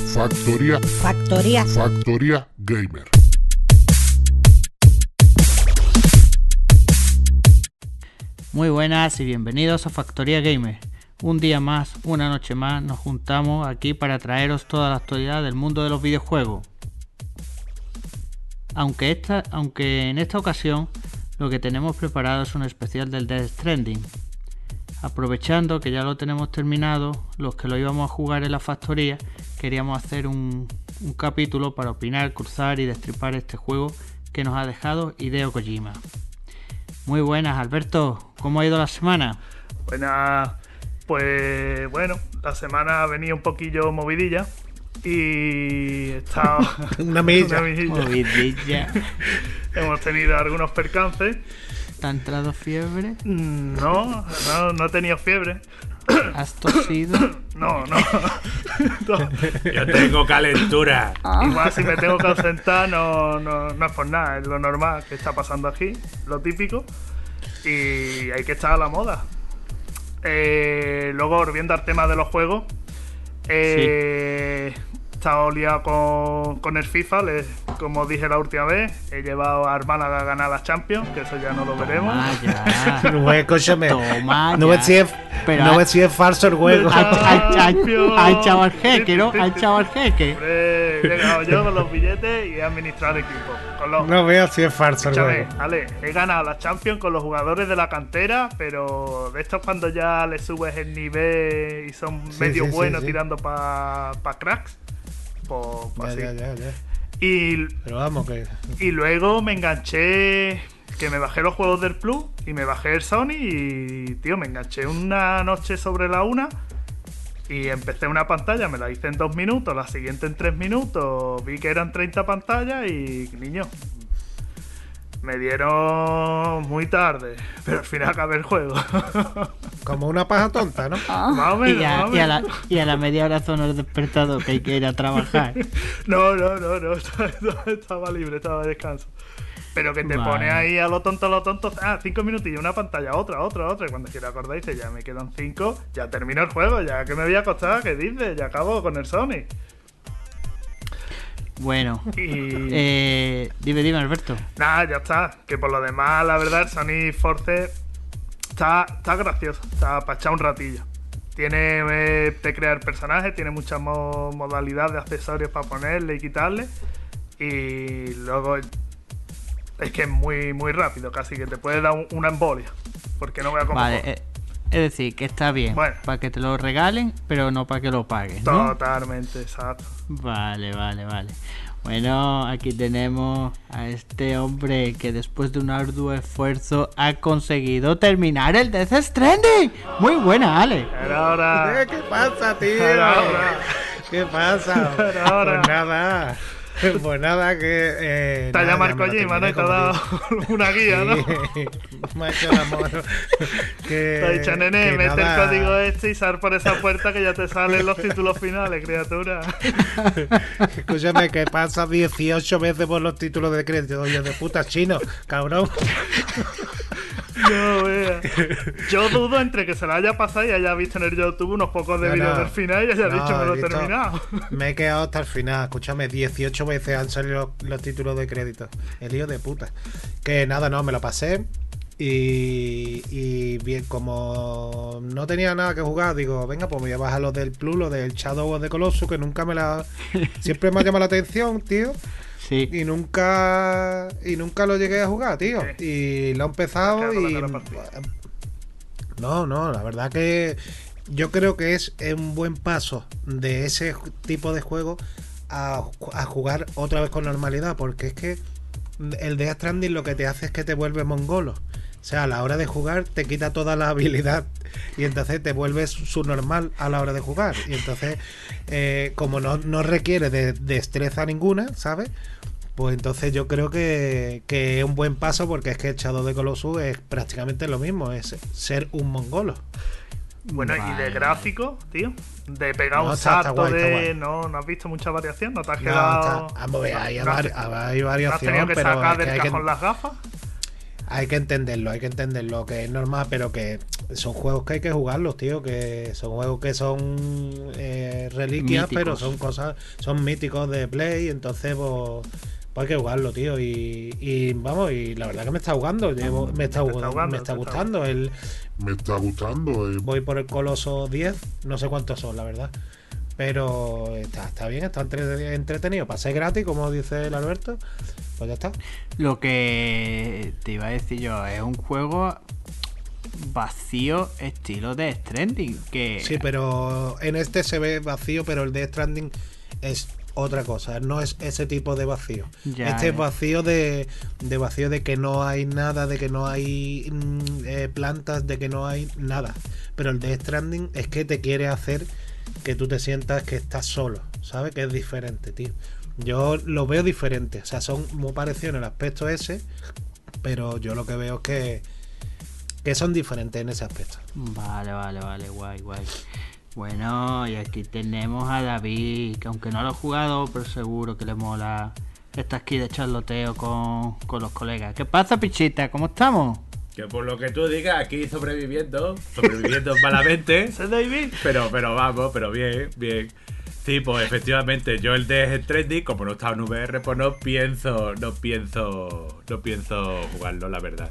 Factoría. Factor, Factoría. factoría. Factoría Gamer. Muy buenas y bienvenidos a Factoría Gamer. Un día más, una noche más, nos juntamos aquí para traeros toda la actualidad del mundo de los videojuegos. Aunque, esta, aunque en esta ocasión lo que tenemos preparado es un especial del Death Stranding. Aprovechando que ya lo tenemos terminado, los que lo íbamos a jugar en la factoría, queríamos hacer un, un capítulo para opinar, cruzar y destripar este juego que nos ha dejado Hideo Kojima. Muy buenas, Alberto. ¿Cómo ha ido la semana? Buenas, pues bueno, la semana venía un poquillo movidilla y he estado Una milla. Movidilla. Hemos tenido algunos percances. ¿Te ha entrado fiebre? Mm, No, no, no he tenido fiebre. ¿Has tosido? No, no. No. Yo tengo calentura. Igual si me tengo que ausentar no, no, no es por nada, es lo normal que está pasando aquí, lo típico. Y hay que estar a la moda. Eh, luego, volviendo al tema de los juegos, eh, estado liado con, con el FIFA, le- como dije la última vez, he llevado a Málaga a ganar la Champions, que eso ya no lo veremos. Ya. No, escúchame. Toma No ya. si es, Pero no ha- ves si es falso el juego. Ha, echado al jeque, ¿no? Ha echado al jeque. He llegado yo con los billetes y he administrado el equipo. Con los, No veo si es falso el juego. Ale, he ganado la Champions con los jugadores de la cantera, pero de estos cuando ya le subes el nivel y son Sí, medio sí, buenos sí. tirando para cracks, Ya, así. ya, ya, ya. Y, Pero vamos, que. y luego me enganché, que me bajé los juegos del Plus y me bajé el Sony y, tío, me enganché una noche sobre la una y empecé una pantalla, me la hice en dos minutos, la siguiente en tres minutos, vi que eran 30 pantallas y, niño, me dieron muy tarde, pero al final acabé el juego. Como una paja tonta, ¿no? más o menos, Y a, más o y a la, menos. y a la media hora sonó el despertador que hay que ir a trabajar. No, no, no, no, estaba, estaba libre, estaba de descanso. Pero que te Vale. pone ahí a lo tonto, a lo tonto. Ah, cinco minutillos, una pantalla, otra, otra, otra. Y cuando quiera acordar, dice, ya me quedan cinco, ya termino el juego, ya que me voy a acostar, ¿qué dices? Ya acabo con el Sony. Bueno, Y. eh, dime, dime, Alberto. Nada, ya está. Que por lo demás, la verdad, el Sony Force está, está gracioso. Está para echar un ratillo. Tiene eh, de crear personajes, tiene muchas mo- modalidades de accesorios para ponerle y quitarle. Y luego es que es muy, muy rápido, casi que te puede dar un- una embolia. Porque no voy a Vale, eh, es decir, que está bien Bueno. para que te lo regalen, pero no para que lo pagues, ¿no? Totalmente, exacto. Vale, vale, vale. Bueno, aquí tenemos a este hombre que después de un arduo esfuerzo ha conseguido terminar el Death Stranding. Muy buena, Ale. Era hora. Eh, ¿Qué pasa, tío? Era hora. ¿Qué pasa? Pero ahora- Pues nada. Pues nada, que. Eh, Te lo Kojima, ¿no? te ha dado una guía, ¿no? Me ha hecho el amor. que, Te ha dicho, nene, mete nada- el código este y sal por esa puerta que ya te salen los títulos finales, criatura. Escúchame, que pasa 18 veces por los títulos de crédito. Oye, de puta chino, cabrón. No, vea. Yo dudo entre que se la haya pasado y haya visto en el YouTube unos pocos de No, vídeos no. del final y haya No, dicho, me lo he terminado. Me he quedado hasta el final. Escúchame, 18 veces han salido los, los títulos de crédito. El lío de puta. Que nada, no, me lo pasé. Y, y bien, como no tenía nada que jugar, digo, venga, pues me voy a bajar los del Plus, los del Shadow of the Colossus, que nunca me la. Siempre me ha llamado la atención, tío. Sí. Y nunca. Y nunca lo llegué a jugar, tío. Sí. Y lo he empezado y. partida. No, no, la verdad que yo creo que es un buen paso de ese tipo de juego a, a jugar otra vez con normalidad, porque es que el Death Stranding lo que te hace es que te vuelve mongolo. O sea, a la hora de jugar te quita toda la habilidad y entonces te vuelves subnormal a la hora de jugar. Y entonces, eh, como no, no requiere de destreza ninguna, ¿sabes? Pues entonces yo creo que, que es un buen paso porque es que el Shadow de Colossus es prácticamente lo mismo, es ser un mongolo. Bueno, y de gráfico, tío. De pegar No, un está- guay, de. guay. No, no has visto mucha variación, no te has No, quedado. está- vamos a ver, hay, no hay no has tenido variación, que pero sacar es que del que, cajón las gafas. Hay que entenderlo, hay que entenderlo, que es normal, pero que son juegos que hay que jugarlos, tío, que son juegos que son eh, reliquias, Míticos. pero son cosas, son míticos de Play, entonces pues, pues hay que jugarlo, tío, y, y vamos, y la verdad que me está jugando, llevo, me está, jugando, me está gustando, el, Me está gustando. eh. voy por el Coloso 10, no sé cuántos son, la verdad. Pero está, está bien, está entre- entretenido. Pasé gratis, como dice el Alberto. Pues ya está. Lo que te iba a decir yo, es un juego vacío estilo de Stranding. Que Sí, pero en este se ve vacío, pero el de Stranding es otra cosa. No es ese tipo de vacío. Ya, este es vacío de, de vacío de que no hay nada, de que no hay mm, eh, plantas, de que no hay nada. Pero el de Stranding es que te quiere hacer que tú te sientas que estás solo, ¿sabes? Que es diferente, tío. Yo lo veo diferente, o sea, son muy parecidos en el aspecto ese, pero yo lo que veo es que, que son diferentes en ese aspecto. Vale, vale, vale, guay, guay. Bueno, y aquí tenemos a David, que aunque no lo ha jugado, pero seguro que le mola. Está aquí de charloteo con, con los colegas. ¿Qué pasa, pichita? ¿Cómo estamos? Que por lo que tú digas, aquí sobreviviendo, sobreviviendo malamente, pero, pero vamos, pero bien, bien. Sí, pues efectivamente, yo el de Stranding, como no estaba en VR, pues no pienso, no pienso, no pienso jugarlo, la verdad.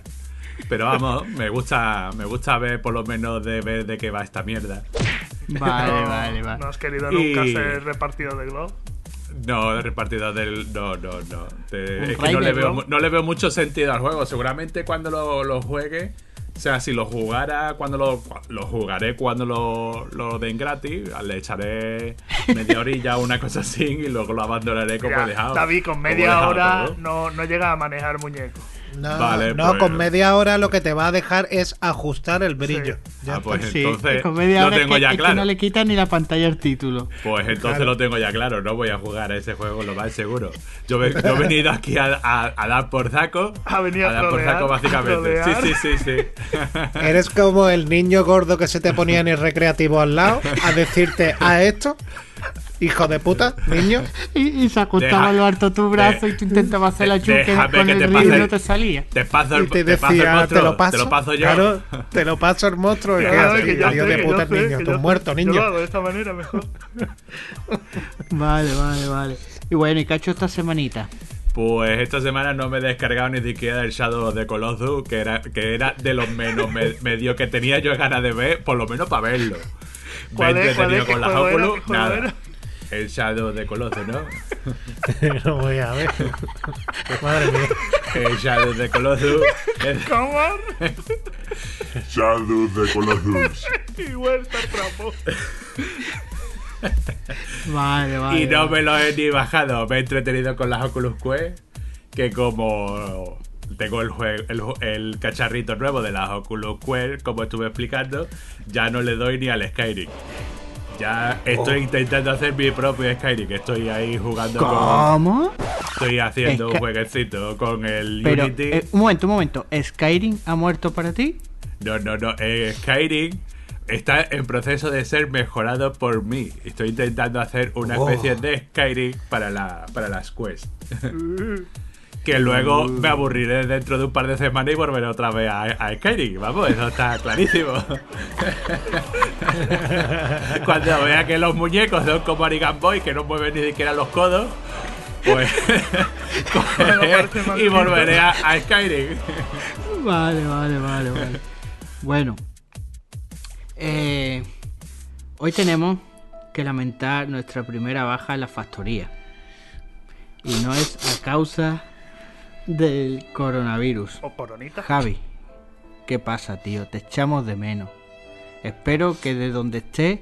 Pero vamos, me gusta, me gusta ver por lo menos de ver de qué va esta mierda. Vale, No, vale, vale. No has querido nunca Y- ser repartido de Globo. No, de repartido del. No, no, no. De- es que no le, veo, no le veo mucho sentido al juego. Seguramente cuando lo, lo juegue. O sea, si lo jugara, cuando lo, lo jugaré cuando lo, lo den gratis, le echaré media orilla o una cosa así y luego lo abandonaré como Mira, he dejado. David, con media hora no, no llega a manejar muñecos. No, Vale, no pues- con media hora lo que te va a dejar es ajustar el brillo. Sí. Ya Ah, está. pues Sí, entonces con media lo hora es tengo que, ya es que claro. no le quitan ni la pantalla al título. Pues entonces Claro. lo tengo ya claro, no voy a jugar a ese juego, lo más seguro. Yo, he venido aquí a, a- a dar por saco. Ha venido a dar por saco a básicamente. Sí, sí, sí, sí. Eres como el niño gordo que se te ponía en el recreativo al lado a decirte a esto. Hijo de puta, niño. Y, y se acostaba Deja- lo harto tu brazo de- y tú intentabas hacer la déjame con que el te río y no te salía. Te paso el, Y te te paso el decía, monstruo, te lo paso. te lo paso yo. Claro, te lo paso el monstruo. que sé, de que puta yo niño. que Tú yo muerto, Yo lo niño. hago de esta manera mejor. Vale, vale, vale. Y bueno, ¿y qué ha hecho esta semanita? Pues esta semana no me he descargado ni siquiera el Shadow of the Colossus, que era, que era de los menos me- medio que tenía yo ganas de ver, por lo menos para verlo. ¿Cuál Me he es? ¿Cuál entretenido es? ¿Qué con era? Oculus, ¿Qué juego nada. era? El Shadow the Colossus, ¿no? No voy a ver. Madre mía. El Shadow the Colossus. es- ¿Cómo? Shadow de Colossus. Y vuelta trapo. Vale, vale. y no me lo he ni bajado. Me he entretenido con las Oculus Quest. Que como tengo el, el, cacharrito nuevo de las Oculus Quest, como estuve explicando, ya no le doy ni al Skyrim. Ya estoy Oh. intentando hacer mi propio Skyrim. Estoy ahí jugando con. ¿Cómo? Estoy haciendo un jueguecito con el Pero, Unity. eh, un momento, un momento. ¿Skyrim ha muerto para ti? No, no, no. eh, Skyrim está en proceso de ser mejorado por mí. Estoy intentando hacer una Oh. especie de Skyrim para, la, para las Quest. que luego me aburriré dentro de un par de semanas y volveré otra vez a, a Skyrim. Vamos, eso está clarísimo. Cuando vea que los muñecos son como Arigan Boy, que no mueven ni siquiera los codos, pues y volveré a, a Skyrim. Vale, vale, vale, vale. Bueno. Eh, hoy tenemos que lamentar nuestra primera baja en la factoría. Y no es a causa del coronavirus. O poronita. Javi, ¿qué pasa, tío? Te echamos de menos. Espero que de donde estés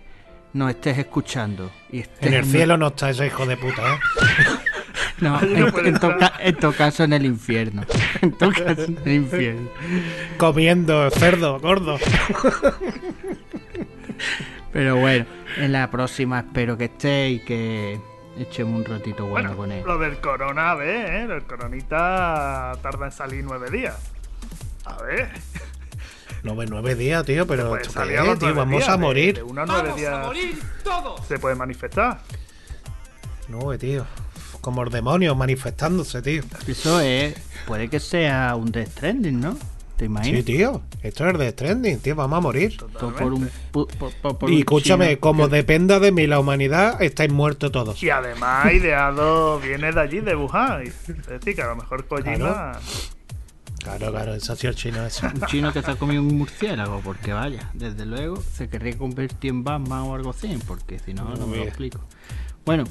nos estés escuchando. Y estés En el cielo no está ese hijo de puta, ¿eh? No, no en, to- en todo caso en el infierno. En todo caso en el infierno. Comiendo cerdo, gordo. Pero bueno, en la próxima espero que esté y que echemos un ratito bueno, Bueno, con él. lo del corona, a ver, ¿eh? El coronita tarda en salir nueve días. A ver, Nueve, nueve días, tío, pero pues ¿esto salir qué a es, los tío? nueve Vamos días, a de- morir. De nueve días se puede manifestar. No, tío. Como el demonio manifestándose, tío. Eso es. Puede que sea un Death Stranding, ¿no? ¿Te Sí, imaginas? tío. Esto es de trending, tío. Vamos a morir. Todo por un, pu- por- por- por Y escúchame, chino como dependa de mí la humanidad, estáis muertos todos. Y además, ideado viene de allí, de Wuhan. Es decir, que a lo mejor Kojima. Claro, claro, eso ha sido el chino eso. Un chino que se ha comido un murciélago, porque vaya, desde luego se querría convertir en Batman o algo así, porque si no, no me lo explico. Bueno,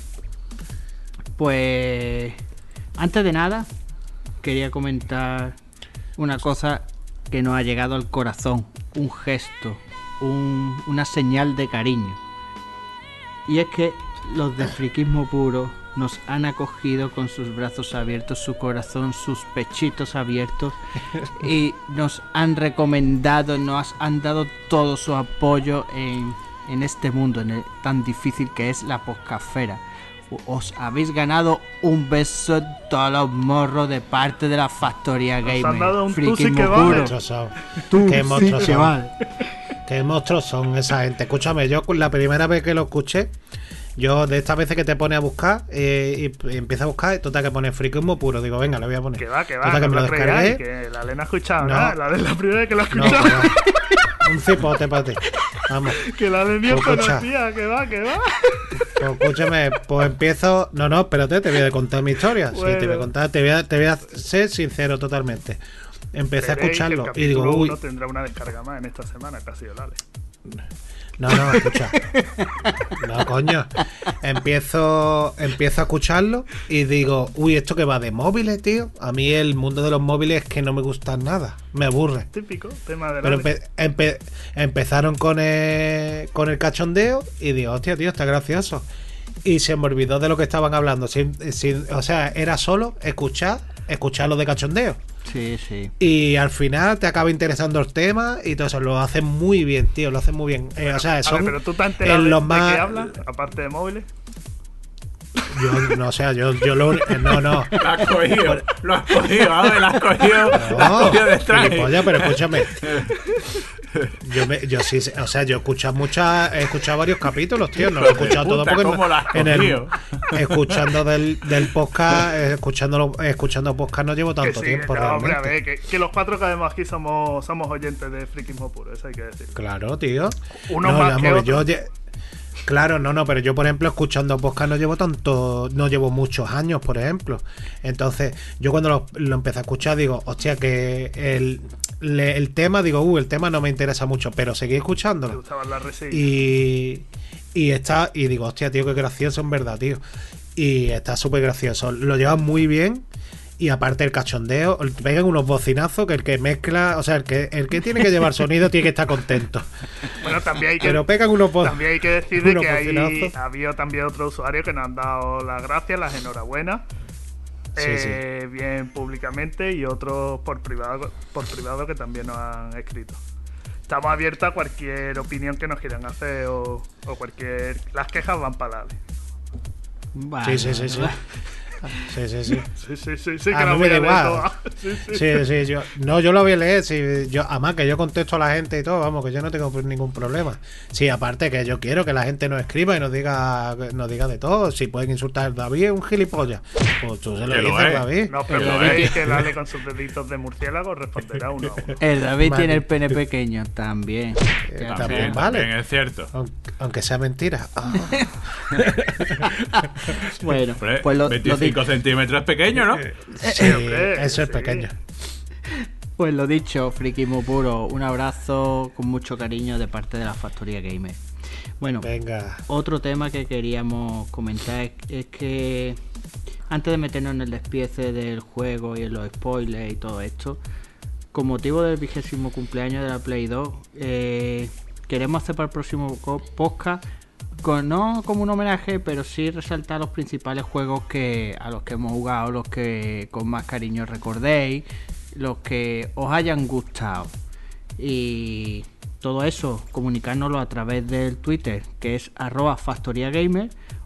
pues antes de nada, quería comentar una cosa que nos ha llegado al corazón, un gesto, un- una señal de cariño. Y es que los de friquismo puro nos han acogido con sus brazos abiertos, su corazón, sus pechitos abiertos y nos han recomendado, nos han dado todo su apoyo en, en este mundo en el- tan difícil que es la poscafera. Os habéis ganado un beso en todos los morros de parte de la factoría Nos gamer. han dado un Friquismo tusi que puro. vale. Monstruos son. Tú Qué sí monstruos que son. vale. Qué monstruos son esa gente. Escúchame, yo la primera vez que lo escuché, yo de estas veces que te pone a buscar eh, y empieza a buscar, total que pone friquismo puro. Digo, venga, le voy a poner. Que va, que va. Total que no me lo lo descargué. que la Elena ha escuchado No. La la primera vez que lo ha No, escuchado. que. Un cipote para ti. Vamos. que la de escucha. conocía. Que va, que va. Pues escúchame, pues empiezo. No, no, espérate, te voy a contar mi historia. Sí, te voy a contar, te voy a, te voy a ser sincero totalmente. Empecé a Veréis escucharlo y digo, uy, uno tendrá una descarga más en esta semana, que ha sido el Ale. No, no, escucha. No, coño. Empiezo, empiezo a escucharlo y digo, uy, esto que va de móviles, tío. A mí el mundo de los móviles es que no me gusta nada. Me aburre. Típico tema de Pero empe- empe- empezaron con el, con el cachondeo y digo, hostia, tío, está gracioso. Y se me olvidó de lo que estaban hablando. Sin- sin- o sea, era solo escuchar, escuchar lo de cachondeo. Sí, sí. Y al final te acaba interesando el tema y todo eso. Lo hacen muy bien, tío. Lo hacen muy bien. Eh, o sea, A ver, son pero tú te has en de, los de más- qué hablan, aparte de móviles. Yo, no, o sea, yo, yo lo. eh, No, no. Lo has cogido, lo has cogido, a ver, lo has cogido, lo has No, cogido de gilipollas, pero escúchame. Yo, me, yo sí, o sea, yo he escuchado muchas, he escuchado varios capítulos, tío. No lo he escuchado todo porque ¿cómo lo has en el, escuchando del, del podcast, eh, escuchando, escuchando podcast no llevo Que tanto sí, tiempo no, hombre, realmente. a ver, que, que los cuatro que vemos aquí somos, somos oyentes de friquismo puro, eso hay que decir. Claro, tío. Unos no, más que yo Claro, no, no, pero yo, por ejemplo, escuchando podcast no llevo tanto, no llevo muchos años, por ejemplo. Entonces, yo cuando lo, lo empecé a escuchar, digo, hostia, que el, le- el tema, digo, uh, el tema no me interesa mucho, pero seguí Me escuchándolo. gustaban las reseñas. Y, y está, y digo, hostia, tío, qué gracioso en verdad, tío. Y está súper gracioso. Lo llevan muy bien. Y aparte el cachondeo, pegan unos bocinazos que el que mezcla, o sea, el que, el que tiene que llevar sonido tiene que estar contento. Bueno, también hay que, Pero pegan unos bo- también hay que decir de que hay, bocinazos. ha habido también otros usuarios que nos han dado las gracias, las enhorabuenas. Sí, eh, bien públicamente y otros por privado por privado que también nos han escrito. Estamos abiertos a cualquier opinión que nos quieran hacer o, o cualquier... Las quejas van para Ale. Vale, Sí, sí, sí, sí. Sí, sí, sí. Sí, sí, sí, sí, que me voy a leer. Sí, sí. Sí, sí, yo, no, yo lo voy a leer. Sí, yo, además que yo contesto a la gente y todo, vamos, que yo no tengo ningún problema. Sí, aparte que yo quiero que la gente nos escriba y nos diga, nos diga de todo. Si pueden insultar a David, es un gilipollas. Pues tú se lo dices a. David. No Pero es. que el Ale con sus deditos de murciélago responderá uno a uno. El David Vale. tiene el pene pequeño también. Eh, también está. vale. También es cierto. Aunque, aunque sea mentira. Ah, Bueno, pues lo, lo 25 di- centímetros es pequeño, ¿no? sí, hombre, eso es sí. pequeño. pues lo dicho, friquismo puro. Un abrazo con mucho cariño de parte de la Factoría Gamer. Bueno, Venga. otro tema que queríamos comentar es, es que antes de meternos en el despiece del juego y en los spoilers y todo esto, con motivo del vigésimo cumpleaños de la Play 2, eh, queremos hacer para el próximo podcast, no como un homenaje, pero sí resaltar los principales juegos que a los que hemos jugado, los que con más cariño recordéis, los que os hayan gustado. Y todo eso, comunicárnoslo a través del Twitter, que es arroba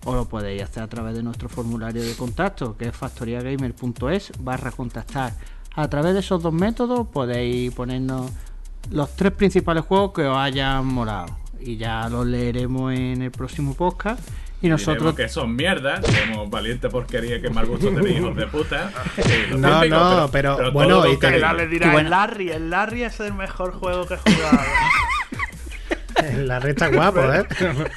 o lo podéis hacer a través de nuestro formulario de contacto, que es factoriagamer.es barra contactar. A través de esos dos métodos podéis ponernos los tres principales juegos que os hayan molado. Y ya los leeremos en el próximo podcast Y nosotros- diremos que son mierdas, somos valiente porquería que mal gusto tenéis, hijos de puta. No, no, pero bueno, y te-. El dirá, bueno. el Larry, el Larry es el mejor juego que he jugado. La resta guapo, ¿eh?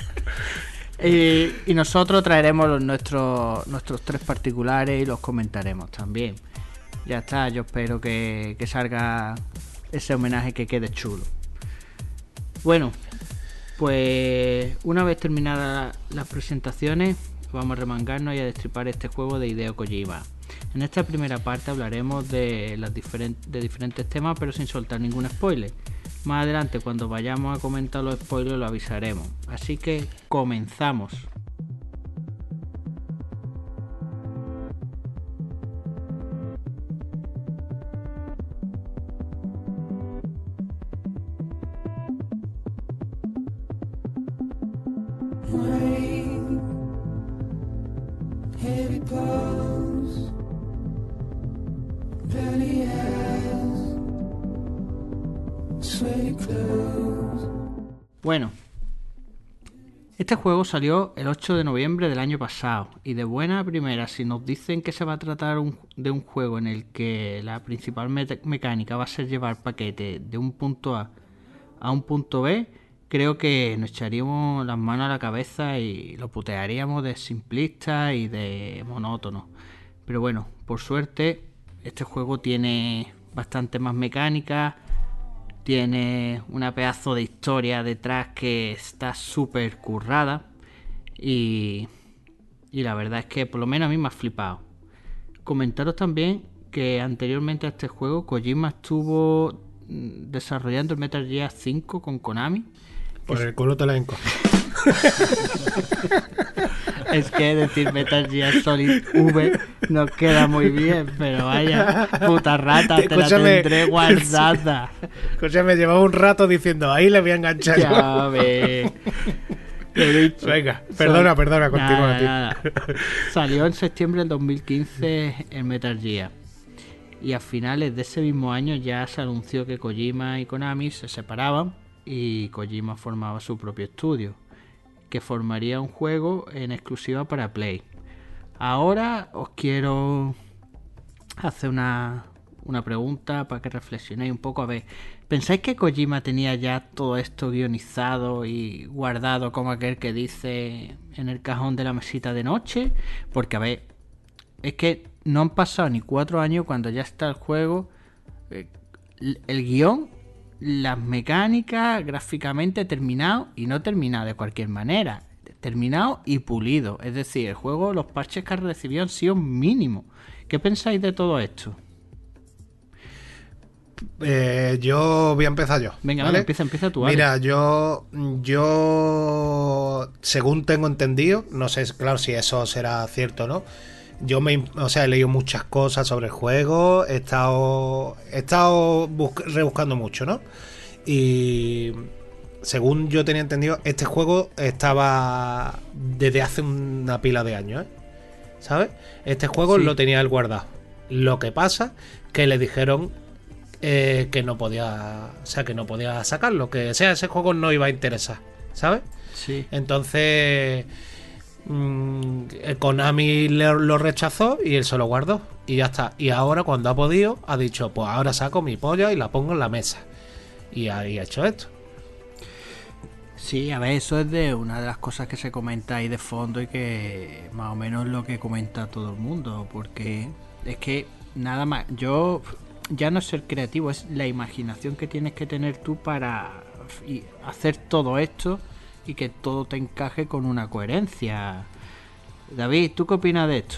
Y, y nosotros traeremos los nuestros, nuestros tres particulares y los comentaremos también. Ya está, yo espero que, que salga ese homenaje que quede chulo. Bueno, pues una vez terminadas las presentaciones, vamos a remangarnos y a destripar este juego de Hideo Kojima. En esta primera parte hablaremos de, las de diferentes temas, pero sin soltar ningún spoiler. Más adelante, cuando vayamos a comentar los spoilers, lo avisaremos. Así que comenzamos. Este juego salió el 8 de noviembre del año pasado y de buena primera, si nos dicen que se va a tratar de un juego en el que la principal mecánica va a ser llevar paquete de un punto A a un punto B, creo que nos echaríamos las manos a la cabeza y lo putearíamos de simplista y de monótono. Pero bueno, por suerte, este juego tiene bastante más mecánica, tiene una pedazo de historia detrás que está súper currada. Y, y la verdad es que por lo menos a mí me ha flipado. Comentaros también que anteriormente a este juego Kojima estuvo mm, desarrollando el Metal Gear 5 con Konami. Por el culo te la. Es que decir Metal Gear Solid V no queda muy bien, pero vaya, puta rata, te la Escúchame. tendré guardada. O sea, me llevaba un rato diciendo, ahí le voy a enganchar. Ya dicho. Venga, perdona, perdona, continúa, Nada, nada. Salió en septiembre del 2015 el Metal Gear. Y a finales de ese mismo año ya se anunció que Kojima y Konami se separaban y Kojima formaba su propio estudio, que formaría un juego en exclusiva para Play. Ahora os quiero hacer una, una pregunta para que reflexionéis un poco. A ver, ¿pensáis que Kojima tenía ya todo esto guionizado y guardado como aquel que dice en el cajón de la mesita de noche? Porque, a ver, es que no han pasado ni cuatro años cuando ya está el juego, eh, el guion, las mecánicas, gráficamente terminado y no terminado de cualquier manera. Terminado y pulido. Es decir, el juego, los parches que ha recibido han sido mínimos. ¿Qué pensáis de todo esto? Eh, yo voy a empezar yo. Venga, ¿vale? empieza, empieza tú. Mira, yo, yo, según tengo entendido, no sé, claro, si eso será cierto o no. Yo me, o sea, he leído muchas cosas sobre el juego, he estado, he estado busc- rebuscando mucho, ¿no? Y según yo tenía entendido, este juego estaba desde hace una pila de años, ¿eh? ¿Sabes? Este juego Sí. lo tenía él guardado. Lo que pasa que le dijeron eh, que no podía, o sea, que no podía sacarlo, que o sea, ese juego no iba a interesar, ¿sabes? Sí. Entonces Konami le- lo rechazó y él se lo guardó y ya está. Y ahora cuando ha podido ha dicho, pues ahora saco mi polla y la pongo en la mesa. Y ha, ha hecho esto. Sí, a ver, eso es de una de las cosas que se comenta ahí de fondo y que más o menos lo que comenta todo el mundo, porque es que nada más, yo ya no ser creativo, es la imaginación que tienes que tener tú para hacer todo esto y que todo te encaje con una coherencia. David, ¿tú qué opinas de esto?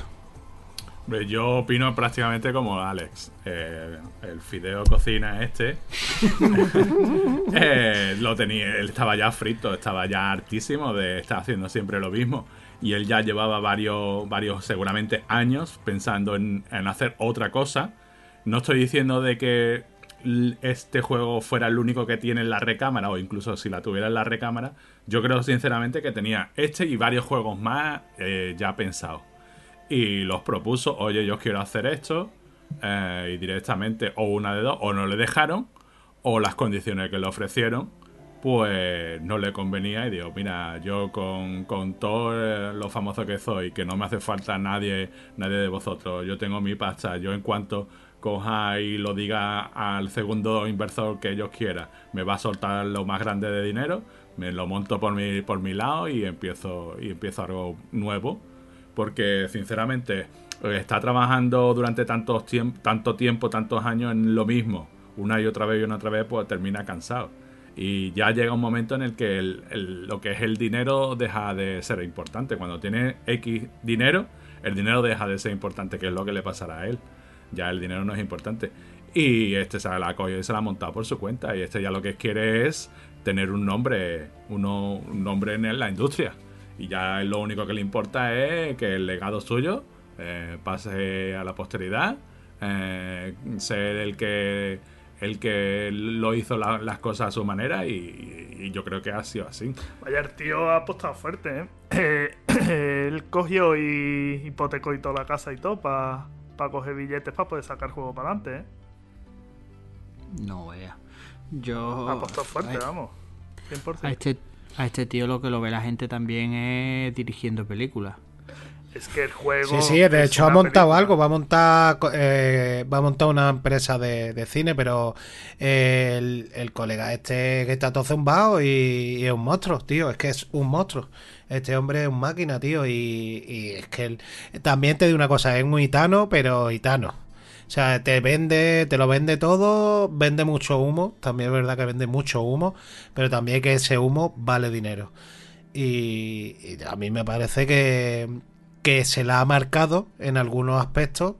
Yo opino prácticamente como Alex. Eh, el fideo cocina este eh, lo tenía, él estaba ya frito, estaba ya hartísimo de estar haciendo siempre lo mismo. Y él ya llevaba varios, varios seguramente años pensando en, en hacer otra cosa. No estoy diciendo de que este juego fuera el único que tiene en la recámara, o incluso si la tuviera en la recámara. Yo creo sinceramente que tenía este y varios juegos más eh, ya pensados. Y los propuso, oye, yo quiero hacer esto, eh, y directamente o una de dos, o no le dejaron, o las condiciones que le ofrecieron pues no le convenía y digo, mira, yo con, con todo eh, lo famoso que soy, que no me hace falta nadie, nadie de vosotros, yo tengo mi pasta, yo en cuanto coja y lo diga al segundo inversor que ellos quiera, me va a soltar lo más grande de dinero, me lo monto por mi, por mi lado y empiezo, y empiezo algo nuevo. Porque sinceramente eh, está trabajando durante tantos tiemp- tanto tiempo, tantos años en lo mismo, una y otra vez y una otra vez, pues termina cansado. Y ya llega un momento en el que lo que es el dinero deja de ser importante. Cuando tiene X dinero, el dinero deja de ser importante, que es lo que le pasará a él. Ya el dinero no es importante. Y este se la ha cogido y se la ha montado por su cuenta. Y este ya lo que quiere es tener un nombre, uno, un nombre en la industria. Y ya lo único que le importa es que el legado suyo eh, pase a la posteridad, eh, ser el que el que lo hizo la- las cosas a su manera y, y yo creo que ha sido así. Vaya, el tío ha apostado fuerte, ¿eh? Eh, Él cogió y hipotecó y toda la casa y todo para coger billetes para poder sacar juego para adelante, ¿eh? No vea. Yo. Ha apostado fuerte, a, vamos. 100%. a este, a este tío lo que lo ve la gente también es dirigiendo películas. Es que el juego. Sí, sí, de hecho ha montado película. algo, va a montar eh, va a montar una empresa de, de cine, pero eh, el, el colega este que está todo zumbado y, y es un monstruo, tío, es que es un monstruo. Este hombre es un máquina, tío, y, y es que él, también te digo una cosa, es un gitano, pero gitano. O sea, te vende, te lo vende todo, vende mucho humo, también es verdad que vende mucho humo, pero también que ese humo vale dinero. Y, y a mí me parece que, que se la ha marcado en algunos aspectos,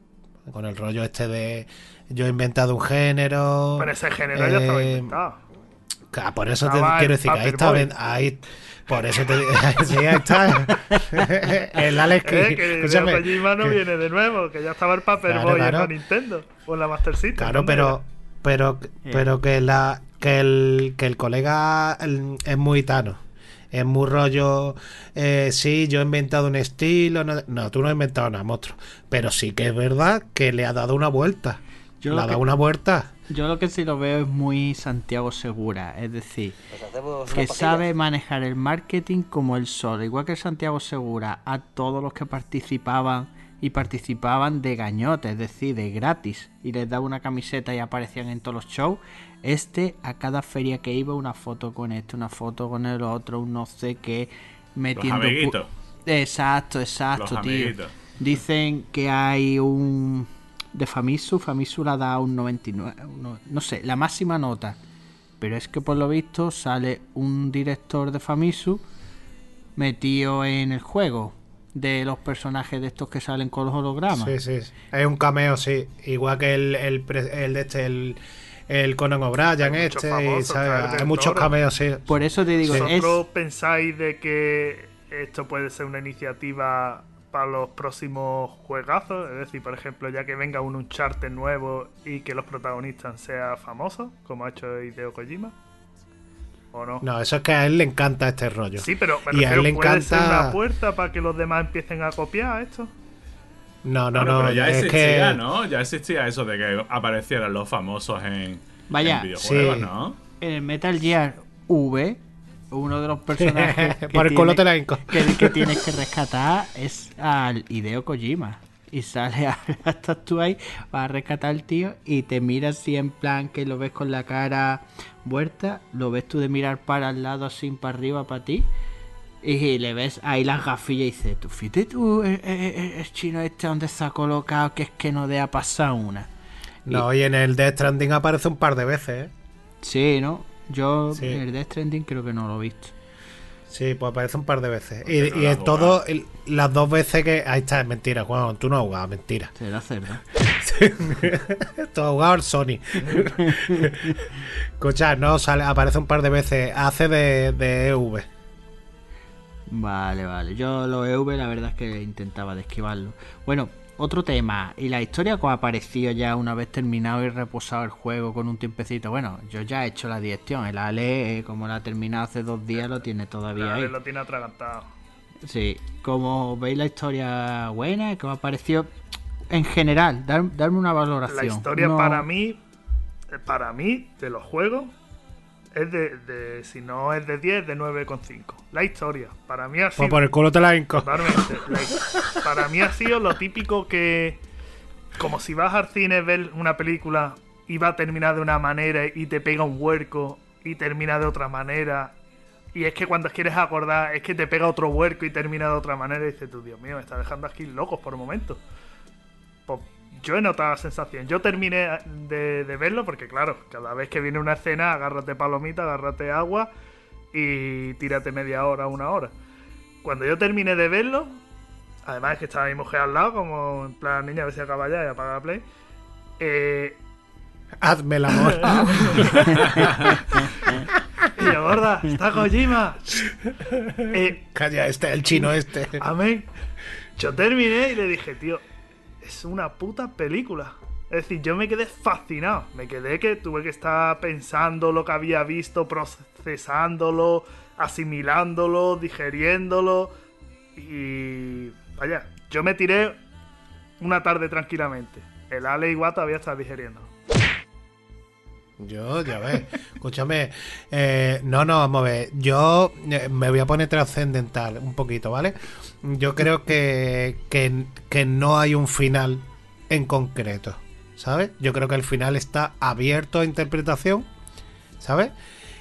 con el rollo este de yo he inventado un género. Pero ese género ya estaba eh, inventado. Ah, por eso te Estaba quiero decir que ahí está. Ahí, por eso te sí, ahí está. el Alex que, Eh, que escúchame, Hideo Kojima no que- viene de nuevo, que ya estaba el Paperboy Claro, claro. en la Nintendo o en la Master System. Claro, ¿dónde pero era? pero pero que la que el que el colega el- es muy tano. Es muy rollo, eh, sí, yo he inventado un estilo. No, no, tú no has inventado nada, monstruo. Pero sí que es verdad que le ha dado una vuelta. Yo le ha que- dado una vuelta. Yo lo que sí lo veo es muy Santiago Segura, es decir, Pues que sabe manejar el marketing como él solo, igual que Santiago Segura, a todos los que participaban y participaban de gañote, es decir, de gratis, y les daba una camiseta y aparecían en todos los shows. Este, a cada feria que iba, una foto con este, una foto con el otro, un no sé qué, metiendo. amiguitos. Exacto, exacto, Los tío. amiguitos. Dicen que hay un. De Famisu, Famisu la da un 99. uno- no sé, la máxima nota. Pero es que por lo visto sale un director de Famisu metido en el juego. De los personajes de estos que salen con los hologramas. Sí, sí. Es un cameo, sí. Igual que el, el, pre- el de este, el, el Conan O'Brien este. Hay muchos Toro. cameos, sí. Por eso te digo, es. ¿Vosotros pensáis de que esto puede ser una iniciativa para los próximos juegazos? Es decir, por ejemplo, ya que venga un Uncharted nuevo y que los protagonistas sean famosos, como ha hecho Hideo Kojima. ¿O no? No, eso es que a él le encanta este rollo. Sí, pero me Y a refiero, él le ¿puede ser encanta- una puerta para que los demás empiecen a copiar esto? No, no, Bueno, no. pero ya es existía, que. ¿no? Ya existía eso de que aparecieran los famosos en, Vaya, en videojuegos, sí. ¿no? En el Metal Gear V, uno de los personajes. que Por el tiene- te la hinco. que, que tienes que rescatar es al Hideo Kojima. Y sale a, estás tú ahí para rescatar al tío y te miras así en plan que lo ves con la cara vuelta, lo ves tú de mirar para el lado así para arriba para ti y le ves ahí las gafillas y dices, tú fíjate tú el, el- el chino este donde se ha colocado que es que no deja pasar una. No, y en el Death Stranding aparece un par de veces, ¿eh? Sí, ¿no? Yo Sí. el Death Stranding creo que no lo he visto. Sí, pues aparece un par de veces. Porque Y, no y en todo, el- las dos veces que. Ahí está, es mentira, Juan. Tú no has jugado, mentira. Será cerdo. Tú has jugado al Sony. Escucha, no, sale, aparece un par de veces. Hace de, de EV. Vale, vale. Yo lo EV la verdad es que intentaba de esquivarlo. Bueno, otro tema. ¿Y la historia que ha aparecido ya una vez terminado y reposado el juego con un tiempecito? Bueno, yo ya he hecho la digestión. El Ale, eh, como la ha terminado hace dos días, lo tiene todavía ahí. lo tiene atragantado. Sí. Como veis la historia buena, ha parecido en general, dar- darme una valoración. La historia No- para mí, eh, para mí, de los juegos, es de, de- si no es de 10, de 9,5. La historia, para mí ha sido... Pues por el culo te la hinco. Totalmente. La- para mí ha sido lo típico que, como si vas al cine a ver una película y va a terminar de una manera y te pega un huerco y termina de otra manera. Y es que cuando quieres acordar, es que te pega otro huerco y termina de otra manera. Y dices tú, Dios mío, me está dejando aquí locos por momentos. Pues yo he notado la sensación. Yo terminé de, de verlo porque, claro, cada vez que viene una escena, agárrate palomita, agárrate agua y tírate media hora, una hora. Cuando yo terminé de verlo, además es que estaba mi mujer al lado, como en plan, niña, a ver si acaba ya y apaga la play. Eh, Hazme el amor. y yo, gorda, está Kojima. Eh, Calla, este, el chino este. Amén. Yo terminé y le dije, tío, es una puta película. Es decir, yo me quedé fascinado. Me quedé que tuve que estar pensando lo que había visto, procesándolo, asimilándolo, digeriéndolo. Y. Vaya, yo me tiré una tarde tranquilamente. El Ale igual todavía está digeriendo. Yo, ya ves. Escúchame. eh, no, no, vamos a ver. Yo eh, me voy a poner trascendental un poquito, ¿vale? Yo creo que, que, que no hay un final en concreto, ¿sabes? Yo creo que el final está abierto a interpretación, ¿sabes?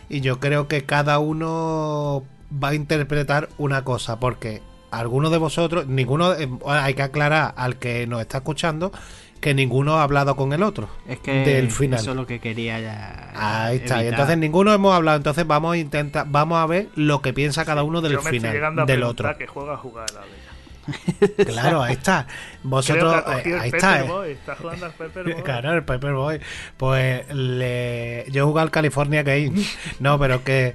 Y yo creo que cada uno va a interpretar una cosa, porque algunos de vosotros, ninguno, eh, hay que aclarar al que nos está escuchando que ninguno ha hablado con el otro Es que del final. eso es lo que quería ya. Ahí está, y entonces ninguno hemos hablado, entonces vamos a intentar, vamos a ver lo que piensa cada uno del yo me estoy llegando final a del otro. que juega a jugar el Ale. Claro, ahí está. Vosotros, eh, ahí está. eh. Paperboy, está jugando al Paperboy. Claro, el Paperboy. Pues le... yo he jugado al California Game. No, pero que,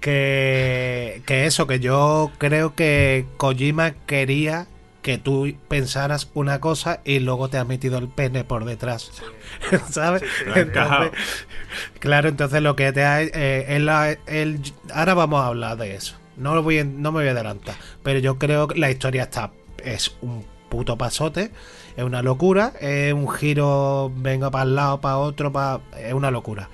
que, que eso, que yo creo que Kojima quería que tú pensaras una cosa y luego te has metido el pene por detrás. ¿Sabes? Sí, sí. Entonces, claro, entonces lo que te ha... eh, él él- ahora vamos a hablar de eso. No, lo voy, no me voy a adelantar. Pero yo creo que la historia está... Es un puto pasote. Es una locura. Es un giro... Venga para el lado, para otro, para... Es una locura.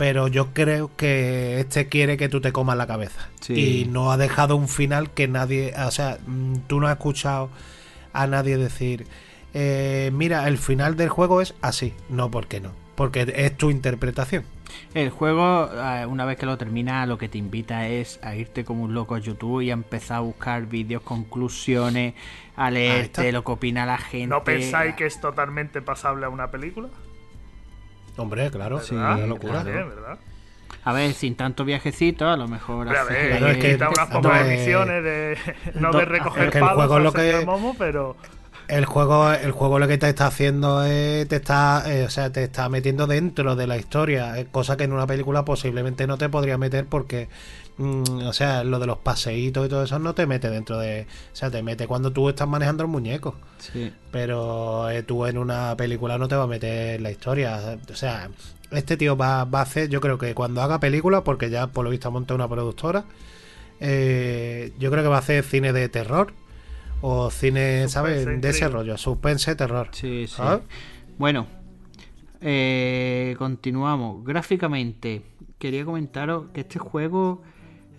Pero yo creo que este quiere que tú te comas la cabeza. Sí. Y no ha dejado un final que nadie... O sea, mm, tú no has escuchado a nadie decir... eh, mira, el final del juego es así. No, ¿por qué no? Porque es tu interpretación. El juego, eh, una vez que lo terminas, lo que te invita es a irte como un loco a YouTube y a empezar a buscar vídeos, conclusiones, a leerte lo que opina la gente. ¿No pensáis que es totalmente pasable a una película? Hombre, claro, Sí, ¿Verdad? una locura. ¿verdad? A ver, sin tanto viajecito, a lo mejor. A hace- ver, Claro, es que- unas pocas no, eh, emisiones de no de recoger es que el palos juego al lo que- Momo, pero El juego, el juego lo que te está haciendo es te está, eh, o sea, te está metiendo dentro de la historia, eh, cosa que en una película posiblemente no te podría meter porque, mm, o sea, lo de los paseitos y todo eso no te mete dentro de, o sea, te mete cuando tú estás manejando el muñeco, Sí. pero eh, tú en una película no te va a meter la historia, o sea, este tío va, va a hacer, yo creo que cuando haga película, porque ya por lo visto ha montado una productora, eh, yo creo que va a hacer cine de terror. O cine, ¿sabes? De ese rollo, suspense, terror. Sí, sí. ¿sabes? Bueno, eh, continuamos. Gráficamente, quería comentaros que este juego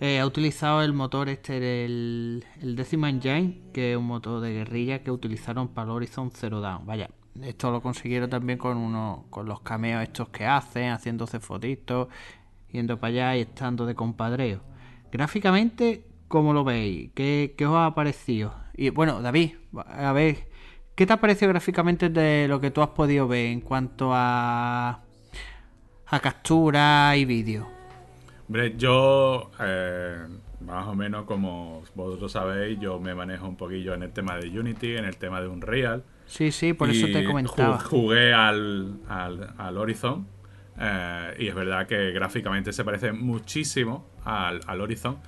eh, ha utilizado el motor este del el Decima Engine, que es un motor de guerrilla que utilizaron para el Horizon Zero Dawn. Vaya, esto lo consiguieron también con uno, con los cameos estos que hacen, haciéndose fotitos, yendo para allá y estando de compadreo. Gráficamente, ¿cómo lo veis? ¿Qué, qué os ha parecido? Y bueno, David, a ver, ¿qué te ha parecido gráficamente de lo que tú has podido ver en cuanto a, a captura y vídeo? Hombre, yo, eh, más o menos como vosotros sabéis, yo me manejo un poquillo en el tema de Unity, en el tema de Unreal. Sí, sí, por eso te comentaba. ju- Jugué al, al, al Horizon. eh, y es verdad que gráficamente se parece muchísimo al, al Horizon.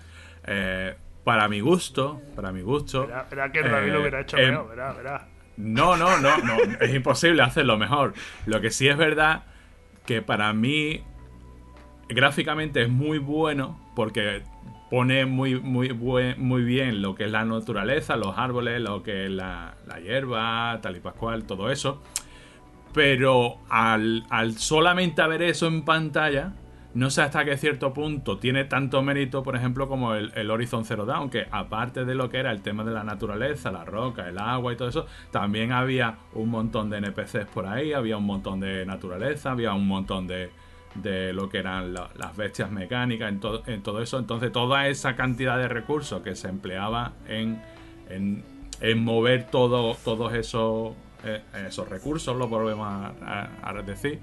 Eh, para mi gusto, para mi gusto. verá, verá que David lo eh, hubiera hecho em, mejor, verá, verá. no, no, no, no. Es imposible hacerlo mejor. Lo que sí es verdad que para mí gráficamente es muy bueno porque pone muy, muy, buen- muy bien lo que es la naturaleza, los árboles, lo que es la, la hierba, tal y pascual, todo eso. Pero al, al solamente ver eso en pantalla, no sé hasta qué cierto punto tiene tanto mérito, por ejemplo, como el, el Horizon Zero Dawn, que aparte de lo que era el tema de la naturaleza, la roca, el agua y todo eso, también había un montón de NPCs por ahí, había un montón de naturaleza, había un montón de, de lo que eran la- las bestias mecánicas, en, todo en todo eso. Entonces, toda esa cantidad de recursos que se empleaba en, en, en mover todo, todos esos, eh, esos recursos, lo volvemos a- a decir,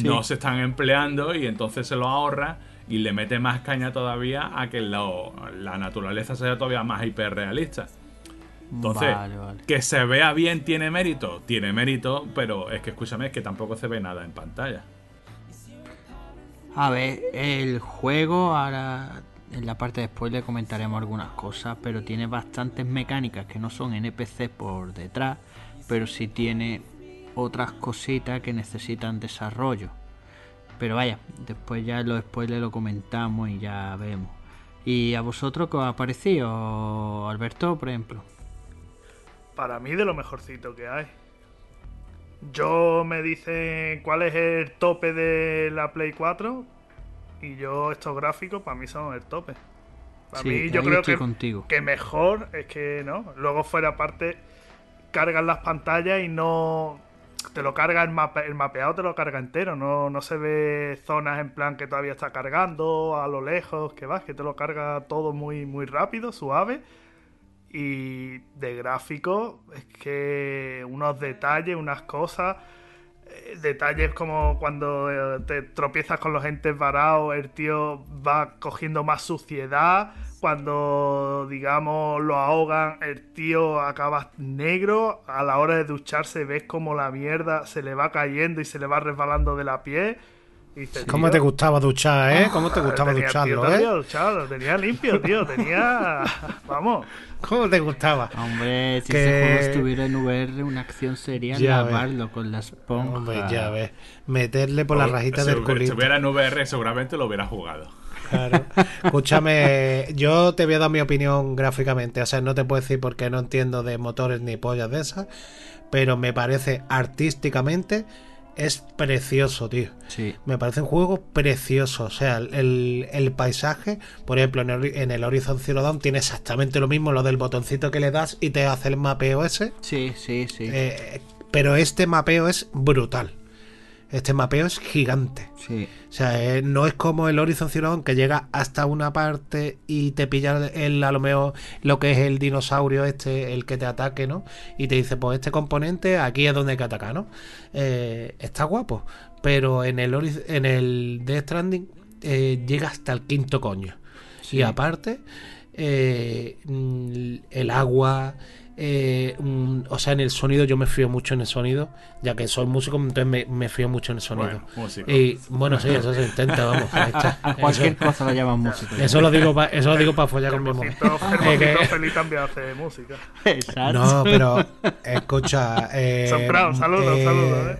Sí. no se están empleando y entonces se lo ahorra y le mete más caña todavía a que lo- la naturaleza sea todavía más hiperrealista. Entonces, Vale, vale. que se vea bien tiene mérito, tiene mérito, pero es que escúchame, es que tampoco se ve nada en pantalla. A ver, el juego ahora en la parte de spoiler comentaremos algunas cosas, pero tiene bastantes mecánicas que no son NPC por detrás, pero sí tiene otras cositas que necesitan desarrollo. Pero vaya, después ya en los spoilers lo comentamos y ya vemos. ¿Y a vosotros qué os ha parecido, Alberto, por ejemplo? Para mí de lo mejorcito que hay. Yo me dicen cuál es el tope de la Play 4 y yo estos gráficos para mí son el tope. Para Sí, mí yo creo que, contigo. que mejor es que no. Luego fuera parte cargan las pantallas y no te lo carga el, mape- el mapeado te lo carga entero, no, no se ve zonas en plan que todavía está cargando a lo lejos, que vas, que te lo carga todo muy muy rápido, suave. Y de gráfico, es que unos detalles, unas cosas. Detalles como cuando eh, te tropiezas con los entes varados, el tío va cogiendo más suciedad. Cuando, digamos, lo ahogan, el tío acaba negro. A la hora de ducharse, ves como la mierda se le va cayendo y se le va resbalando de la piel. Y dices, ¿Cómo "Tío, te gustaba duchar, eh? ¿Cómo te gustaba tenía, tío, ducharlo, eh? duchado, lo tenía limpio, tío. Tenía. Vamos. ¿Cómo te gustaba? Hombre, si Que- ese juego estuviera en VR, una acción sería Ya ves. lavarlo con la esponja. Hombre, ya ves. Meterle por la O- rajita si del culito. Si hubiera en VR, seguramente lo hubiera jugado. Claro. Escúchame, yo te voy a dar mi opinión gráficamente. O sea, no te puedo decir porque no entiendo de motores ni pollas de esas. Pero me parece artísticamente es precioso, tío. Sí. Me parece un juego precioso. O sea, el, el paisaje, por ejemplo, en el, en el Horizon Zero Dawn tiene exactamente lo mismo, lo del botoncito que le das y te hace el mapeo ese. Sí, sí, sí. Eh, pero este mapeo es brutal. Este mapeo es gigante. sí. O sea, eh, no es como el Horizon Zero Dawn que llega hasta una parte y te pilla el, a lo mejor lo que es el dinosaurio este, el que te ataque, ¿no? Y te dice, pues este componente aquí es donde hay que atacar, ¿no? Eh, está guapo. Pero en el, en el Death Stranding eh, llega hasta el quinto coño. Sí. Y aparte, el agua, eh, o sea, en el sonido yo me fío mucho en el sonido, ya que soy músico, entonces me, me fío mucho en el sonido. Bueno, músico. Y bueno, sí, eso se intenta, vamos. está. Cualquier Eso, cosa lo llaman música. eso lo digo para eso lo digo para follar con mi mujer. Eh, feliz también hace música. Exacto. no, pero escucha, eh, Son Brown, saludos, eh, saludos, eh.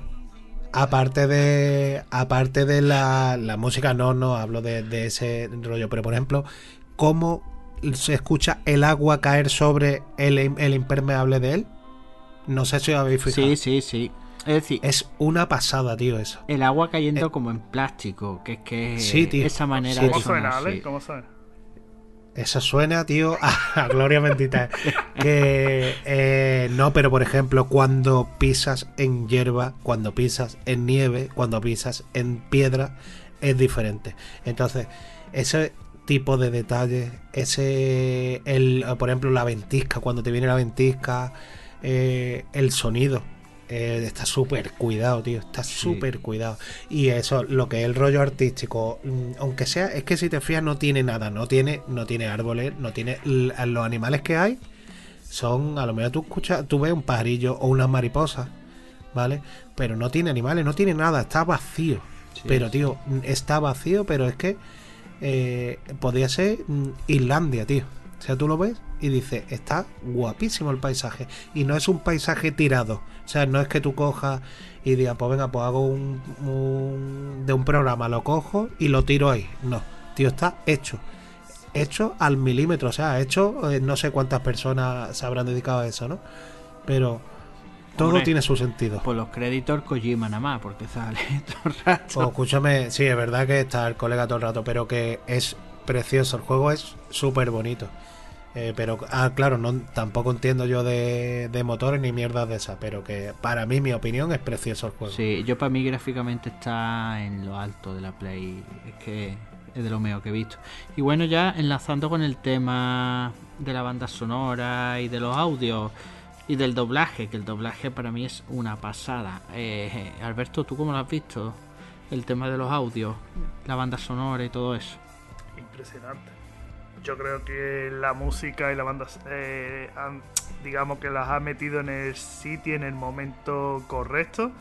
Aparte de aparte de la, la música, no, no hablo de, de ese rollo, pero por ejemplo, cómo se escucha el agua caer sobre el, el impermeable de él. No sé si os habéis fijado. Sí, sí, sí. Es decir, Es una pasada, tío, eso. el agua cayendo como en plástico, que es que Sí, tío. esa manera Sí, de ¿Cómo suena, Ale? sí. ¿Cómo suena? Eso suena, tío, a gloria bendita. Que eh, no, pero por ejemplo, cuando pisas en hierba, cuando pisas en nieve, cuando pisas en piedra, es diferente. Entonces, ese tipo de detalles, ese, el, por ejemplo, la ventisca, cuando te viene la ventisca, eh, el sonido. eh, está súper cuidado, tío. Está súper cuidado. Y eso, lo que es el rollo artístico, mm, aunque sea, es que si te fías, no tiene nada. No tiene, no tiene árboles, no tiene. Los animales que hay son, a lo mejor tú escuchas, tú ves un pajarillo o una mariposa, ¿vale? Pero no tiene animales, no tiene nada, está vacío. pero, tío, mm, está vacío, pero es que eh, podría ser mm, Islandia, tío. O sea, tú lo ves y dices, está guapísimo el paisaje. Y no es un paisaje tirado. O sea, no es que tú cojas y digas, pues venga, pues hago un, de un programa, lo cojo y lo tiro ahí. No, tío, está hecho. Hecho al milímetro. O sea, hecho, eh, no sé cuántas personas se habrán dedicado a eso, ¿no? Pero todo Hombre, tiene su sentido. Por los créditos Kojima nada más, porque sale todo el rato. O escúchame, sí, es verdad que está el colega todo el rato, pero que es precioso. El juego es súper bonito. Eh, pero, ah, claro, no, tampoco entiendo yo de, de motores ni mierdas de esas, pero que para mí, mi opinión, es precioso el juego. Sí, yo para mí gráficamente está en lo alto de la Play. Es que es de lo mejor que he visto. Y bueno, ya enlazando con el tema de la banda sonora y de los audios y del doblaje, que el doblaje para mí es una pasada. Eh, Alberto, ¿tú cómo lo has visto? El tema de los audios, la banda sonora y todo eso. Impresionante. Yo creo que la música y la banda, eh, digamos que las ha metido en el sitio, en el momento correcto.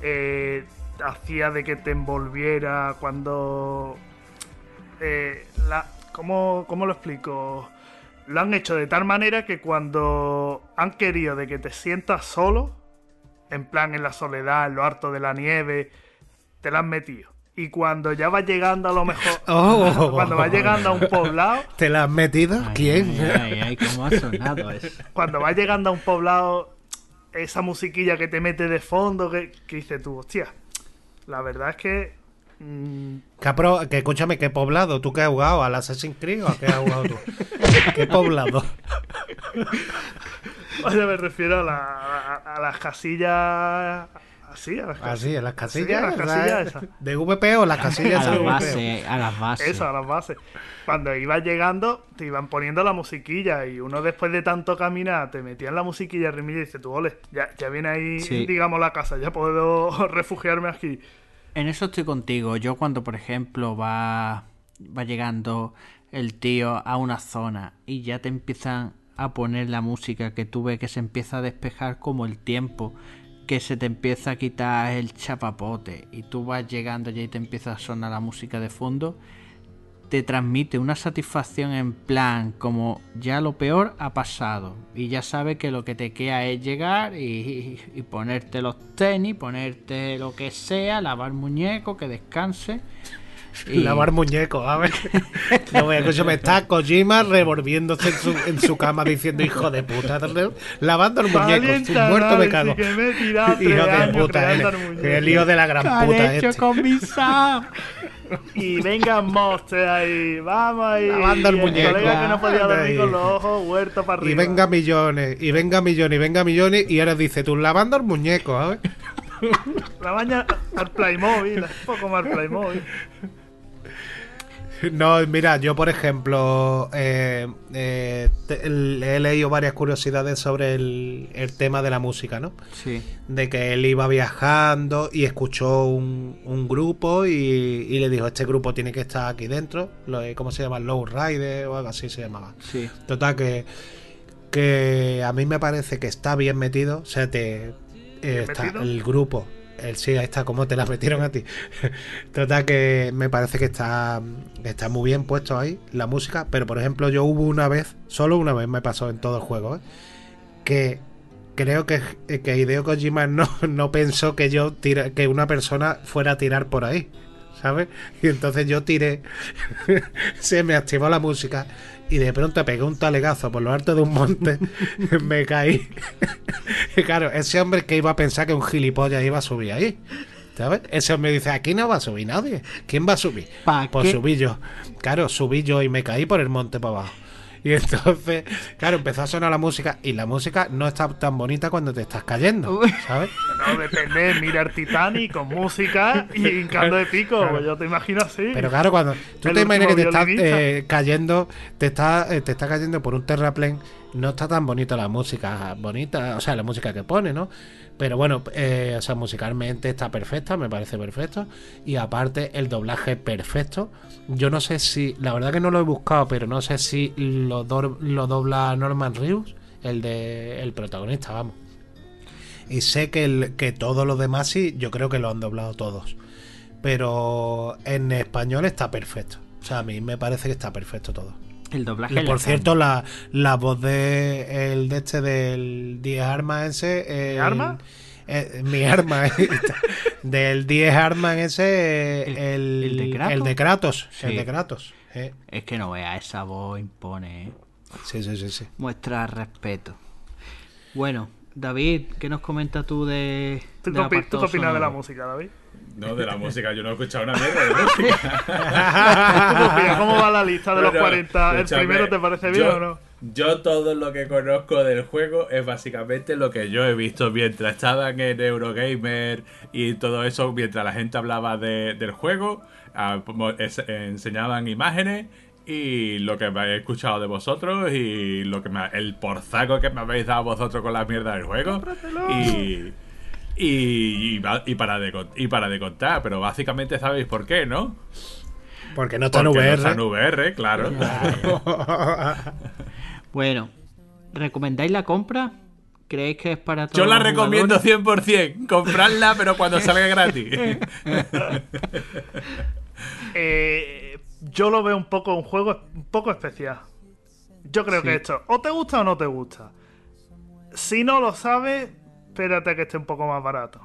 Eh, hacía de que te envolviera cuando... la, ¿cómo, ¿Cómo lo explico? Lo han hecho de tal manera que cuando han querido de que te sientas solo, en plan en la soledad, en lo harto de la nieve, te la han metido. Y cuando ya vas llegando a lo mejor, Oh. cuando vas llegando a un poblado, ¿Te la has metido? Ay, ¿Quién? Ay, ay, ay, cómo ha sonado eso. cuando vas llegando a un poblado, esa musiquilla que te mete de fondo, que, que dices tú, hostia, la verdad es que... mm, ¿Qué, apro- que escúchame, ¿qué poblado? ¿Tú qué has jugado? ¿Al Assassin's Creed o a qué has jugado tú? ¿Qué poblado? oye, me refiero a, la- a- a las casillas... Así, a las casillas. Así, las Sí, a las casillas. ¿De VP o las casillas A de las VP? bases, a las bases. Eso, a las bases. Cuando ibas llegando, te iban poniendo la musiquilla y uno después de tanto caminar te metían la musiquilla rimilla y dices tú, ole, ya, ya viene ahí, Sí. digamos, la casa, ya puedo refugiarme aquí. En eso estoy contigo. Yo cuando, por ejemplo, va, va llegando el tío a una zona y ya te empiezan a poner la música que tú ves que se empieza a despejar como el tiempo, que se te empieza a quitar el chapapote y tú vas llegando ya y te empieza a sonar la música de fondo, te transmite una satisfacción en plan como ya lo peor ha pasado y ya sabes que lo que te queda es llegar y, y ponerte los tenis, ponerte lo que sea, lavar muñeco, que descanse. y- Lavar muñecos, a ver. No voy a escúchame, está Kojima revolviéndose en su, en su cama diciendo, hijo de puta, lavando el muñeco, estoy muerto me cago. que me he tirado tres Hijo de puta, creando el, el muñeco. hijo de la ¿Qué gran puta hecho este. con? Y venga monster ahí, vamos ahí. Lavando el Y muñeco. colega que no podía Anda dormir ahí. con los ojos, huerto para arriba. Y venga millones, y venga millones, y venga millones, y ahora dice, tú lavando el muñeco, ¿sabes? La baña al Playmobil, un poco más al Playmobil. No, mira, yo por ejemplo eh, eh, te- el- he leído varias curiosidades sobre el, el tema de la música, ¿no? Sí. De que él iba viajando y escuchó un, un grupo y, y le dijo, este grupo tiene que estar aquí dentro, lo, ¿cómo se llama? Low Rider o algo así se llamaba. Sí. Total, que, que a mí me parece que está bien metido. O sea, te, eh, está metido? el grupo. El, ahí está, como te la metieron a ti. Total, que me parece que está, está muy bien puesto ahí la música. Pero por ejemplo, yo hubo una vez, solo una vez me pasó en todo el juego, ¿eh? que creo que, que Hideo Kojima no, no pensó que yo tira, que una persona fuera a tirar por ahí. ¿Sabes? Y entonces yo tiré, se me activó la música y de pronto pegué un talegazo por lo alto de un monte, me caí. y claro, ese hombre que iba a pensar que un gilipollas iba a subir ahí. ¿Sabes? Ese hombre dice, aquí no va a subir nadie. ¿Quién va a subir? ¿Pa Pues qué? subí yo. Claro, subí yo y me caí por el monte para abajo. Y entonces, claro, empezó a sonar la música y la música no está tan bonita cuando te estás cayendo. ¿sabes? No, depende, mirar Titanic con música y hincando de pico. pues yo te imagino así. Pero claro, cuando tú El te imaginas que te estás eh, cayendo, te está, eh, te está cayendo por un terraplén, no está tan bonita la música, bonita, o sea, la música que pone, ¿no? Pero bueno, eh, o sea, musicalmente está perfecta, me parece perfecto. Y aparte, el doblaje perfecto. Yo no sé si, la verdad que no lo he buscado, pero no sé si lo, do- lo dobla Norman Reedus, el de el protagonista, vamos. Y sé que, el, que todos los demás sí, yo creo que lo han doblado todos. Pero en español está perfecto. O sea, a mí me parece que está perfecto todo. El doblaje. Por cierto, la, la voz de el de este del 10 armas ese. el- arma? eh, mi arma. del 10 armas ese. ¿El- El, el de Kratos? el de Kratos. El Sí. de Kratos. eh. Es que no vea, esa voz impone. ¿eh? Sí, sí, sí, sí. Muestra respeto. Bueno, David, ¿qué nos comentas tú de. ¿Tú, qué, tú opinas de la música, David? No, de la música, yo no he escuchado una mierda de música. ¿Cómo va la lista de los Pero, 40? ¿El primero te parece bien yo- o no? Yo todo lo que conozco del juego es básicamente lo que yo he visto mientras estaban en Eurogamer y todo eso, mientras la gente hablaba de- del juego, ah, enseñaban imágenes y lo que me he escuchado de vosotros y lo que me, el porzaco que me habéis dado vosotros con la mierda del juego. Y, y, y, va- y para de, con- y para de contar, pero básicamente sabéis por qué, ¿no? Porque no está en Porque no VR. está en VR, claro. Bueno, ¿recomendáis la compra? ¿Creéis que es para todos Yo la los recomiendo jugadores? 100%. Comprarla, pero cuando salga gratis. Eh, yo lo veo un poco un juego un poco especial. Yo creo Sí. que esto, o te gusta o no te gusta. Si no lo sabes, espérate que esté un poco más barato.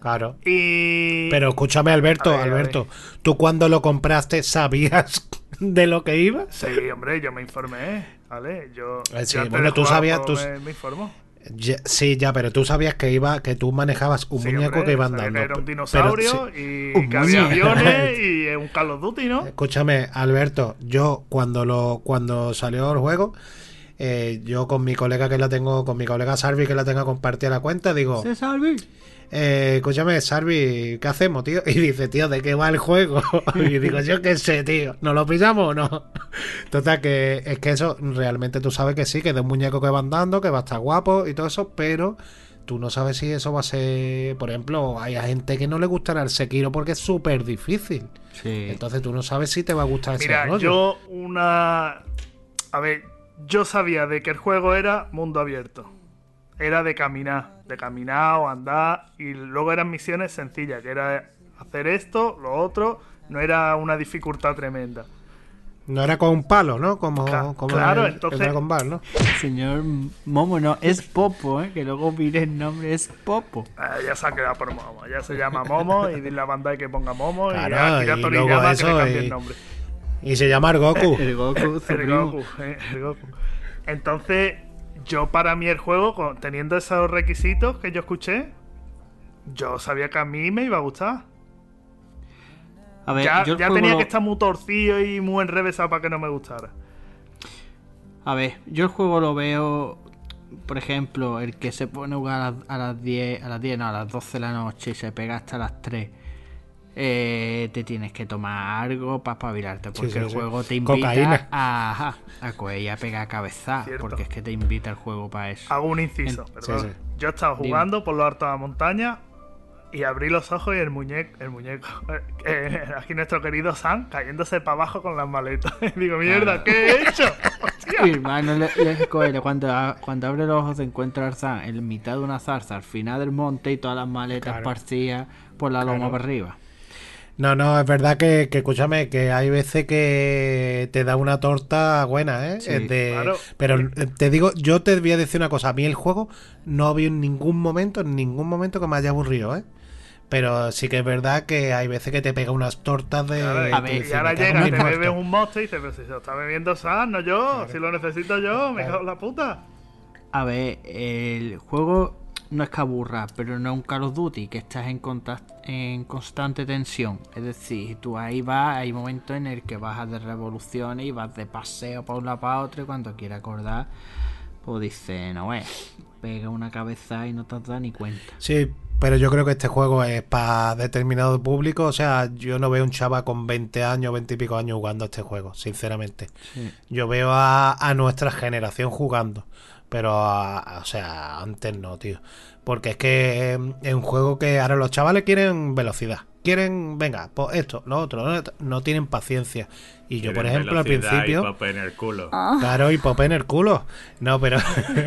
Claro. Y. Pero escúchame, Alberto, ver, Alberto, ¿tú cuando lo compraste sabías de lo que iba? Sí, hombre, yo me informé, ¿vale? Yo. Eh, sí, yo bueno, tú sabías, pues, tú- Me. Ya- sí, ya, pero tú sabías que iba, que tú manejabas un Sí, muñeco hombre, que iba andando. era un Pero dinosaurio sí, y Un que había aviones y un Call of Duty, ¿no? Escúchame, Alberto, yo cuando lo cuando salió el juego, eh, yo con mi colega que la tengo, con mi colega Sarvi que la tenga compartida la cuenta, digo, ¡Se salve! eh, escúchame, Sarvi, ¿qué hacemos, tío? Y dice, tío, ¿de qué va el juego? y digo, yo qué sé, tío, ¿nos lo pillamos o no? Total, que es que eso, realmente tú sabes que sí, que es de un muñeco que va andando, que va a estar guapo y todo eso, pero tú no sabes si eso va a ser, por ejemplo, hay gente que no le gustará el Sekiro porque es súper difícil. Sí. Entonces tú no sabes si te va a gustar ese Mira, rollo. yo una... A ver, yo sabía de que el juego era mundo abierto. Era de caminar, de caminar o andar. Y luego eran misiones sencillas, que era hacer esto, lo otro. No era una dificultad tremenda. No era con un palo, ¿no? Como, Cla- como claro, el, entonces- el Dragon Ball, ¿no? Señor Momo, no, es Popo, ¿eh? Que luego mire el nombre, es Popo. Eh, ya se ha quedado por Momo. Ya se llama Momo y dile a Bandai que ponga Momo. Claro, y a Toriyama luego que eso le cambie y- el nombre. Y se llama Goku. El Goku, El. Goku, eh, el Goku. Entonces, yo para mí el juego, teniendo esos requisitos que yo escuché, yo sabía que a mí me iba a gustar. A ver, ya yo ya tenía lo- que estar muy torcido y muy enrevesado para que no me gustara. A ver, yo el juego lo veo, por ejemplo, el que se pone a jugar a las, a las 10, a las 10, no, a las 12 de la noche y se pega hasta las 3. Eh, te tienes que tomar algo para espabilarte, porque sí, el sí. juego te invita Cocaína. a, ajá, a coger y a pegar cabeza, Cierto. porque es que te invita el juego para eso. Hago un inciso, En- perdón. sí, sí. Yo estaba Dime. jugando por lo alto de la montaña y abrí los ojos y el muñeco, el muñeco, eh, aquí nuestro querido Sam cayéndose para abajo con las maletas. Y digo, mierda, Ah. ¿qué he hecho? Hostia. Mi hermano le, le coge, cuando, a- cuando abre los ojos se encuentra Arzán en mitad de una zarza al final del monte y todas las maletas Claro. esparcidas por la loma para arriba. No, no, es verdad que, que, escúchame, que hay veces que te da una torta buena, ¿eh? Sí, de- claro. Pero eh, te digo, yo te voy a decir una cosa. A mí el juego no había en ningún momento, en ningún momento que me haya aburrido, ¿eh? Pero sí que es verdad que hay veces que te pega unas tortas de... Claro, y- A ver, y ahora "Me cago llega, te bebes muerto". un monstruo y dices, pero si se lo está bebiendo Sam, no yo, si lo necesito yo, me cago en la puta. A ver, el juego no es que aburra, pero no es un Call of Duty que estás en, en constante tensión. Es decir, tú ahí vas, hay momentos en el que vas de revoluciones y vas de paseo para un lado para otro y cuando quieres acordar, pues dice, no es, pega una cabeza y no te dado ni cuenta. Sí, pero yo creo que este juego es para determinado público. O sea, yo no veo un chaval con 20 años, 20 y pico años jugando a este juego, sinceramente. Sí. Yo veo a, a nuestra generación jugando. Pero, a- o sea, antes no, tío. Porque es que eh, es un juego que ahora los chavales quieren velocidad. Quieren, venga, pues esto, lo otro. No, no tienen paciencia. Y yo, por ejemplo, al velocidad y principio... pop en el culo. Claro, y popé en el culo. No, pero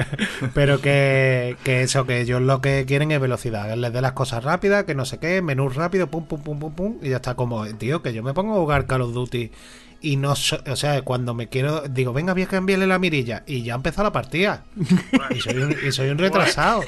pero que, que eso, que ellos lo que quieren es velocidad. Les dé las cosas rápidas, que no sé qué, menú rápido, pum, pum, pum, pum, pum. Y ya está como, tío, que yo me pongo a jugar Call of Duty y no o sea, cuando me quiero, digo, venga, voy a cambiarle la mirilla y ya empezó la partida. Y soy un, y soy un retrasado.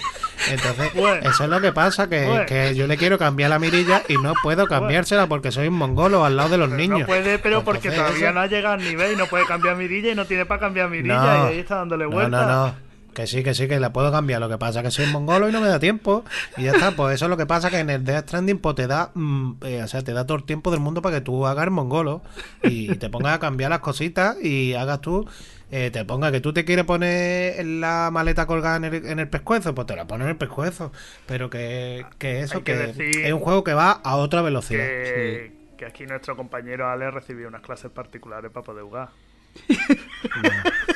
Entonces, Bueno. eso es lo que pasa, que, que yo le quiero cambiar la mirilla y no puedo cambiársela porque soy un mongolo al lado de los niños. No puede, pero porque todavía eso- no ha llegado al nivel y no puede cambiar mirilla y no tiene para cambiar mirilla No. y ahí está dándole No, vueltas. no, no. Que sí, que sí, que la puedo cambiar. Lo que pasa es que soy mongolo y no me da tiempo. Y ya está. Pues eso es lo que pasa que en el Death Stranding pues te da, mm, eh, o sea, te da todo el tiempo del mundo para que tú hagas el mongolo y te pongas a cambiar las cositas y hagas tú. eh, te ponga que tú te quieres poner la maleta colgada en el, en el pescuezo, pues te la pones en el pescuezo. Pero que, que eso, Hay que es un juego que va a otra velocidad. Que, que aquí nuestro compañero Ale recibió unas clases particulares para poder jugar.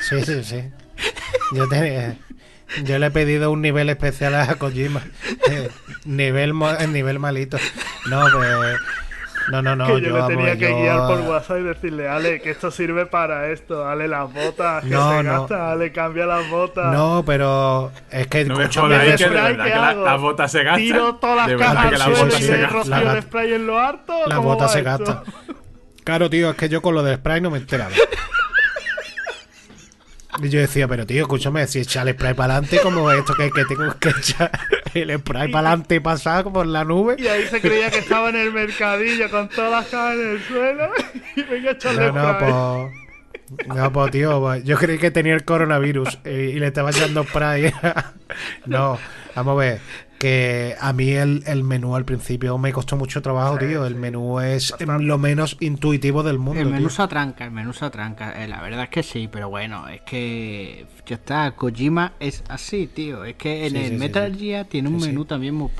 Sí, sí, sí. Yo, te- yo le he pedido un nivel especial a Kojima. Eh, nivel, el nivel malito. No, pues. No, no, no. que yo, le vamos, tenía que yo- guiar por WhatsApp y decirle, Ale, que esto sirve para esto, Ale, las botas, que No, se no. gasta, Ale, cambia las botas. No, pero es que No me escúchame, que de verdad que la- las botas se gastan. Tiro todas las cajas que las botas y se le gastan. La- spray en lo harto. las ¿cómo botas se gastan. Claro, tío, es que yo con lo de spray no me enteraba. Y yo decía, pero tío, escúchame, si echar el spray para adelante, como esto que, que tengo que echar el spray para adelante y pasar por la nube. Y ahí se creía que estaba en el mercadillo con todas las cajas en el suelo. Y venga a echarle No, no, spray. pues. No, pues tío, pues, yo creí que tenía el coronavirus eh, y le estaba echando spray. no, vamos a ver. Que a mí el, el menú al principio me costó mucho trabajo, Sí, tío. El sí. menú es Bastante. lo menos intuitivo del mundo. El menú tío. se atranca, el menú se atranca. Eh, la verdad es que sí, pero bueno, es que ya está. Kojima es así, tío. Es que en Sí, el Metal sí. Gear tiene un Sí, sí. menú también muy,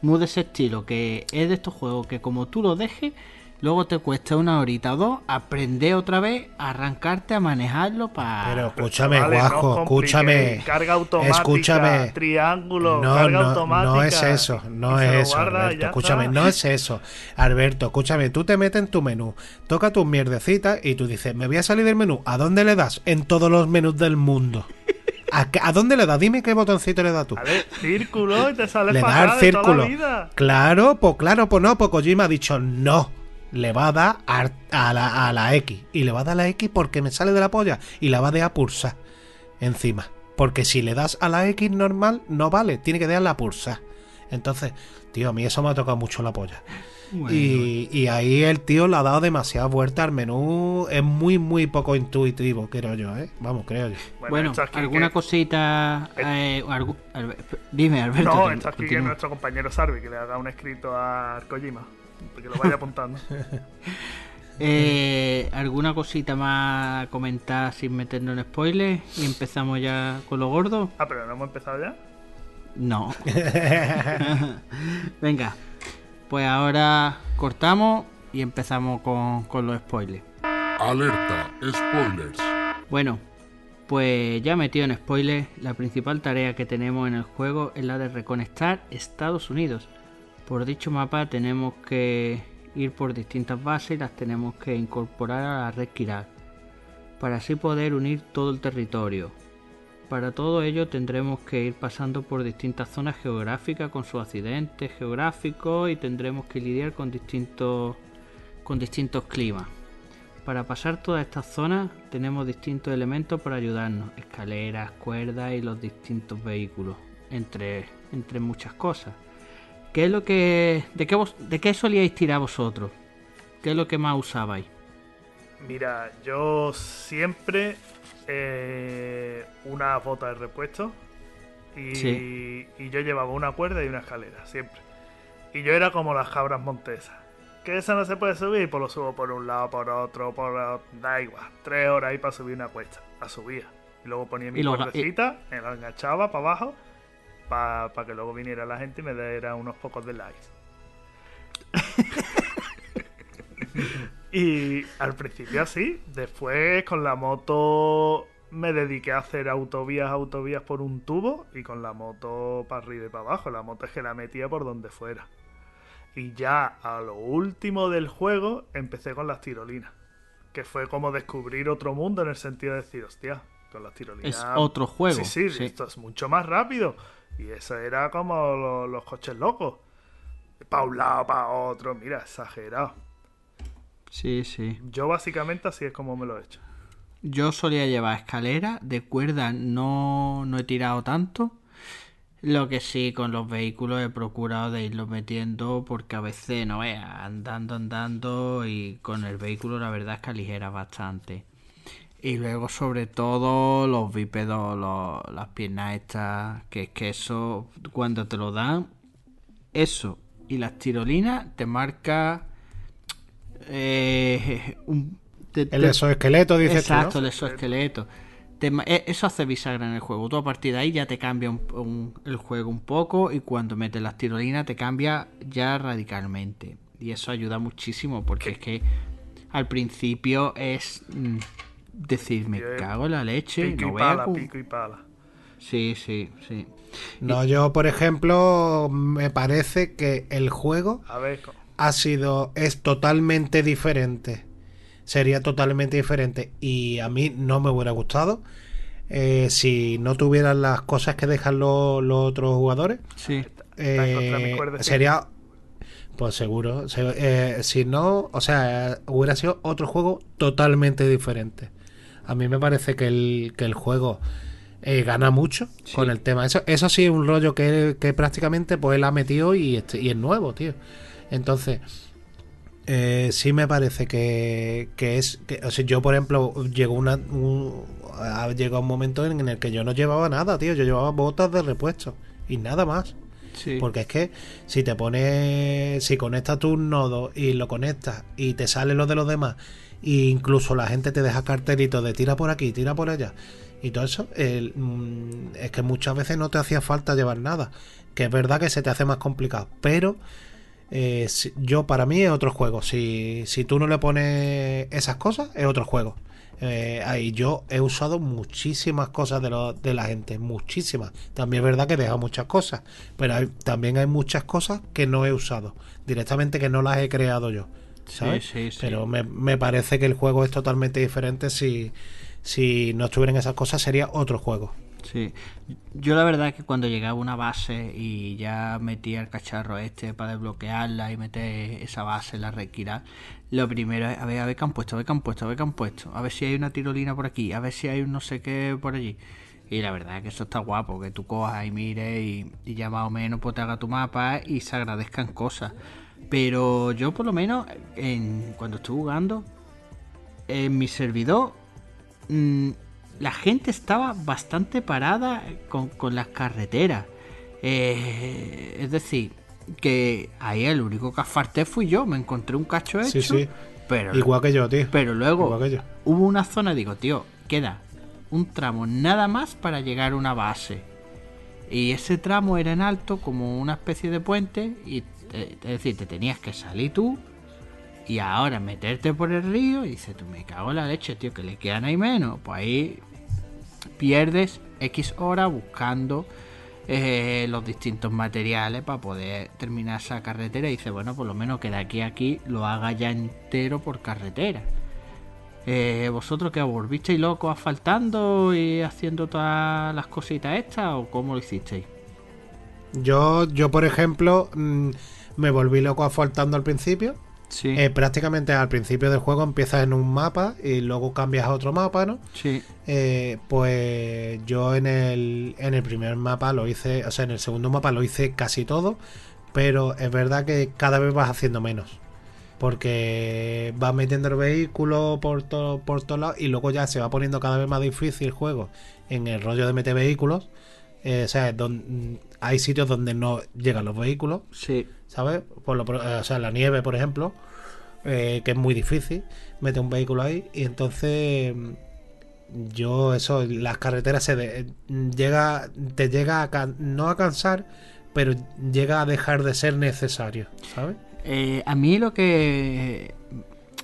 muy de ese estilo. Que es de estos juegos que, como tú lo dejes, luego te cuesta una horita o dos aprender otra vez a arrancarte a manejarlo para. Pero escúchame, Vale, no Guajo, compliquéis. escúchame. Carga automática, Escúchame. triángulo, No, carga no, automática. no es eso, no es eso, guarda Alberto. Escúchame, está. no es eso. Alberto, escúchame, tú te metes en tu menú, toca tus mierdecitas y tú dices, me voy a salir del menú. ¿A dónde le das? En todos los menús del mundo. ¿A, qué- a dónde le das? Dime qué botoncito le das tú. A ver, círculo y te sale Le da toda la círculo. vida. Claro, pues claro, pues no, pues Kojima ha dicho no. Le va a dar a, a la, a la X. Y le va a dar a la X porque me sale de la polla. Y la va a dar a pulsar encima. Porque si le das a la X normal, no vale. Tiene que darle a pulsar. Entonces, tío, a mí eso me ha tocado mucho la polla. Bueno, Y, y ahí el tío le ha dado demasiada vuelta al menú. Es muy, muy poco intuitivo, creo yo, ¿eh? Vamos, creo yo. bueno, alguna que- cosita. eh, Albe- dime, Alberto. No, esto que continúa. nuestro compañero Sarvi que le haga un escrito a Kojima. Que lo vaya apuntando. Eh, ¿Alguna cosita más a comentar sin meternos en spoilers? Y empezamos ya con lo gordo. ah, pero no hemos empezado ya. No. Venga, pues ahora cortamos y empezamos con, con los spoilers. Alerta, spoilers. Bueno, pues ya metido en spoilers, la principal tarea que tenemos en el juego es la de reconectar Estados Unidos. Por dicho mapa tenemos que ir por distintas bases y las tenemos que incorporar a la red Kirak para así poder unir todo el territorio. Para todo ello tendremos que ir pasando por distintas zonas geográficas con sus accidentes geográficos y tendremos que lidiar con distintos con distintos climas. Para pasar todas estas zonas tenemos distintos elementos para ayudarnos, escaleras, cuerdas y los distintos vehículos, entre, entre muchas cosas. ¿Qué es lo que de qué vos- de qué solíais tirar vosotros? ¿Qué es lo que más usabais? Mira, yo siempre eh, una bota de repuesto y, Sí. y yo llevaba una cuerda y una escalera, siempre. Y yo era como las cabras montesas. Que eso no se puede subir, pues lo subo por un lado, por otro, por otro, da igual. Tres horas ahí para subir una cuesta. La subía. Y luego ponía mi Y cuerdecita, me la enganchaba para abajo, para que luego viniera la gente y me diera unos pocos de likes. Y al principio así, después con la moto me dediqué a hacer autovías, autovías por un tubo y con la moto para arriba y para abajo. La moto es que la metía por donde fuera. Y ya a lo último del juego empecé con las tirolinas. Que fue como descubrir otro mundo en el sentido de decir, hostia, con las tirolinas. Es otro juego. Sí, sí, sí. esto es mucho más rápido. Y eso era como lo- los coches locos. Para un lado, para otro, mira, exagerado. Sí, sí. Yo básicamente así es como me lo he hecho. Yo solía llevar escalera, de cuerda no, no he tirado tanto. Lo que sí, con los vehículos he procurado de irlos metiendo porque a veces, no veas, andando, andando y con el vehículo la verdad es que aligera bastante. Y luego, sobre todo, los bípedos, los- las piernas estas, que es que eso, cuando te lo dan, eso y las tirolinas te marca eh, un, te- El te- exoesqueleto, dices Exacto, tú, el exoesqueleto. Te e- eso hace bisagra en el juego. Tú a partir de ahí ya te cambia un- un- el juego un poco y cuando metes las tirolinas te cambia ya radicalmente. Y eso ayuda muchísimo porque es que al principio es mm, decir, me cago en la leche, Pico no y voy a pala, pico y pala. Sí, sí, sí. No, yo, por ejemplo, me parece que el juego A ver, co- ha sido, es totalmente diferente. Sería totalmente diferente. Y a mí no me hubiera gustado eh, si no tuvieran las cosas que dejan los, los otros jugadores. Sí. Eh, sería, pues seguro. se- eh, si no, o sea, hubiera sido otro juego totalmente diferente. A mí me parece que el, que el juego eh, gana mucho Sí. con el tema. Eso, eso sí es un rollo que, que prácticamente pues él ha metido y, este, y es nuevo, tío. Entonces, eh, sí me parece que, que es. Que, o sea, yo, por ejemplo, llegó una. Un, ha llegado un momento en el que yo no llevaba nada, tío. Yo llevaba botas de repuesto y nada más. Sí. Porque es que si te pones, si conectas tu nodo y lo conectas y te sale lo de los demás, e incluso la gente te deja cartelitos de tira por aquí, tira por allá, y todo eso, mm, es que muchas veces no te hacía falta llevar nada. Que es verdad que se te hace más complicado, pero eh, yo para mí es otro juego. Si, si tú no le pones esas cosas, es otro juego. Eh, ahí yo he usado muchísimas cosas de, lo- de la gente, muchísimas. También es verdad que deja muchas cosas, pero también hay muchas cosas que no he usado, directamente que no las he creado yo. ¿Sabes? sí, sí. Pero me, me parece que el juego es totalmente diferente. Si, si no estuvieran esas cosas, sería otro juego. Sí. Yo la verdad que cuando llegaba a una base y ya metía el cacharro este para desbloquearla y meter esa base la requirar, lo primero es a ver, a ver qué han puesto, a ver qué han puesto, a ver qué han puesto, a ver si hay una tirolina por aquí, a ver si hay un no sé qué por allí. Y la verdad que eso está guapo, que tú cojas y mires y, y ya más o menos pues te haga tu mapa y se agradezcan cosas. Pero yo por lo menos en, cuando estuve jugando, en mi servidor mm, la gente estaba bastante parada con, con las carreteras. Eh, es decir, que ahí el único que asfalté fui yo. Me encontré un cacho hecho. Sí, sí. Pero, Igual que yo, tío. pero luego hubo una zona, digo, tío, queda un tramo nada más para llegar a una base. Y ese tramo era en alto, como una especie de puente. Y es decir, te tenías que salir tú. Y ahora meterte por el río. Y dices, tú me cago en la leche, tío, que le quedan ahí menos. Pues ahí pierdes X horas buscando eh, los distintos materiales para poder terminar esa carretera. Y dices, bueno, por lo menos que de aquí a aquí lo haga ya entero por carretera. Eh, ¿Vosotros que os volvisteis locos asfaltando y haciendo todas las cositas estas o cómo lo hicisteis? Yo, yo por ejemplo, mm, me volví loco asfaltando al principio. Sí, Eh, prácticamente al principio del juego empiezas en un mapa y luego cambias a otro mapa, ¿no? sí, Eh, pues yo en el, en el primer mapa lo hice, o sea, en el segundo mapa lo hice casi todo, pero es verdad que cada vez vas haciendo menos. Porque vas metiendo el vehículo por, to- por todos lados y luego ya se va poniendo cada vez más difícil el juego en el rollo de meter vehículos. Eh, o sea, don- hay sitios donde no llegan los vehículos, sí, ¿sabes? Por lo, eh, o sea, la nieve, por ejemplo, eh, que es muy difícil, mete un vehículo ahí y entonces mm, yo eso, las carreteras se de- llega, te llega a no a cansar, pero llega a dejar de ser necesario, ¿sabes? Eh, a mí lo que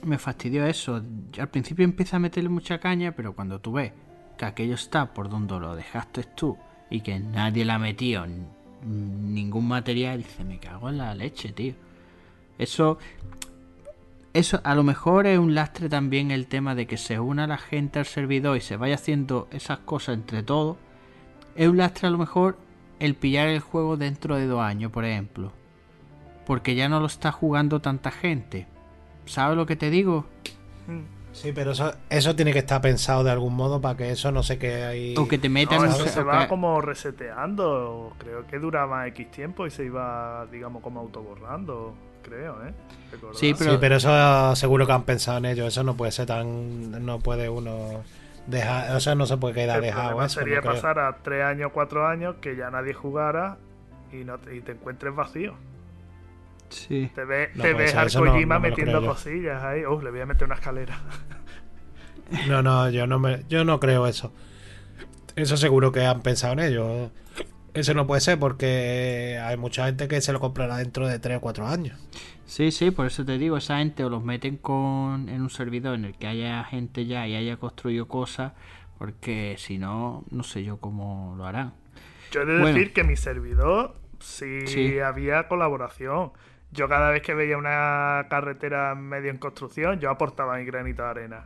me fastidió eso, al principio empieza a meterle mucha caña, pero cuando tú ves que aquello está por donde lo dejaste tú y que nadie le ha metido ningún material, dice, me cago en la leche, tío. Eso, eso a lo mejor es un lastre también el tema de que se una la gente al servidor y se vaya haciendo esas cosas entre todos. Es un lastre a lo mejor el pillar el juego dentro de dos años, por ejemplo porque ya no lo está jugando tanta gente. ¿Sabes lo que te digo? Sí, pero eso, eso tiene que estar pensado de algún modo para que eso no se quede ahí. O que te No, metan un eso se- va que- como reseteando. Creo que duraba X tiempo y se iba, digamos, como autoborrando. Creo, ¿eh? Sí, Sí, pero- pero eso seguro que han pensado en ello. Eso no puede ser tan. No puede uno Deja, o sea, no se puede quedar El dejado eso. sería no pasar a 3 años, 4 años, que ya nadie jugara y, no te, y te encuentres vacío. Sí. Te, ve, No, te pues ves al eso no- Kojima no me lo metiendo cosillas ahí. Uf, le voy a meter una escalera. No, no, yo no me, yo no creo eso. Eso seguro que han pensado en ello. Eso no puede ser porque hay mucha gente que se lo comprará dentro de 3 o 4 años. Sí, sí, por eso te digo, esa gente o los meten con en un servidor en el que haya gente ya y haya construido cosas, porque si no, no sé yo cómo lo harán. Yo he de Bueno. decir que mi servidor sí, Sí. había colaboración. Yo cada vez que veía una carretera medio en construcción, yo aportaba mi granito de arena.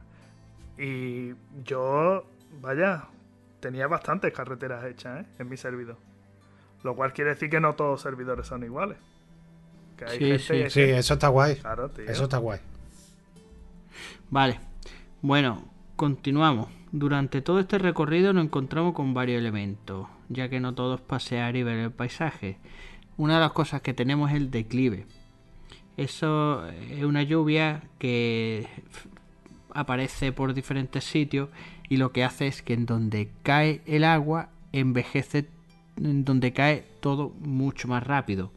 Y yo, vaya, tenía bastantes carreteras hechas ¿eh? en mi servidor. Lo cual quiere decir que no todos los servidores son iguales. Que hay Sí, gente sí. Sí, gente. eso está guay. Claro, tío. Eso está guay. Vale, bueno, continuamos. Durante todo este recorrido nos encontramos con varios elementos, ya que no todo es pasear y ver el paisaje. Una de las cosas que tenemos es el declive. Eso es una lluvia que aparece por diferentes sitios y lo que hace es que en donde cae el agua envejece, en donde cae todo mucho más rápido.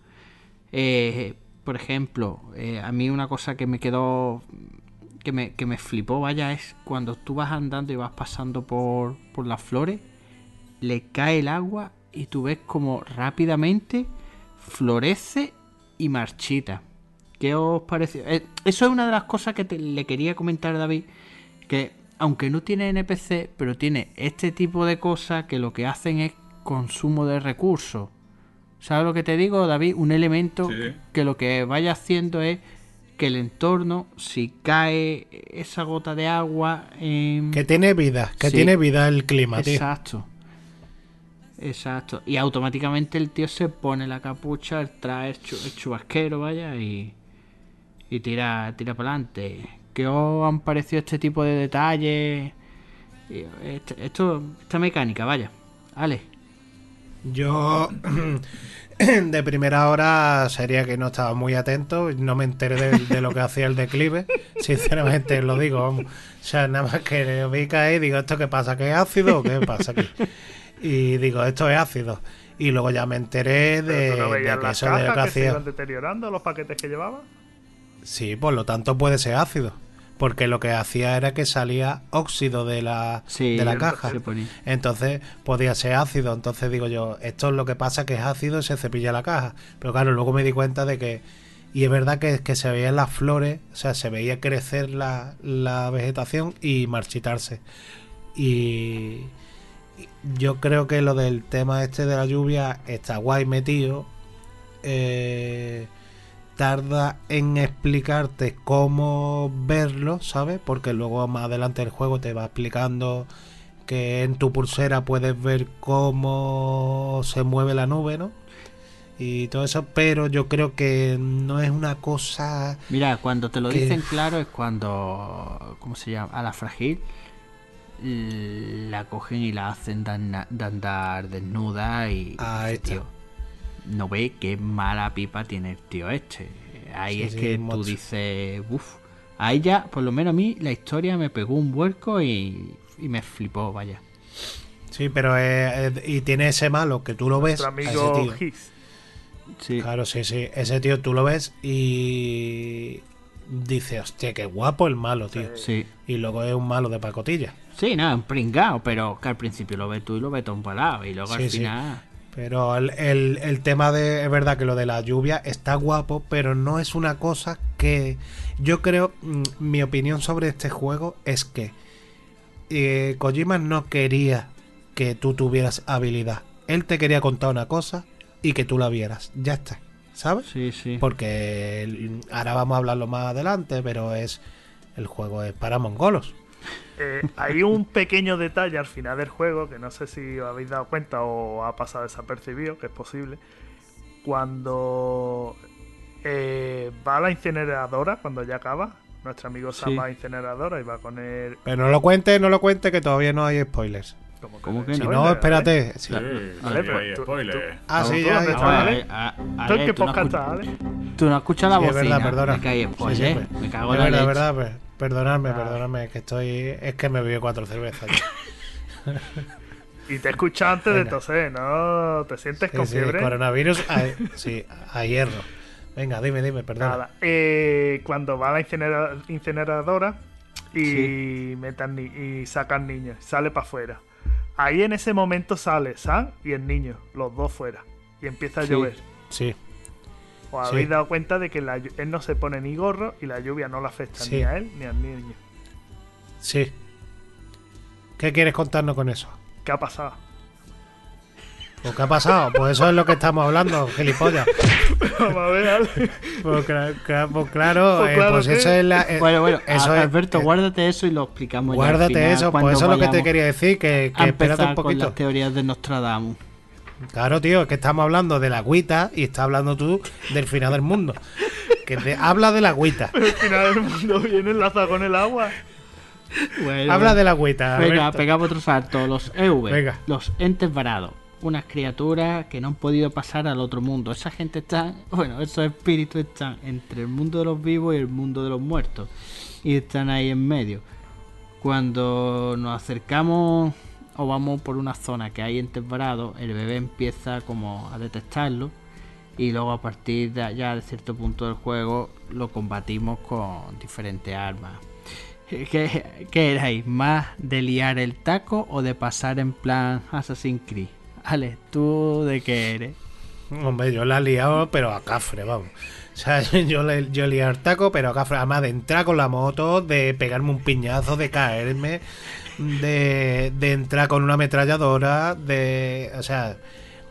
Eh, por ejemplo, eh, a mí una cosa que me quedó que me, que me flipó, vaya, es cuando tú vas andando y vas pasando por, por las flores, le cae el agua y tú ves como rápidamente florece y marchita. ¿Qué os pareció? Eh, eso es una de las cosas que te- le quería comentar a David, que aunque no tiene NPC, pero tiene este tipo de cosas que lo que hacen es consumo de recursos. ¿Sabes lo que te digo, David? Un elemento Sí. que lo que vaya haciendo es que el entorno, si cae esa gota de agua. Que tiene vida, que Sí. tiene vida el clima, tío. Exacto. Y automáticamente el tío se pone la capucha, trae el, el chubasquero, vaya, y, tira, tira para adelante. ¿Qué os han parecido este tipo de detalles? Este- esto, esta mecánica, vaya. Ale. Yo de primera hora sería que no estaba muy atento, no me enteré de, lo que hacía el declive, sinceramente lo digo, vamos. O sea, nada más que vi caer y digo, ¿esto qué pasa? ¿Que es ácido qué pasa aquí? Y digo, esto es ácido. Y luego ya me enteré de, no de que las eso de lo que cajas que se iban deteriorando, los paquetes que llevaba. Sí, por lo tanto puede ser ácido. Porque lo que hacía era que salía óxido de la, Sí, de la caja. se ponía. Entonces podía ser ácido. Entonces digo yo, esto es lo que pasa que es ácido y se cepilla la caja. Pero claro, luego me di cuenta de que. Y es verdad que, que se veían las flores, o sea, se veía crecer la, la vegetación y marchitarse. Y yo creo que lo del tema este de la lluvia está guay metido. Eh, tarda en explicarte cómo verlo, ¿sabes? Porque luego más adelante el juego te va explicando que en tu pulsera puedes ver cómo se mueve la nube, ¿no? Y todo eso, pero yo creo que no es una cosa... Mira, cuando te lo Que- dicen claro es cuando, ¿cómo se llama? A la frágil l- la cogen y la hacen de, andar desnuda y está. tío, no ve qué mala pipa tiene el tío este. Ahí Sí, es sí, que tú dices, uff, ahí ya, por lo menos a mí, la historia me pegó un vuelco y, y me flipó, vaya. Sí, pero y tiene ese malo que tú lo ves. Nuestro a ese amigo tío. Higgs. Sí, Claro, sí, sí. Ese tío tú lo ves y dice, hostia, qué guapo el malo, tío. sí. Y luego es un malo de pacotilla. Sí, nada, un pringao, pero que al principio lo ves tú y lo ves todo empalado y luego Sí, al sí. final... Pero el, el- el tema de, es verdad que lo de la lluvia está guapo, pero no es una cosa que yo creo, mm, mi opinión sobre este juego es que eh, Kojima no quería que tú tuvieras habilidad. Él te quería contar una cosa y que tú la vieras. Ya está, ¿sabes? Sí, sí. Porque el- ahora vamos a hablarlo más adelante, pero es el juego es para mongolos. Eh, hay un pequeño detalle al final del juego que no sé si os habéis dado cuenta o ha pasado desapercibido, que es posible. Cuando eh, va a la incineradora, cuando ya acaba, nuestro amigo Sam Sí. va a la incineradora y va con él. Pero no lo cuente, no lo cuente, que todavía no hay spoilers. Como ¿Cómo que Si no? no, espérate. sí. Sí, sí, pues tú-. Ah, ¿Tú sí, ya. Ale? ¿Tú en qué no podcast escuchas- estás, Ale? Tú no escuchas la Sí, es verdad, perdona. Me cae Sí, spoiler. sí, pues. me cago Es en la verdad, leche. verdad, pues. Perdonadme, Ah. perdonadme, que estoy. Es que me bebí cuatro cervezas. Y te escucha antes de Venga. toser, ¿no? ¿Te sientes Sí, con sí, fiebre? coronavirus, a, sí, a hierro. Venga, dime, dime, perdona. Nada. Eh, cuando va a la incinera- incineradora y metan ni- y sacan niños, sale para afuera. Ahí en ese momento sale Sam y el niño, los dos fuera. Y empieza a Sí. llover. Sí, ¿Os Sí. habéis dado cuenta de que la él no se pone ni gorro y la lluvia no le afecta Sí. ni a él ni al niño? sí. ¿Qué quieres contarnos con eso? ¿Qué ha pasado? Pues, ¿Qué ha pasado? Pues eso es lo que estamos hablando, gilipollas. Vamos a ver, Ale. Pues, cla- cla- pues claro, Pues eh, claro pues eso es la. eh, Bueno, bueno, eso a- es- Alberto, eh, guárdate eso y lo explicamos ya al Guárdate final, eso, cuando pues eso es lo que te vayamos quería decir, que, a que espérate empezar un con poquito. las teorías de Nostradamus. Claro, tío, es que estamos hablando de la agüita y estás hablando tú del final del mundo. Que te habla de la agüita. Al final del mundo viene enlazado con el agua. Bueno, Habla de la agüita. Venga, Alberto. pegamos otro salto. Los EV, Venga. los entes varados. Unas criaturas que no han podido pasar al otro mundo. Esa gente está, bueno, esos espíritus están entre el mundo de los vivos y el mundo de los muertos. Y están ahí en medio. Cuando nos acercamos o vamos por una zona que hay entes varados, el bebé empieza como a detectarlo. Y luego a partir de ya de cierto punto del juego lo combatimos con diferentes armas. ¿Qué, qué erais? ¿Más de liar el taco o de pasar en plan Assassin's Creed? Ale, ¿tú de qué eres? Hombre, yo la he liado, pero a cafre, vamos. O sea, yo le yo he liado el taco, pero a cafre. Además de entrar con la moto, de pegarme un piñazo, de caerme, de, de entrar con una ametralladora, de. O sea,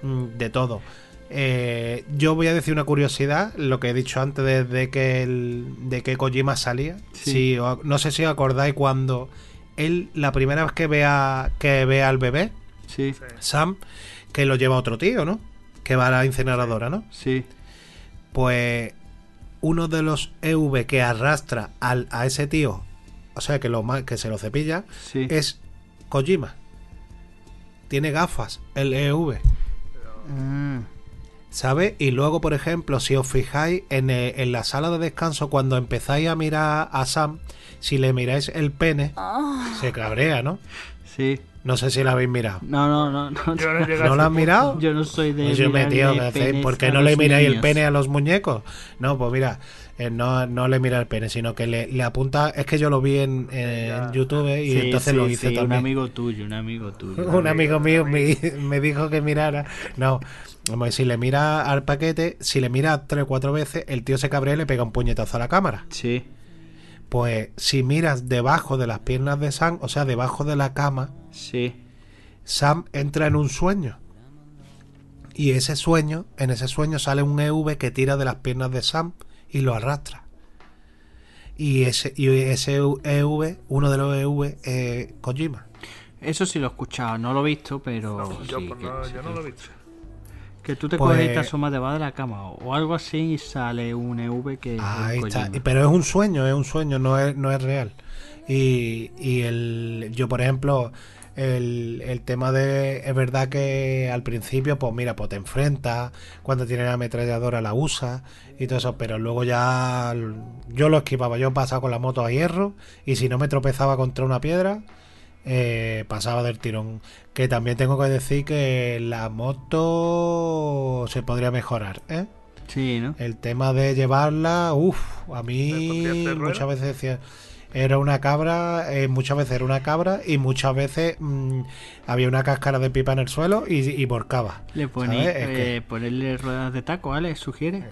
mm, de todo. Eh, yo voy a decir una curiosidad, lo que he dicho antes de, de que, el, de que Kojima salía. Sí. Si no sé si os acordáis cuando él, la primera vez que vea, que vea al bebé, Sí, Sam, que lo lleva otro tío, ¿no? Que va a la incineradora, ¿no? sí. Pues uno de los EV que arrastra al, a ese tío, o sea, que, lo, que se lo cepilla, Sí. es Kojima. Tiene gafas, el EV, Ah, ¿sabes? Y luego, por ejemplo, si os fijáis en, eh, en la sala de descanso, cuando empezáis a mirar a Sam, si le miráis el pene, se cabrea, ¿no? sí. No sé si lo habéis mirado. No, no, no. no, Yo no ¿No has punto. mirado? Yo no soy de. Me tío, ¿por qué no le miráis el pene a los muñecos? No, pues mira, eh, no, no le mira el pene, sino que le, le apunta. Es que yo lo vi en, en YouTube y Sí, entonces sí, lo hice sí, Un también. amigo tuyo, un amigo tuyo. Un amigo mío me, me dijo que mirara. No, hombre, si le mira al paquete, si le mira tres o cuatro veces, el tío se cabrea y le pega un puñetazo a la cámara. Sí, Pues si miras debajo de las piernas de Sam, o sea, debajo de la cama, sí. Sam entra en un sueño. Y ese sueño, en ese sueño sale un EV que tira de las piernas de Sam y lo arrastra. Y ese, y ese EV, uno de los EV, es Kojima. Eso sí lo he escuchado, no lo he visto, pero. No, sí, que, no, sí yo que- no lo he visto. que tú te Pues- coges y te asomas debajo de la cama o, o algo así y sale un EV que. es Ahí está. Pero es un sueño, es un sueño, no es, no es real. Y, y el, yo, por ejemplo, el, el tema de. Es verdad que al principio, pues mira, pues te enfrentas, cuando tienes la ametralladora la usas y todo eso, pero luego ya yo lo esquivaba. Yo pasaba con la moto a hierro y si no me tropezaba contra una piedra, eh, pasaba del tirón. Que también tengo que decir que la moto se podría mejorar, ¿eh? Sí, ¿no? El tema de llevarla, uff, a ¿Le mí muchas veces decía, era una cabra, eh, muchas veces era una cabra y muchas veces mm, había una cáscara de pipa en el suelo y, y volcaba. Le poní, eh, ponerle ruedas de taco, ¿vale? ¿Sugiere?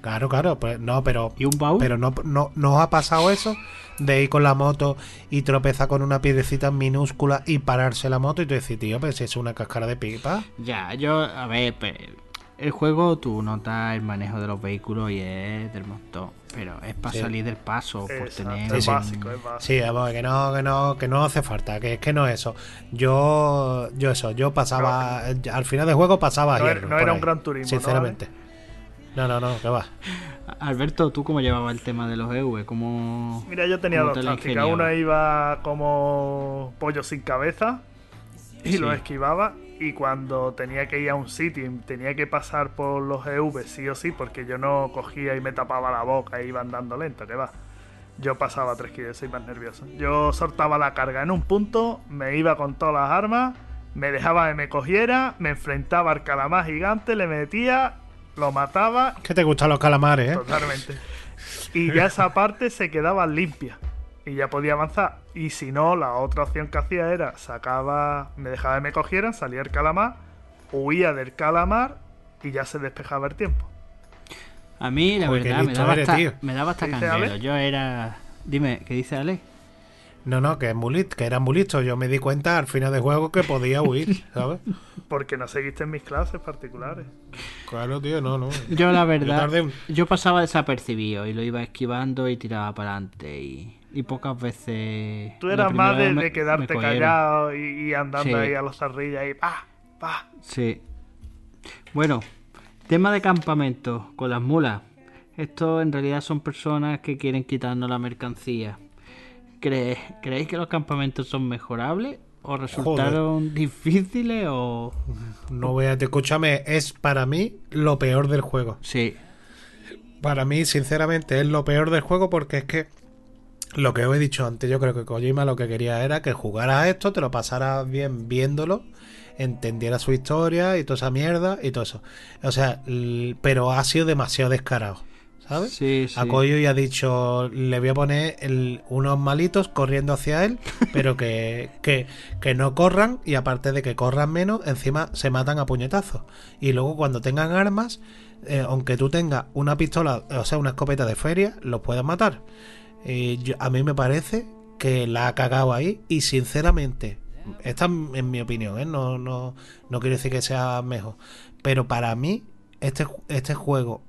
Claro, claro, pues, no, pero, ¿Y un baúl? pero no, no, no ha pasado eso de ir con la moto y tropezar con una piedrecita minúscula y pararse la moto y tú decir, tío, pero si es una cáscara de pipa. Ya, yo, a ver, pe- el juego tú notas el manejo de los vehículos y es del montón, pero es para Sí. salir del paso, por Exacto, tener... es sí. básico, es básico. Sí, vamos, que no, que no, que no hace falta, que es que no es eso. Yo, yo eso, yo pasaba, al final del juego pasaba No hierro, no era ahí, un Gran Turismo, ¿no, Sinceramente. No, no, no, que va. Alberto, ¿tú cómo llevabas el tema de los EV? ¿Cómo... Mira, yo tenía dos tácticas. Una iba como pollo sin cabeza y Sí. lo esquivaba. Y cuando tenía que ir a un sitio y tenía que pasar por los EV sí o sí, porque yo no cogía y me tapaba la boca e iba andando lento, que va. yo pasaba 3 kills, soy más nervioso. Yo soltaba la carga en un punto, me iba con todas las armas, me dejaba que me cogiera, me enfrentaba al calamar gigante, le metía, lo mataba Que te gustan los calamares, ¿eh? Totalmente. Y ya esa parte se quedaba limpia. Y ya podía avanzar. Y si no, la otra opción que hacía era sacaba, me dejaba que me cogieran, salía el calamar, huía del calamar y ya se despejaba el tiempo. A mí, la verdad, me daba, eres, hasta, me. Yo era. Dime, ¿qué dice Ale? No, no, que es muy listo, que era muy listo. Yo me di cuenta al final de juego que podía huir, ¿sabes? Porque no seguiste en mis clases particulares. Claro, tío, no, no. Yo, la verdad, tardé yo pasaba desapercibido y lo iba esquivando y tiraba para adelante. Y, y pocas veces. Tú la eras más de, me- de quedarte callado y, y andando Sí. ahí a los zarrillas y ¡pa! ¡pa! Sí. Bueno, tema de campamento con las mulas. Esto en realidad son personas que quieren quitarnos la mercancía. ¿Cree- ¿Creéis que los campamentos son mejorables? ¿O resultaron difíciles? O. No veas, escúchame, es para mí lo peor del juego. Sí, Para mí, sinceramente, es lo peor del juego porque es que lo que os he dicho antes, yo creo que Kojima lo que quería era que jugaras a esto, te lo pasaras bien viéndolo, entendieras su historia y toda esa mierda y todo eso. O sea, pero ha sido demasiado descarado, ¿sabes? sí, sí. A Koyo ya ha dicho, le voy a poner el- unos malitos corriendo hacia él, pero que, que, que no corran y aparte de que corran menos, encima se matan a puñetazos. Y luego cuando tengan armas, eh, aunque tú tengas una pistola, o sea, una escopeta de feria, los puedes matar. Yo- a mí me parece que la ha cagado ahí y sinceramente, esta es mi opinión, ¿eh? no, no, no quiero decir que sea mejor, pero para mí este, este juego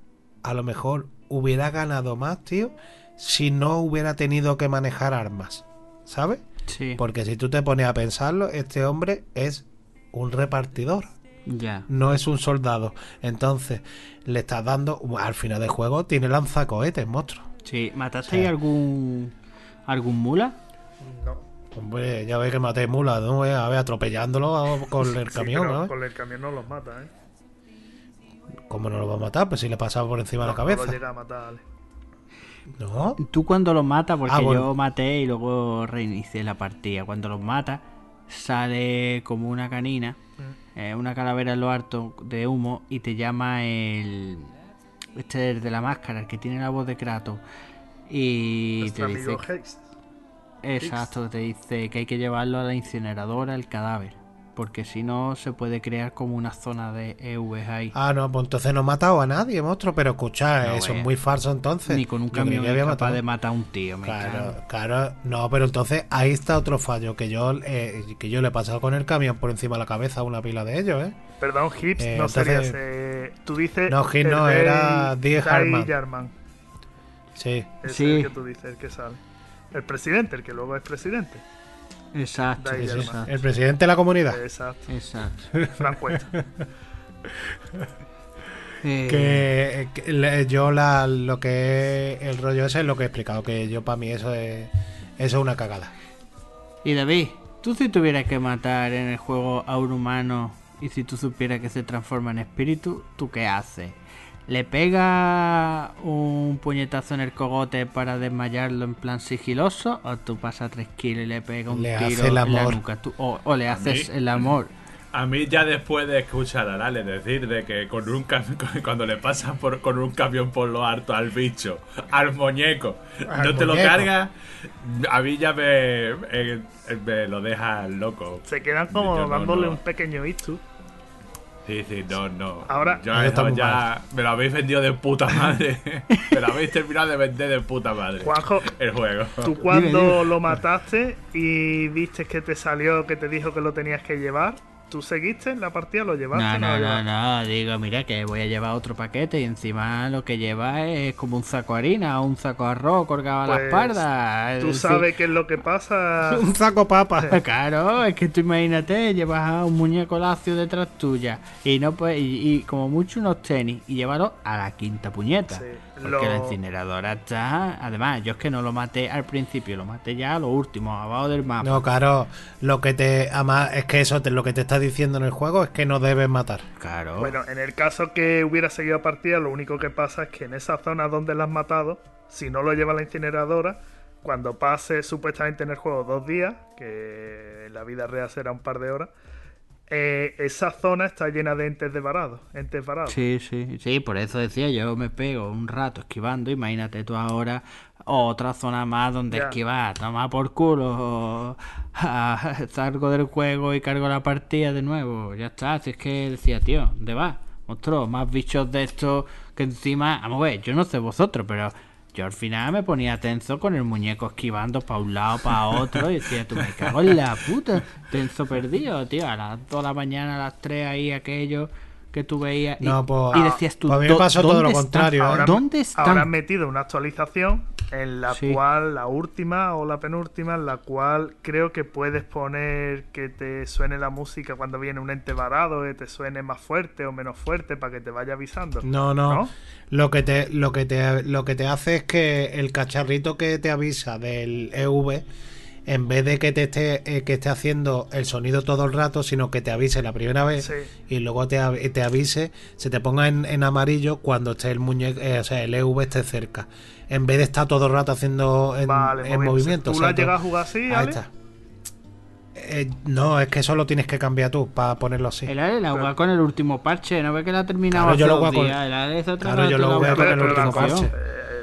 a lo mejor hubiera ganado más, tío, si no hubiera tenido que manejar armas, ¿sabes? Sí, Porque si tú te pones a pensarlo, este hombre es un repartidor, ya. no es un soldado. Entonces, le estás dando, al final del juego, tiene lanzacohetes, monstruo. Sí, ¿matasteis algún. algún mula? No. Hombre, ya ves que maté mula, ¿no? A ver, atropellándolo con el Sí, camión, pero ¿no? Con el camión no los mata, ¿eh? ¿Cómo no lo va a matar? Pues si le pasaba por encima de la No, no lo cabeza. llega a matar, Ale. No, Tú cuando los matas, porque Ah, bueno. yo maté y luego reinicié la partida. Cuando los matas, sale como una canina, Mm. eh, una calavera en lo alto de humo y te llama el. Este el de la máscara, el que tiene la voz de Kratos. Y Nuestro te dice. amigo Haste. Exacto, te dice que hay que llevarlo a la incineradora, el cadáver. Porque si no, se puede crear como una zona de EVs ahí. Ah, no, pues entonces no ha matado a nadie, monstruo. Pero escucha, No, eso eh. es muy falso entonces. Ni con un camión que había capaz matado. de matar a un tío, me Claro, cago. claro. No, pero entonces ahí está otro fallo. Que yo, eh, que yo le he pasado con el camión por encima de la cabeza a una pila de ellos, ¿eh? Perdón, Hips, Eh, no entonces- serías. Eh, tú dices. No, el no, era Die Harman. Jarman. Sí. Es Sí. el que tú dices, el que sale. El presidente, el que luego es presidente. Exacto, sí, sí. El presidente de la comunidad. Exacto. Exacto. Eh, que, que le- yo la, lo que es el rollo ese es lo que he explicado que yo para mí eso es eso es una cagada Y David, tú si tuvieras que matar en el juego a un humano y si tú supieras que se transforma en espíritu, ¿tú qué haces? ¿Le pega un puñetazo en el cogote para desmayarlo en plan sigiloso? ¿O tú pasas tres kilos y le pega un Le tiro hace el en la amor. nuca? Tú- o, o le haces mí- el amor. A mí ya después de escuchar a Lale decir de que con un cuando le pasas por, con un camión por lo harto al bicho, al muñeco, Al no te lo cargas, a mí ya me, eh, me lo deja loco. Se quedan como Yo dándole no. un pequeño ictus. Sí, sí, no, no. Ahora- Eso muy ya me lo habéis vendido de puta madre. me lo habéis terminado de vender de puta madre. Juanjo, El juego. tú cuando dime. lo mataste y viste que te salió, que te dijo que lo tenías que llevar, ¿tú seguiste en la partida? ¿Lo llevaste? No, no, no, no, digo, mira que voy a llevar otro paquete y encima lo que lleva es como un saco de harina o un saco de arroz colgado a la Pues, espalda. Tú Es sabes qué es lo que pasa. un saco papa decir, Claro, es que tú imagínate, llevas a un muñeco lacio detrás tuya y no pues, y, y como mucho unos tenis y llévalo a la quinta puñeta. Sí, Porque lo- la incineradora está. Además, yo es que no lo maté al principio, lo maté ya a lo último, abajo del mapa. no claro lo que te además es que eso te, lo que te está diciendo en el juego es que no debes matar Claro. Bueno, en el caso que hubiera seguido partida, lo único que pasa es que en esa zona donde la has matado, si no lo lleva la incineradora, cuando pase supuestamente en el juego dos días, que en la vida real será un par de horas, eh, esa zona está llena de entes de varados, entes varados. Sí, sí, sí, por eso decía yo me pego un rato esquivando, imagínate tú ahora otra zona más donde esquivar, toma por culo, salgo del juego y cargo la partida de nuevo, ya está, si es que decía, tío, ¿dónde vas? Monstruo, más bichos de estos que encima, vamos a ver, yo no sé vosotros, pero yo al final me ponía tenso con el muñeco esquivando para un lado, para otro, y decía, tú me cago en la puta, tenso perdido, tío, a las 2 de la mañana, a las 3 ahí, aquello que tú veías, y, No, pues- y decías tú, pues a mí me "¿Dó- pasó todo lo contrario, ¿eh? Ahora, ¿Dónde están? ahora han metido una actualización en la Sí. cual, la última o la penúltima, en la cual creo que puedes poner que te suene la música cuando viene un ente varado, que te suene más fuerte o menos fuerte para que te vaya avisando. No, no. ¿No? Lo que te, lo que te, lo que te hace es que el cacharrito que te avisa del EV, en vez de que te esté, eh, que esté haciendo el sonido todo el rato, sino que te avise la primera vez Sí. y luego te, av- te avise, se te ponga en, en amarillo cuando esté el muñeco, eh, o sea, el EV esté cerca. En vez de estar todo el rato haciendo en, Vale, en moviéndose. movimiento. ¿Tú o la sea, llegado a jugar así, Ahí Ale? está. Eh, no, es que eso lo tienes que cambiar tú para ponerlo así. El Ale la juega con el último parche, ¿no ve que la ha terminado Claro, yo lo juego con- Claro, yo lo juego con el último parche.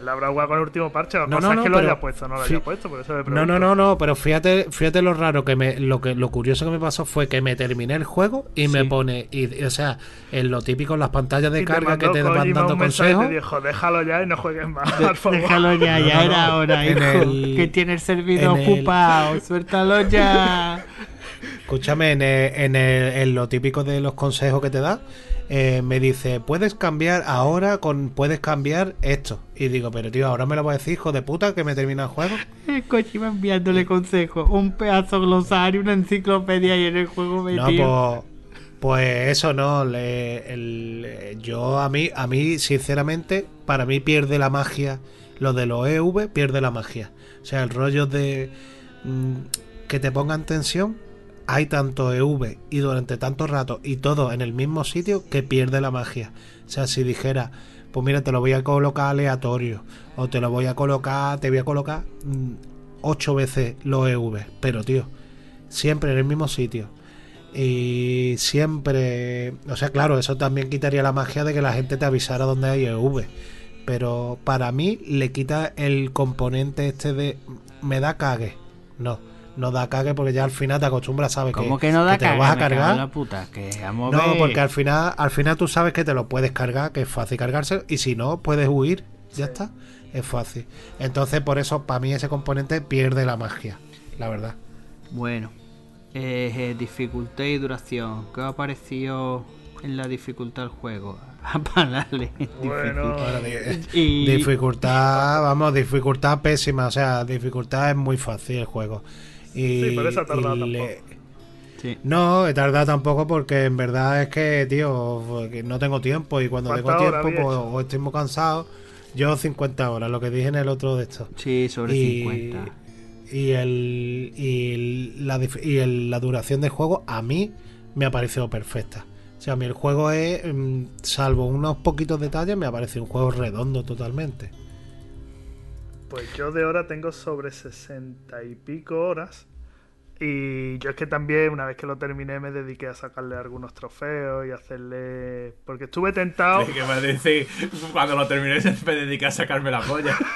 La habrá jugado con el último parche. La No, cosa no, es no, que lo pero- haya puesto, no lo sí. haya puesto, por eso me No, pregunto. no, no, no, pero fíjate, fíjate lo raro que me, lo que, lo curioso que me pasó fue que me terminé el juego y me pone, y, o sea, en lo típico, en las pantallas de Y te carga que te van dando consejos. te dijo, déjalo ya y no juegues más, por favor. Déjalo ya, ya era no. hora, hijo, el- que tiene el servidor el- ocupado, suéltalo ya. Escúchame, en, el- en, el- en lo típico de los consejos que te da, eh, me dice, puedes cambiar ahora con, puedes cambiar esto. Y digo, pero tío, ahora me lo voy a decir, hijo de puta, que me termina el juego. El coche iba enviándole consejos, un pedazo glosario, una enciclopedia y en el juego No, metido. pues, pues eso no. le- el- yo a mí, a mí, sinceramente, para mí pierde la magia. Lo de los EV pierde la magia. O sea, el rollo de mm, que te pongan tensión. Hay tanto EV y durante tanto rato y todo en el mismo sitio que pierde la magia. O sea, si dijera, pues mira, te lo voy a colocar aleatorio. O te lo voy a colocar, te voy a colocar mm, ocho veces los EV. Pero tío, siempre en el mismo sitio. Y siempre, o sea, claro, eso también quitaría la magia de que la gente te avisara donde hay EV. Pero para mí le quita el componente este de me da cague. No, no da cague porque ya al final te acostumbras, sabes ¿Cómo que, que no da que te lo vas a cargar. la puta, que vamos a No, porque al final, al final tú sabes que te lo puedes cargar, que es fácil cargarse, y si no, puedes huir, ya está, es fácil. Entonces, por eso, para mí ese componente pierde la magia, la verdad. Bueno, eh, eh, dificultad y duración. ¿Qué os ha parecido en la dificultad del juego? Para darle Bueno, difícil. Y- Dificultad, vamos, dificultad pésima, o sea, dificultad es muy fácil el juego. Y, Sí, ha tardado y tampoco. Sí. No, he tardado tampoco porque en verdad es que, tío, que no tengo tiempo y cuando tengo ¿Cuántas horas tiempo, pues, o estoy muy cansado. Yo 50 horas, lo que dije en el otro de estos. Sí, sobre y, 50. y el y el- la, y el- la duración del juego a mí me ha parecido perfecta. O sea, a mí el juego es, mm, salvo unos poquitos detalles, me ha parecido un juego redondo totalmente. Pues yo de hora tengo sobre 60 y pico horas. Y yo es que también, una vez que lo terminé, me dediqué a sacarle algunos trofeos y hacerle. Porque estuve tentado. ¿Qué me decir? Cuando lo terminé me dediqué a sacarme la polla.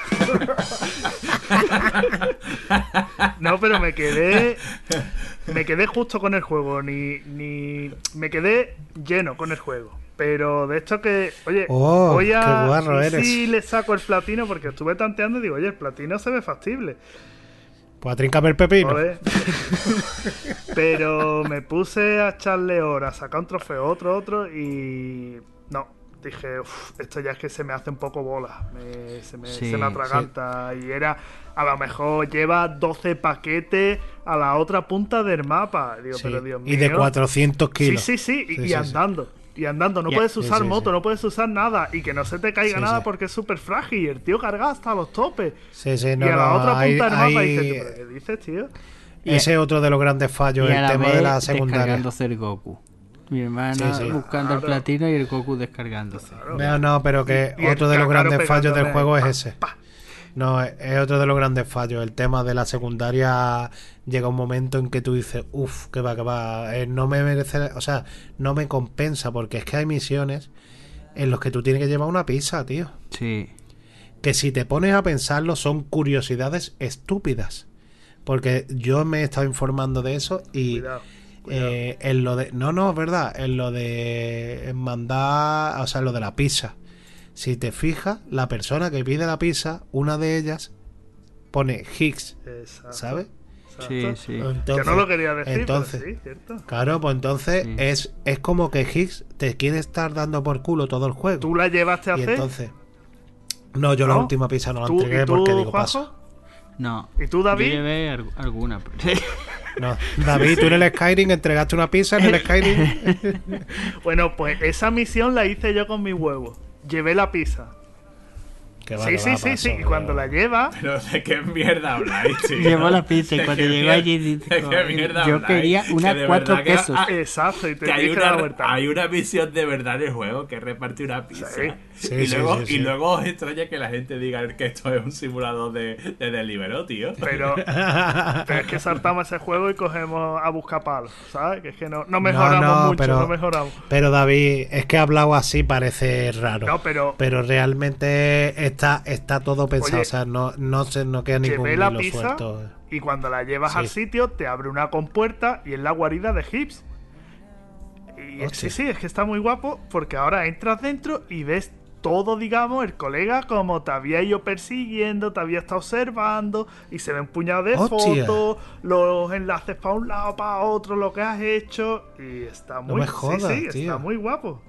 No, pero me quedé. Me quedé justo con el juego. Ni. ni me quedé lleno con el juego. Pero de esto que. Oye, Oh, voy a. y eres. Si le saco el platino, porque estuve tanteando y digo, oye, el platino se ve factible. Pues a trincarme el pepino. Pero me puse a echarle horas, sacar un trofeo, otro, otro y. No, dije, "Uf, esto ya es que se me hace un poco bola. me- se, me, Sí, se me atraganta. Y era, a lo mejor lleva 12 paquetes a la otra punta del mapa. Digo, Sí, pero Dios mío. y de 400 Sí, kilos. sí, sí, y, Sí, y sí, sí. andando. Y andando, no puedes usar sí, moto, sí. no puedes usar nada. Y que no se te caiga Sí, nada sí. porque es súper frágil. Y el tío carga hasta los topes. Sí, sí, y no, a la no, otra hay- punta del mapa hay- dices, "¿Tú, ¿pero qué dices, tío? Ese es otro de los grandes fallos, Y el tema de la secundaria. descargándose el Goku. Mi hermana Sí, sí. buscando el platino y el Goku descargándose. No, no, pero que Y- y otro de los grandes fallos del juego es ese. pa. No, es otro de los grandes fallos. El tema de la secundaria llega un momento en que tú dices, uff, que va, que va. eh, no me merece, o sea, no me compensa porque es que hay misiones en los que tú tienes que llevar una pizza, tío. Sí. Que si te pones a pensarlo son curiosidades estúpidas. Porque yo me he estado informando de eso y Cuidado. cuidado. eh, en lo de. No, no, es verdad. En lo de mandar. O sea, en lo de la pizza. Si te fijas, la persona que pide la pizza, una de ellas pone Higgs, Exacto, ¿sabes? Exacto. Sí, sí. Entonces, Yo no lo quería decir, entonces, pero sí, cierto. Claro, pues entonces Sí. es, es como que Higgs te quiere estar dando por culo todo el juego. ¿Tú la llevaste a y hacer? entonces. No, yo la última pizza no la ¿Tú, entregué y tú, porque digo Juanjo? paso. No. ¿Y tú, David? Yo llevé al- alguna. No, David, tú en el Skyrim entregaste una pizza en el Skyrim. Bueno, pues esa misión la hice yo con mi huevo. Llevé la pizza. Que va, sí, que sí, va, sí, sí. Y cuando la lleva, Pero de qué mierda habláis, tío. Llevó la pizza y ¿De cuando llegó allí dice, de qué mierda yo habláis? quería Que unas de cuatro verdad que- quesos. ah, exacto, y te que hay que una, vuelta. hay una misión de verdad en el juego que es repartir una pizza. Sí. Sí, y, sí, luego, sí, y luego os extraña que la gente diga que esto es un simulador de, de Deliveroo, tío. Pero, pero es que saltamos ese juego y cogemos a buscar palos, ¿sabes? Que es que no, no mejoramos no, mucho, pero- no mejoramos. Pero David, es que hablado así parece raro. No, pero Pero realmente está, está todo pensado. Oye, o sea, no, no, se, no queda ningún llevé la hilo pizza suelto. y cuando la llevas Sí. al sitio te abre una compuerta y es la guarida de Hips. Y sí, sí, es que está muy guapo porque ahora entras dentro y ves todo, digamos, el colega como te había ido persiguiendo, te había estado observando y se ve un puñado de Hostia. fotos, los enlaces para un lado, para otro, lo que has hecho y está muy me jodas, sí, sí, tío. está muy guapo.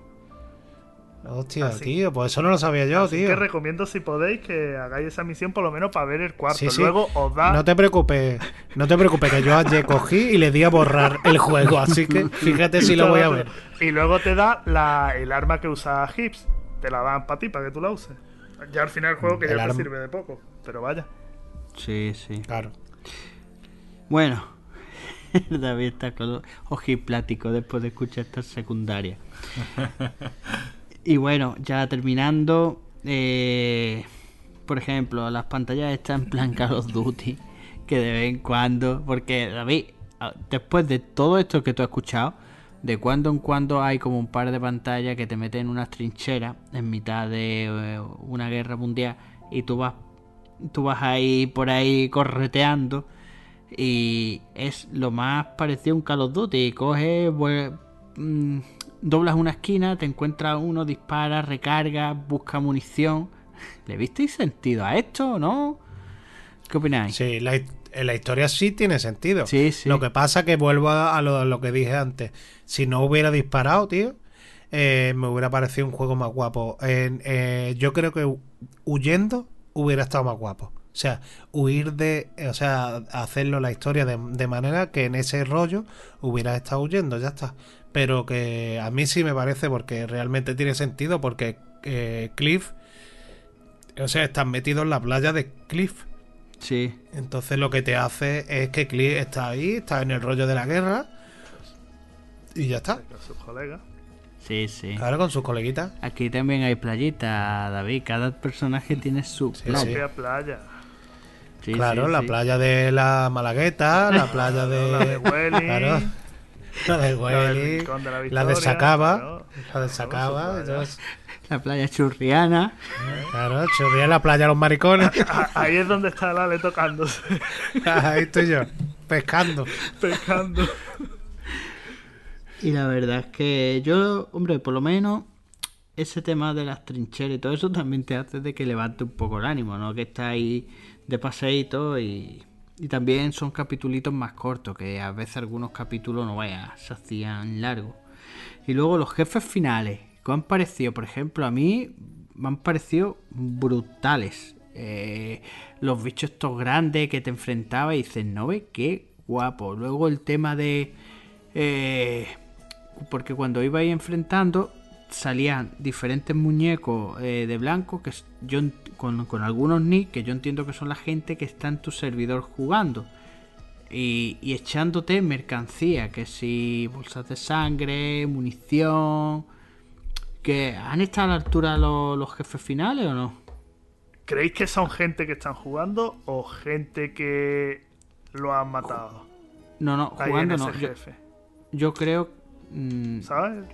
Hostia, Así. tío, pues eso no lo sabía yo, Así tío. que recomiendo si podéis que hagáis esa misión por lo menos para ver el cuarto. Sí, sí. Luego os da No te preocupes, no te preocupes, que yo ayer cogí y le di a borrar el juego, así que fíjate si lo voy a ver. Y luego te da la, el arma que usa Hips. Te la dan para ti, para que tú la uses. Ya al final el juego que El ya te sirve de poco. Pero vaya. Sí, sí. Claro. Bueno, David está con los ojipláticos después de escuchar esta secundaria. y bueno, ya terminando, eh, por ejemplo, las pantallas están en plan Call of Duty, que de vez en cuando, porque David, ah, después de todo esto que tú has escuchado, de cuando en cuando hay como un par de pantallas que te meten en unas trincheras en mitad de eh, una guerra mundial y tú vas tú vas ahí por ahí correteando y es lo más parecido a un Call of Duty. Coges, mm, doblas una esquina, te encuentras uno, disparas, recargas, busca munición. ¿Le visteis sentido a esto no? ¿Qué opináis? Sí, la, en la historia sí tiene sentido. Sí, sí. Lo que pasa que vuelvo a lo, a lo que dije antes. Si no hubiera disparado, tío, eh, me hubiera parecido un juego más guapo. Eh, yo creo que hu- huyendo hubiera estado más guapo. O sea, huir de, eh, o sea, hacerlo la historia de, de manera que en ese rollo hubiera estado huyendo, ya está. Pero que a mí sí me parece porque realmente tiene sentido porque Cliff, o sea, están metidos en la playa de Cliff. Sí, Entonces lo que te hace es que Cliff está ahí, está en el rollo de la guerra y ya está. Con sus colegas. sí, sí. Claro, con sus coleguitas. Aquí también hay playita, David. Cada personaje tiene su Sí, playa. sí. Propia playa. Sí, claro, sí, la sí. playa de la Malagueta, la playa de... La de Welly. Claro. La de Welly, de la la de Sacaba, claro. la de Sacaba, La playa churriana. claro, churría en la playa Los Maricones, Ah, Ahí es donde está el Ale tocándose, ahí estoy yo, pescando. pescando. Y la verdad es que yo, hombre, por lo menos ese tema de las trincheras y todo eso también te hace de que levante un poco el ánimo, ¿no? Que está ahí de paseíto y, y también son capitulitos más cortos, que a veces algunos capítulos no veas, se hacían largos. Y luego los jefes finales, ¿qué han parecido? Por ejemplo, a mí me han parecido brutales. Eh, los bichos estos grandes que te enfrentabas y dices, no ve qué guapo. Luego el tema de... eh, porque cuando iba ahí enfrentando salían diferentes muñecos eh, de blanco que yo con algunos nick que yo entiendo que son la gente que está en tu servidor jugando y, y echándote mercancía que si bolsas de sangre munición que han estado a la altura los, los jefes finales o no ¿Qué ¿Creéis que son gente que están jugando o gente que lo han matado? No, no, jugando no. Yo, yo creo mm, ¿Sabes?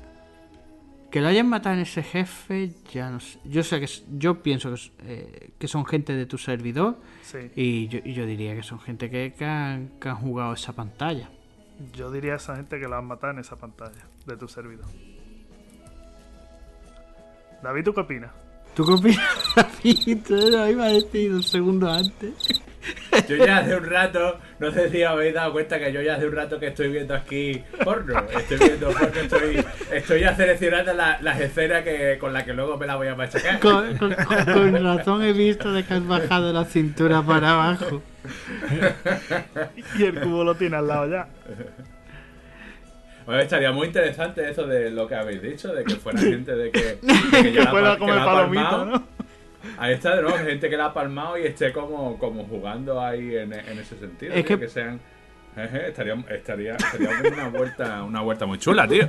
que lo hayan matado en ese jefe, ya no sé. Yo sé que yo pienso que, eh, que son gente de tu servidor Sí. y yo, y yo diría que son gente que, que han, que han jugado esa pantalla. Yo diría a esa gente que la han matado en esa pantalla de tu servidor. David, ¿tú qué opinas? ¿Tú qué opinas, David? Tú lo iba a decir un segundo antes. Yo ya hace un rato, no sé si habéis dado cuenta que yo ya hace un rato que estoy viendo aquí porno. Estoy viendo porno, estoy, estoy ya seleccionando la- las escenas que, con las que luego me las voy a machacar. Con, con- con razón he visto de que has bajado la cintura para abajo. Y el cubo lo tiene al lado ya. Oye, estaría muy interesante eso de lo que habéis dicho, de que fuera gente de que, de que ya Que la comer la palomito, palmado. ¿no? Ahí está, ¿no? Gente que la ha palmado y esté como, como jugando ahí en, en ese sentido. Es tío, que- sean. Jeje, estaría, estaría, sería una vuelta, una vuelta muy chula, tío.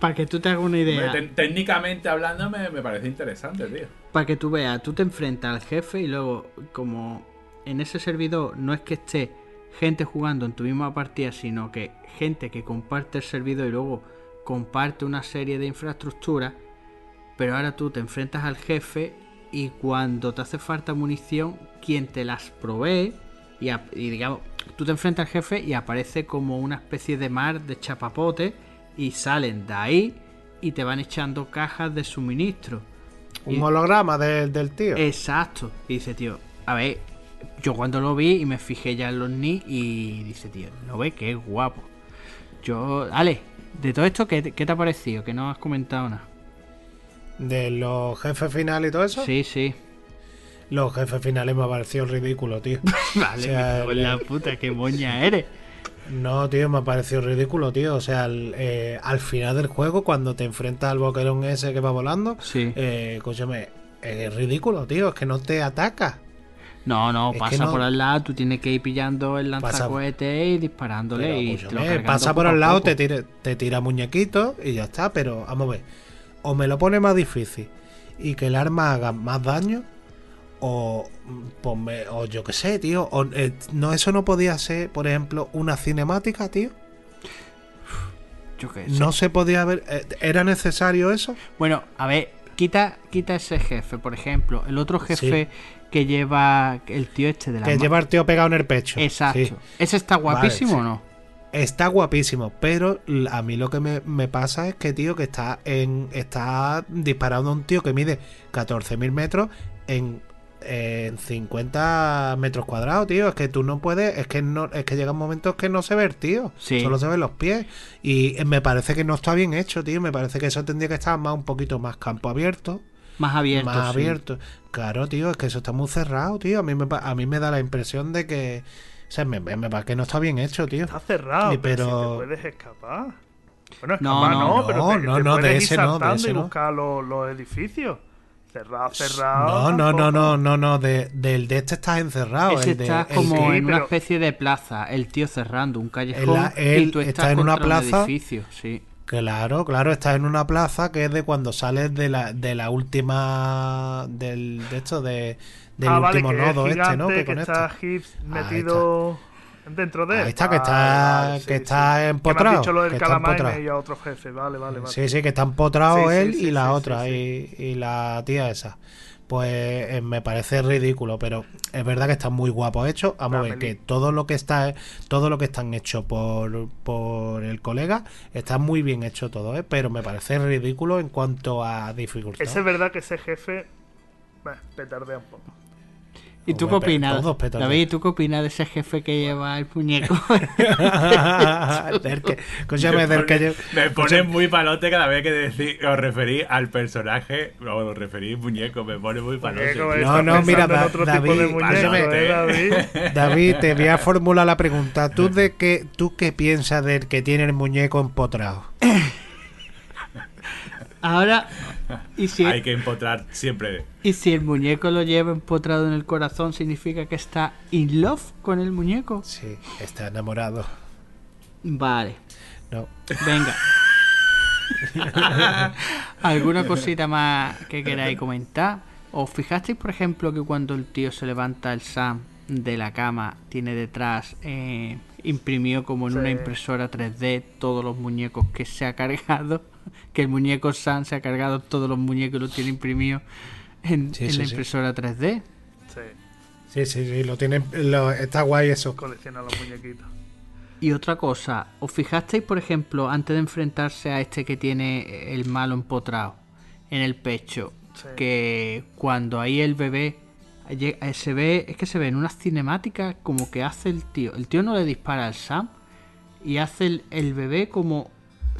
Para que tú te hagas una idea. Técnicamente hablando me, me parece interesante, tío. Para que tú veas, tú te enfrentas al jefe y luego, como en ese servidor no es que esté gente jugando en tu misma partida, sino que gente que comparte el servidor y luego comparte una serie de infraestructuras, pero ahora tú te enfrentas al jefe y cuando te hace falta munición, quien te las provee, y, digamos, tú te enfrentas al jefe y aparece como una especie de mar de chapapote y salen de ahí y te van echando cajas de suministro. Un Y- holograma del tío. Exacto. Y dice, tío, a ver, yo cuando lo vi y me fijé ya en los ni y dice, tío, no ve que es guapo. Yo, Ale, de todo esto, ¿qué, te- qué te ha parecido? Que no has comentado nada. De los jefes finales y todo eso. Sí, sí. Los jefes finales me ha parecido ridículo, tío. Vale, O sea, me la puta, qué moña eres. No, tío, me ha parecido ridículo, tío. O sea, al, eh, al final del juego, cuando te enfrentas al boquerón ese que va volando, Sí. eh, escúchame, es ridículo, tío. Es que no te ataca. No, no, es pasa no- por al lado, tú tienes que ir pillando el lanzacohete y disparándole Pero, y te lo pasa por al lado, te tira, te tira muñequitos y ya está. Pero vamos a ver. O me lo pone más difícil y que el arma haga más daño. O, mm, ponme- o yo qué sé, tío. O, eh, no, eso no podía ser, por ejemplo, una cinemática, tío. Yo qué sé. No se podía ver. eh, ¿Era necesario eso? Bueno, a ver, quita, quita ese jefe, por ejemplo. El otro jefe que lleva el tío este de la Que lleva el tío pegado en el pecho. Exacto. Sí. ¿Ese está guapísimo o no? Está guapísimo, pero a mí lo que me, me pasa es que, tío, que está en está disparando a un tío que mide 14.000 metros en, en 50 metros cuadrados, tío. Es que tú no puedes, es que no, es que llegan momentos que no se ve el tío, Sí. solo se ven los pies. Y me parece que no está bien hecho, tío. Me parece que eso tendría que estar más un poquito más campo abierto. Más abierto. más sí. abierto. Claro, tío, es que eso está muy cerrado, tío. A mí me, pa- a mí me da la impresión de que. O sea, me, me, me parece que no está bien hecho, tío. Está cerrado, pero, pero- si te puedes escapar. Bueno, No, escapar no, no, pero no, te, no, te no, de puedes ir ese no, de saltando ese y buscar los, los edificios. Cerrado, cerrado. No, no, no, no, no, no. De, del de este estás encerrado. Ese el de- está el como que- en una pero- especie de plaza, el tío cerrando un callejón En la- él y tú está estás en una un plaza. edificio, sí. Claro, claro, estás en una plaza que es de cuando sales de la, de la última. Del, de esto, de, del ah, vale, último que nodo es este, ¿no? gigante, Que que está Hips metido dentro de él. Ahí está, que Vale, está- vale, que está Que me empotrado, has dicho lo del que está empotrado. y a otro jefe. Vale, vale, vale. Sí, sí, que está empotrado Sí, sí, él sí, y la sí, otra, sí, Y, y la tía esa. Pues eh, me parece ridículo, pero es verdad que está muy guapo hecho. Vamos a ver Dámele. que todo lo que está, todo lo que están hecho por, por el colega está muy bien hecho todo, ¿eh? pero me parece ridículo en cuanto a dificultad. Es verdad que ese jefe. Bueno, petardea un poco. ¿Y tú qué opinas? David, ¿tú qué opinas de ese jefe que lleva el muñeco? del que, escúchame, del que lle- Me pone muy palote cada vez que decís, os referís al personaje o os referís muñeco, me pone muy palote. No, no, mira, Da- David, tipo de muñeco, pásame. ¿eh, David? David, te voy a formular la pregunta. ¿Tú de qué, tú qué piensas del que tiene el muñeco empotrado? Ahora, ¿y si, Hay que empotrar siempre. ¿y si el muñeco lo lleva empotrado en el corazón, significa que está in love con el muñeco? Sí, está enamorado. Vale, No. venga. ¿Alguna cosita más que queráis comentar? ¿Os fijasteis, por ejemplo, que cuando el tío se levanta el Sam de la cama, tiene detrás eh, imprimió como en Sí. una impresora 3D todos los muñecos que se ha cargado? Que el muñeco Sam se ha cargado todos los muñecos y los tiene imprimidos en, Sí, en sí, la sí. impresora 3D. Sí, Sí, sí, sí, lo tienen, lo- está guay eso. colecciona los muñequitos. Y otra cosa, ¿os fijasteis, por ejemplo, antes de enfrentarse a este que tiene el malo empotrado en el pecho, Sí. que cuando ahí el bebé eh, se ve, es que se ve en unas cinemáticas como que hace el tío, el tío no le dispara al Sam y hace el, el bebé como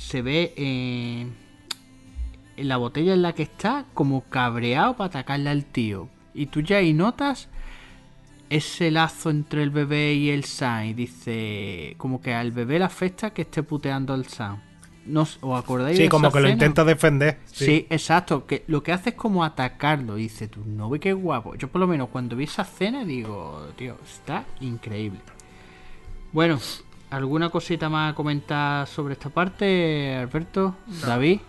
se ve eh, en la botella en la que está como cabreado para atacarle al tío. Y tú ya ahí notas ese lazo entre el bebé y el Sam y dice como que al bebé le afecta que esté puteando al Sam. No, os- ¿Os acordáis de Sí, como esa que lo intenta defender. Sí. exacto. Que lo que hace es como atacarlo. Y dice, tú no ve qué guapo. Yo por lo menos cuando vi esa escena digo, tío, está increíble. Bueno, ¿alguna cosita más a comentar sobre esta parte, Alberto? ¿David?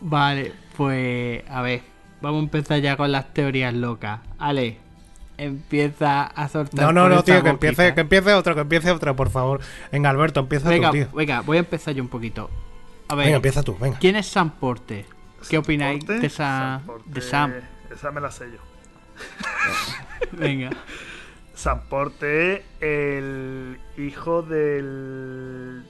Vale, pues a ver, vamos a empezar ya con las teorías locas. Ale, empieza a soltar. No, no, no, tío, que boquita. empiece, que empiece otro, que empiece otro, por favor. Venga, Alberto, empieza Venga, tú, tío. venga, voy a empezar yo un poquito. A ver, Venga, empieza tú, venga. ¿quién es Sam Porter? ¿Qué opináis Porte, de esa Porte, de Sam? Esa me la sé yo. Venga. Sam Porte, el hijo del.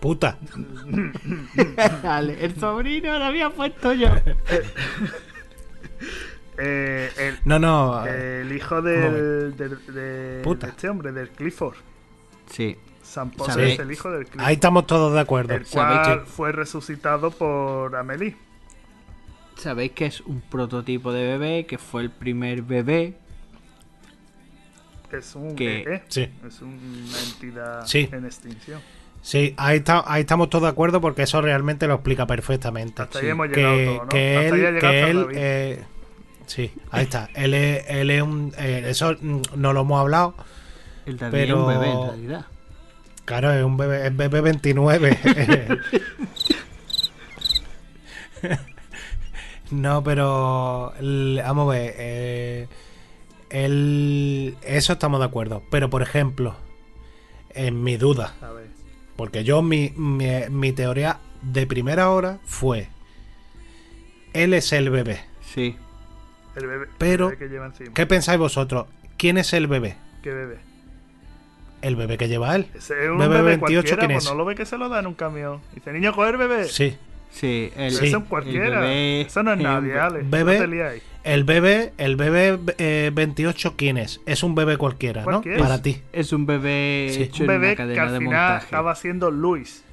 Puta. Dale, el sobrino lo había puesto yo. eh, el, No, no. el hijo del. del- de, Puta. de este hombre, del Clifford. Sí. Sam Porte ¿Sabéis? es el hijo del Clifford. Ahí estamos todos de acuerdo. el ¿Sabéis cual que- fue resucitado por Amelie. Sabéis que es un prototipo de bebé, que fue el primer bebé. Es un Que- EE. Sí. Es una entidad Sí. en extinción. Sí, ahí, está, ahí estamos todos de acuerdo porque eso realmente lo explica perfectamente. Hasta Sí. ahí hemos que, llegado todos, ¿no? que Hasta él, llegado que él eh, sí, ahí está. Él es, él es un, eh, eso no lo hemos hablado. El Pero- es un bebé en realidad. Claro, es un bebé, es bebé 29. no, pero vamos a ver. eh, él- eso estamos de acuerdo. Pero por ejemplo, en mi duda, A ver. porque yo mi, mi, mi teoría de primera hora fue él es el bebé. El Sí. bebé, Pero- el bebé que lleva encima. ¿Qué pensáis vosotros? ¿Quién es el bebé? ¿Qué bebé? El bebé que lleva él. Ese es un Bebé bebé, 28, cualquiera, ¿quién pues es? no lo ve que se lo da en un camión. Dice, niño, coger bebé. Sí. Sí, el, Sí. Eso es cualquiera. el bebé Eso no es nadie, be- Ale. bebé- No te liáis. El bebé, el bebé eh, 28, ¿quién es? Es un bebé cualquiera. ¿no? Para ti. es un bebé Sí. hecho Un en bebé una que cadena al de final montaje. acaba siendo Luis.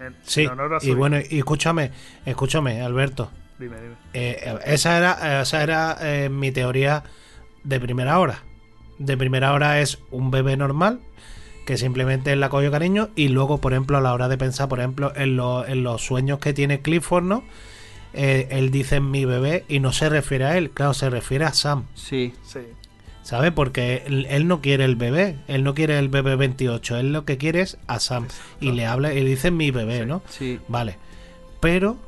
En, Sí. Y bueno, y escúchame, escúchame, Alberto. Dime, dime. Eh, esa era, esa era eh, mi teoría de primera hora. De primera hora es un bebé normal que simplemente le cogió cariño y luego, por ejemplo, a la hora de pensar, por ejemplo, en, lo- en los sueños que tiene Clifford, ¿no? Eh, él dice mi bebé y no se refiere a él, claro, se refiere a Sam, Sí. Sí. ¿sabes? Porque él, él no quiere el bebé, él no quiere el bebé 28, él lo que quiere es a Sam y le habla y dice mi bebé, ¿no? Sí. Vale. Pero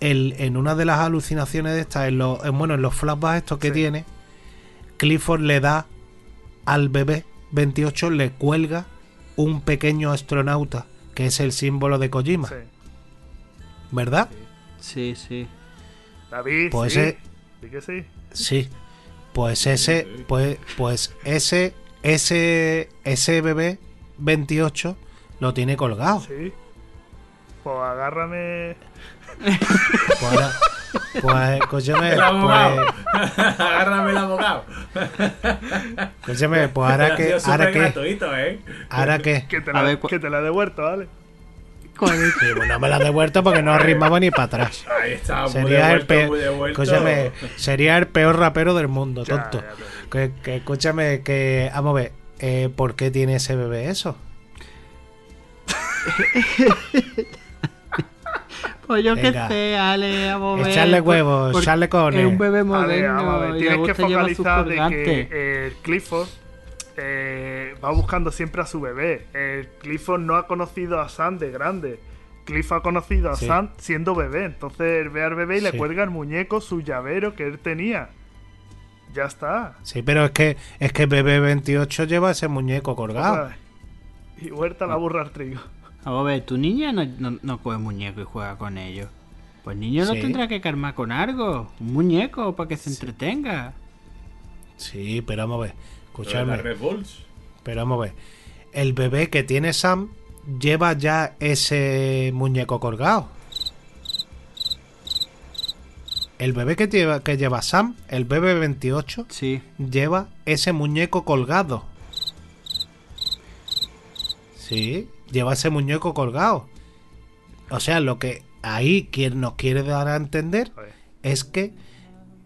el, en una de las alucinaciones de estas, en los, en, bueno, en los flashbacks estos que Sí. tiene, Clifford le da al bebé 28, le cuelga un pequeño astronauta, que es el símbolo de Kojima, sí. ¿verdad? Sí, sí. David, Pues sí. ese- Sí que sí. Sí. Pues ese, pues, pues ese, ese, ese bebé 28 lo tiene colgado. Sí. Pues agárrame. Pues ahora, pues, escúchame, El abogado. pues, Agárrame el abogado. escúchame, pues ahora que, ahora que, gratuito, ¿eh? ahora que, Que te A la, ver, cu- que te la he devuelto, ¿vale? Sí, no me la he devuelto porque no arrimaba ni para atrás. Ahí está, muy Sería el devuelto, peor, muy devuelto. escúchame, sería el peor rapero del mundo, Ya, tonto. ya. Que, que escúchame, que vamos a ver, eh, ¿por qué tiene ese bebé eso? Pues yo que Venga. sé, Ale, vamos a ver. Echarle huevos, echarle cojones. Es un bebé Vale, moderno vamos a ver, y Tienes que focalizar de que el Clifford eh, va buscando siempre a su bebé. El Clifford no ha conocido a Sam de grande. Cliff ha conocido a Sí. Sam siendo bebé. Entonces él ve al bebé y le Sí. cuelga el muñeco, su llavero que él tenía. Ya está. Sí, pero es que es que BB28 lleva ese muñeco colgado. Y huerta la burra al trigo. Vamos a ver, tu niña no, no, no coge muñeco y juega con ellos. Pues el niño no Sí. tendrá que calmar con algo. Un muñeco para que se entretenga. Sí, pero vamos a ver. Escuchadme. Red Bulls. Pero vamos a ver. El bebé que tiene Sam lleva ya ese muñeco colgado. El bebé que lleva, que lleva Sam, el bebé 28, Sí. lleva ese muñeco colgado. Sí, lleva ese muñeco colgado. O sea, lo que ahí quien nos quiere dar a entender es que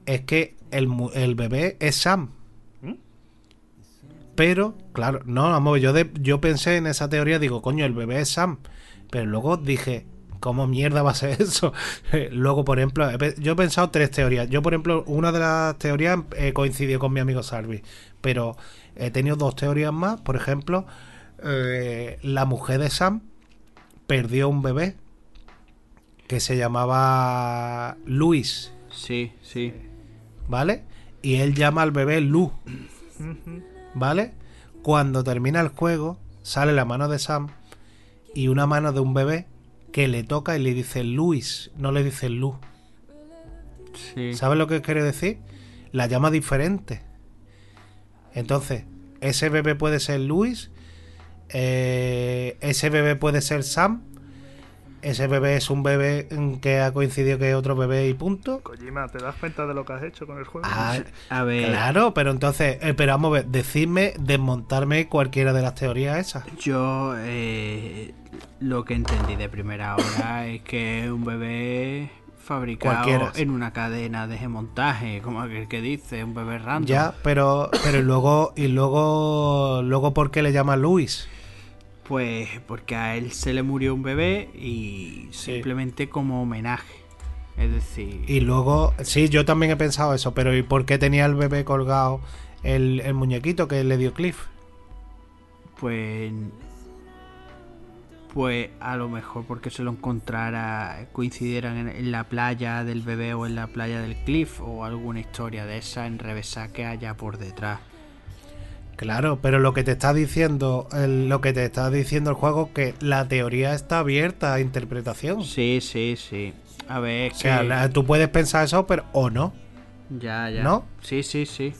es que el bebé es Sam. Pero, claro, no, vamos, yo, de- yo pensé en esa teoría, digo, coño, el bebé es Sam. Pero luego dije, ¿cómo mierda va a ser eso? luego, por ejemplo, yo he pensado tres teorías. Yo, por ejemplo, una de las teorías eh, coincidió con mi amigo Sarvi. Pero he tenido dos teorías más. Por ejemplo, eh, la mujer de Sam perdió un bebé que se llamaba Luis. Sí, sí. ¿vale? Y él llama al bebé Lu, Ujú. ¿Vale? Cuando termina el juego, sale la mano de Sam y una mano de un bebé que le toca y le dice Luis, no le dice Lu. Sí. ¿Sabes lo que quiere decir? La llama diferente. Entonces, ese bebé puede ser Luis, eh, ese bebé puede ser Sam, ese bebé es un bebé que ha coincidido que es otro bebé y punto. Kojima, ¿te das cuenta de lo que has hecho con el juego? Ah, A ver, Claro, pero entonces, eh, pero vamos a ver, decidme, desmontarme cualquiera de las teorías esas. yo eh, lo que entendí de primera hora es que es un bebé fabricado Cualquiera. en una cadena de montaje, como aquel que dice, un bebé random. Ya, pero, pero y luego, y luego, luego, ¿por qué le llama Luis? Pues porque a él se le murió un bebé y simplemente como homenaje. Es decir, Y luego, sí, yo también he pensado eso, pero ¿y por qué tenía el bebé colgado el, el muñequito que le dio Cliff? pues pues a lo mejor porque se lo encontrara coincidieran en, en la playa del bebé o en la playa del cliff o alguna historia de esa enrevesada que haya por detrás Claro, pero lo que te está diciendo, el- lo que te está diciendo el juego que la teoría está abierta a interpretación. sí sí sí a ver es O sea, que la- tú puedes pensar eso, pero o no. ya ya ¿no? sí sí sí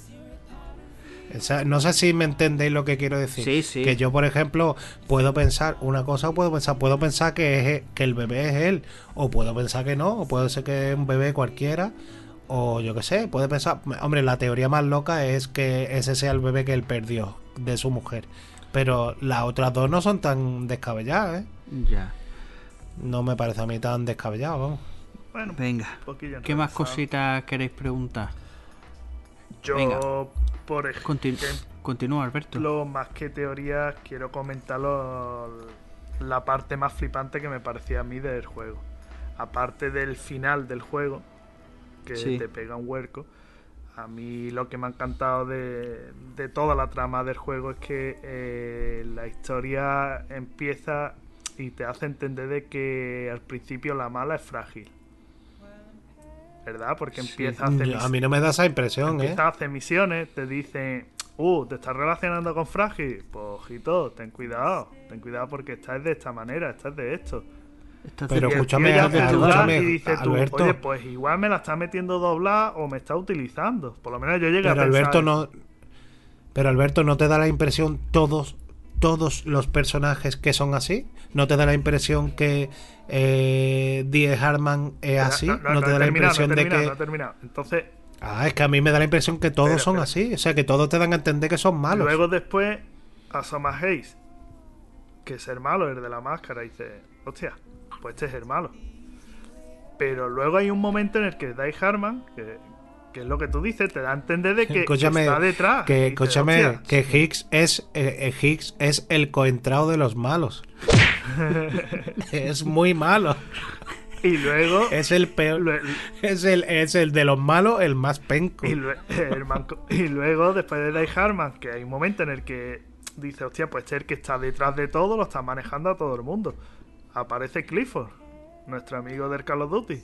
O sea, no sé si me entendéis lo que quiero decir. Sí, sí. Que yo, por ejemplo, puedo pensar una cosa, o puedo pensar, puedo pensar que es que el bebé es él, o puedo pensar que no, o puede ser que es un bebé cualquiera, o yo qué sé, puede pensar, hombre, la teoría más loca es que ese sea el bebé que él perdió de su mujer. Pero las otras dos no son tan descabelladas, ¿eh? ya No me parece a mí tan descabellado, vamos. Bueno, venga un poquillo qué más cositas queréis preguntar Yo, venga. por ejemplo, Continu- continúa Alberto más que teorías, quiero comentar lo- la parte más flipante que me parecía a mí del juego. Aparte del final del juego, que Sí. te pega un huerco, a mí lo que me ha encantado de, de toda la trama del juego es que eh, la historia empieza y te hace entender de que al principio la mala es frágil. ¿Verdad? Porque Sí. empieza a hacer Yo- a mí no me da esa impresión, ¿eh? Empiezas a hacer misiones, te dicen, uh, ¿te estás relacionando con Frágil? Pues, ojito, ten cuidado, ten cuidado porque estás de esta manera, estás de esto. Pero escúchame, escúchame, y dices tú, Alberto. oye, pues igual me la está metiendo doblada o me está utilizando. Por lo menos yo llegué a Pero pensar Alberto no. Pero Alberto, ¿no te da la impresión todos, todos los personajes que son así? ¿No te da la impresión que eh, Die Harman es así? No, ¿No, no, no te da la impresión de que.? Entonces, Ah, es que a mí me da la impresión que todos Espera, son espera. así. O sea, que todos te dan a entender que son malos. luego después asoma Hayes, que es el malo, el de la máscara, y dice, hostia, pues este es el malo. Pero luego hay un momento en el que Die Harman, que, que es lo que tú dices, te da a entender de que, Escúchame, está detrás. que, escúchame, que Higgs es, eh, eh, Higgs es el coentrado de los malos. es muy malo. Y luego, Es el peor. Es el, es el de los malos, el más penco. y, lue- el manco- y luego, después de Die Harman, que hay un momento en el que dice, hostia, pues este es el que está detrás de todo, lo está manejando a todo el mundo. Aparece Clifford, nuestro amigo del Call of Duty.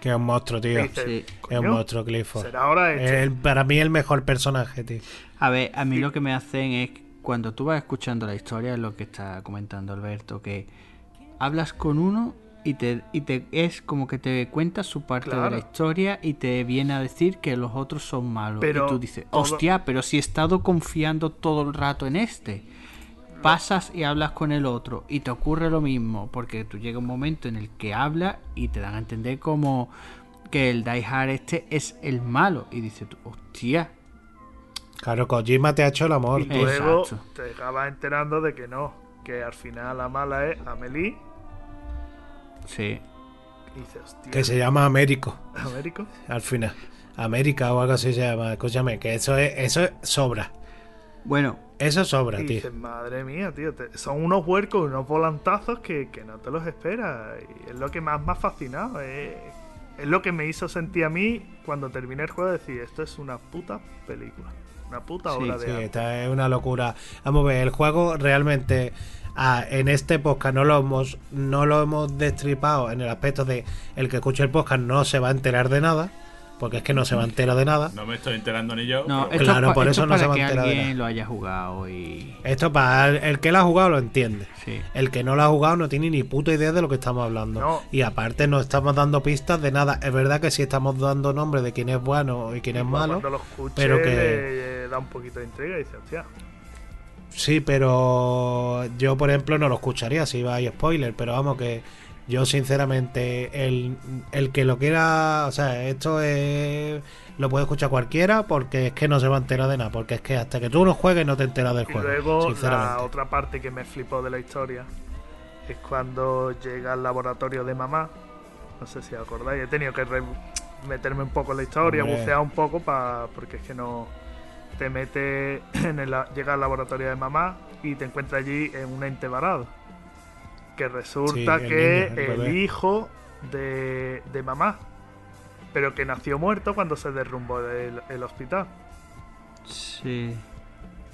Que es un monstruo, tío. Dice, Sí. Es "Coño, un monstruo, Clifford. será ahora este". El- para mí el mejor personaje, tío. A ver, a mí lo que me hacen es que cuando tú vas escuchando la historia, es lo que está comentando Alberto, que hablas con uno y te, y te es como que te cuenta su parte de la historia y te viene a decir que los otros son malos. Pero y tú dices, todo- hostia, pero si he estado confiando todo el rato en este. Pasas y hablas con el otro y te ocurre lo mismo, porque tú llega un momento en el que hablas y te dan a entender como que el Die Hard este es el malo. Y dices tú, hostia, Claro, Kojima te ha hecho el amor. Y luego Exacto. te acabas enterando de que no, que al final la mala es Amelie. sí. Y dices, hostia, Que se llama Américo, Américo. al final. América o algo así se llama. Escúchame, que eso es, eso es sobra. Bueno, Eso sobra, Y tío. dices, madre mía, tío, te- son unos huercos, unos volantazos que, que no te los esperas. Y es lo que más me ha fascinado. Es, es lo que me hizo sentir a mí cuando terminé el juego, decir, esto es una puta película. Una puta Sí, obra de Sí, arte. esta es una locura. Vamos a ver, el juego realmente ah, en este podcast no lo hemos no lo hemos destripado en el aspecto de el que escuche el podcast no se va a enterar de nada, porque es que no se va a enterar de nada. No me estoy enterando ni yo. no, pero Claro, es por esto eso no es se va a que enterar de alguien nada. lo haya jugado y Esto para el, el que lo ha jugado lo entiende. sí. El que no lo ha jugado no tiene ni puta idea de lo que estamos hablando. No. Y aparte no estamos dando pistas de nada. Es verdad que sí estamos dando nombre de quién es bueno y quién es malo. Cuando lo escuché, pero que- le- le da un poquito de intriga y dice, hostia, Sí, pero yo, por ejemplo, no lo escucharía si va a spoiler, pero vamos que yo sinceramente el, el que lo quiera, o sea, esto es lo puede escuchar cualquiera porque es que no se va a enterar de nada, porque es que hasta que tú no juegues no te enteras del Y juego, luego sinceramente. la otra parte que me flipó de la historia es cuando llega al laboratorio de mamá. No sé si acordáis, he tenido que meterme un poco en la historia, Hombre. bucear un poco pa- porque es que no te mete en el llega al laboratorio de mamá y te encuentras allí en un ente varado. Que resulta Sí, el que niño, el hijo de, de mamá, pero que nació muerto cuando se derrumbó el- el hospital. Sí.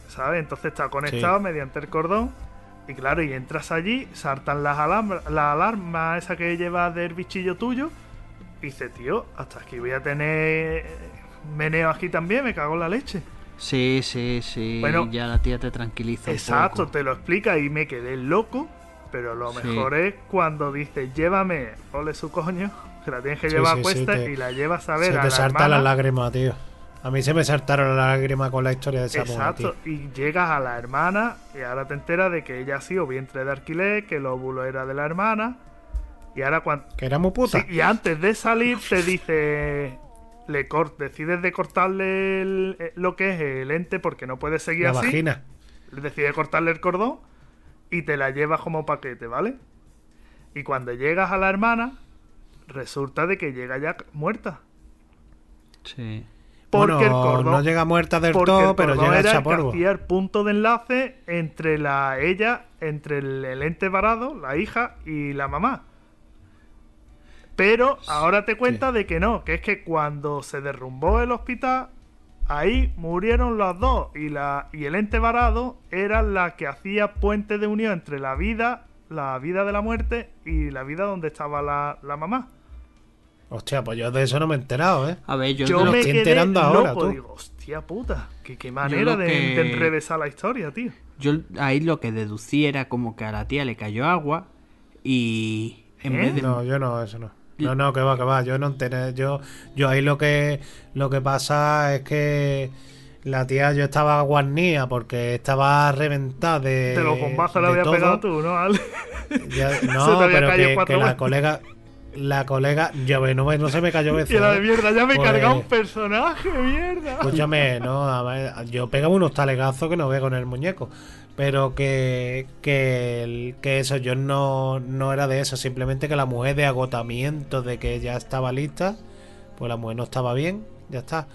¿sabes? Entonces está conectado mediante el cordón. Y claro, y entras allí, saltan las alarmas, la alarma esa que lleva del bichillo tuyo. Y dice, tío, hasta aquí voy a tener meneo aquí también, me cago en la leche. Sí, sí, sí. Bueno, ya la tía te tranquiliza. un Exacto, poco. te lo explica y me quedé loco. Pero lo Sí. mejor es cuando dice, llévame, ole su coño, que la tienes que Sí, llevar sí, a cuesta te- y la llevas a ver se a te la saltan hermana. las lágrimas, tío. A mí se me saltaron las lágrimas con la historia de esa mujer, Exacto, y llegas a la hermana y ahora te enteras de que ella ha sido vientre de alquiler, que el óvulo era de la hermana. Y ahora cuando... Que era muy puta. y antes de salir te dice... Le cort decides de cortarle el- eh, lo que es el ente porque no puedes seguir la así. vagina. Decides cortarle el cordón y te la llevas como paquete, ¿vale? Y cuando llegas a la hermana, resulta de que llega ya muerta. Sí. Porque Bueno, el cordón... no llega muerta del todo, pero llega hecha polvo. hacía el punto de enlace entre la ella, entre el, el ente varado, la hija y la mamá. Pero ahora te cuenta de que no, que es que cuando se derrumbó el hospital, ahí murieron los dos y la y el ente varado era la que hacía puente de unión entre la vida, la vida de la muerte y la vida donde estaba la, la mamá. Hostia, pues yo de eso no me he enterado, ¿eh? A ver, yo, Yo me estoy quedé enterando ahora, loco, tú. digo, hostia puta, que qué manera de, que- de enrevesar la historia, tío. yo ahí lo que deducí era como que a la tía le cayó agua y en ¿Eh? vez de... No, yo no, eso no. No, no, que va, que va. Yo no enteré. Yo, yo ahí lo que, lo que pasa es que la tía yo estaba guarnía porque estaba reventada de. De los bombazos le había todo. pegado tú, ¿no, Ale? Ya- te no, pero que, la colega. La colega. Yo ve, no, me- no se me cayó veces. Y era de mierda, ya me he Pues- cargado un personaje, mierda. Escúchame, no, a ver, yo pegaba unos talegazos que no veo con el muñeco. Pero que, que, el- que eso, yo no, no era de eso. Simplemente que la mujer de agotamiento, de que ya estaba lista, pues la mujer no estaba bien, ya está.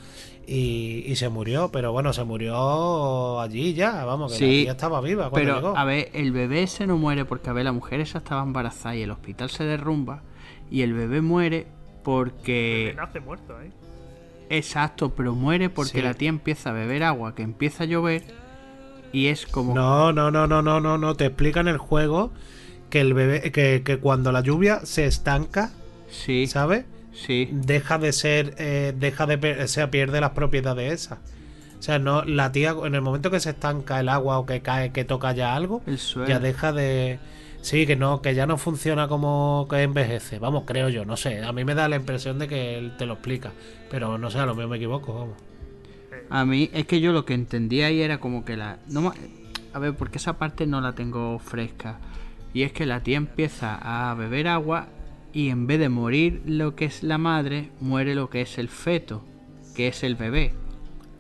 Y, y se murió, pero bueno, se murió allí ya, vamos, que la Sí, tía estaba viva cuando Pero, llegó. a ver, el bebé se no muere porque, a ver, la mujer esa estaba embarazada y el hospital se derrumba y el bebé muere porque... Me nace muerto, ¿eh? Exacto, pero muere porque Sí. la tía empieza a beber agua, que empieza a llover y es como... No, no, no, no, no, no, no. Te explican el juego que el bebé, que, que cuando la lluvia se estanca, Sí, ¿sabes? sí. Deja de ser, eh, deja de, o sea, pierde las propiedades esas. O sea, no, la tía, en el momento que se estanca el agua o que cae, que toca ya algo, El suelo. ya deja de. Sí, que no, que ya no funciona como que envejece. Vamos, creo yo, no sé. A mí me da la impresión de que él te lo explica. Pero no sé, a lo mejor me equivoco, vamos. A mí es que yo lo que entendía ahí era como que la... No, a ver, porque esa parte no la tengo fresca. Y es que la tía empieza a beber agua y en vez de morir lo que es la madre, muere lo que es el feto, que es el bebé.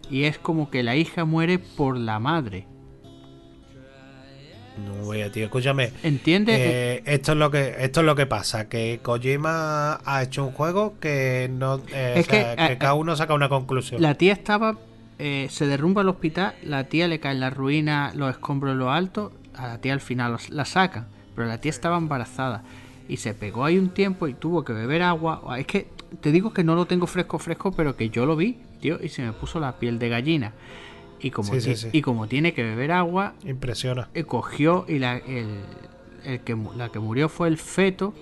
Y es como que la hija muere por la madre. No voy a, tío, escúchame. ¿Entiendes? Eh, esto es lo que esto es lo que pasa que Kojima ha hecho un juego que no eh, Es o sea, que, que eh, cada uno saca una conclusión La tía estaba. eh, se derrumba el hospital, la tía le cae en la ruina, los escombros en lo alto, a la tía al final los- la sacan, pero la tía estaba embarazada y se pegó ahí un tiempo y tuvo que beber agua. Es que te digo que no lo tengo fresco, fresco, pero que yo lo vi, tío, y se me puso la piel de gallina. Y como, Sí, sí, ti- sí. y como tiene que beber agua, impresiona eh, cogió y la, el, el que, la que murió fue el feto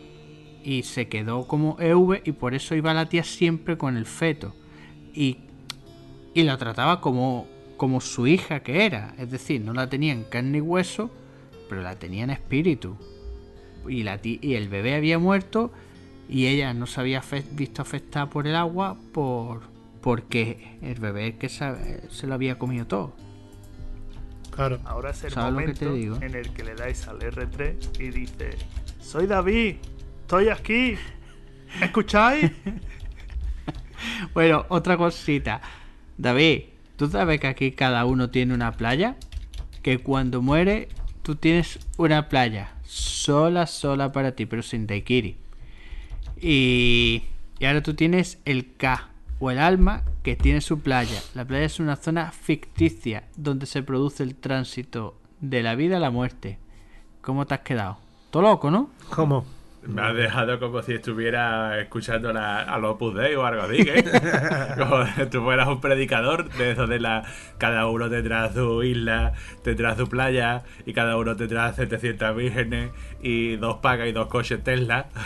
y se quedó como EV y por eso iba la tía siempre con el feto y, y la trataba como, como su hija que era, es decir, no la tenía en carne y hueso, pero la tenía en espíritu. Y, la ti- y el bebé había muerto y ella no se había fe- visto afectada por el agua por porque el bebé que se, se lo había comido todo. claro Ahora es el ¿Sabes lo que momento te digo? en el que le dais al R3 y dice: Soy David, estoy aquí. ¿Me escucháis? Bueno, otra cosita. David, ¿tú sabes que aquí cada uno tiene una playa? Que cuando muere, tú tienes una playa. Sola, sola para ti, pero sin daiquiri. Y, y ahora tú tienes el K o el alma que tiene su playa. La playa es una zona ficticia donde se produce el tránsito de la vida a la muerte. ¿Cómo te has quedado? Todo loco, ¿no? cómo Me has dejado como si estuviera escuchando la, al Opus Dei o algo así, ¿eh? como si tú fueras un predicador de eso de la... Cada uno tendrá su isla, tendrá su playa y cada uno tendrá 700 vírgenes y dos pagas y dos coches Tesla.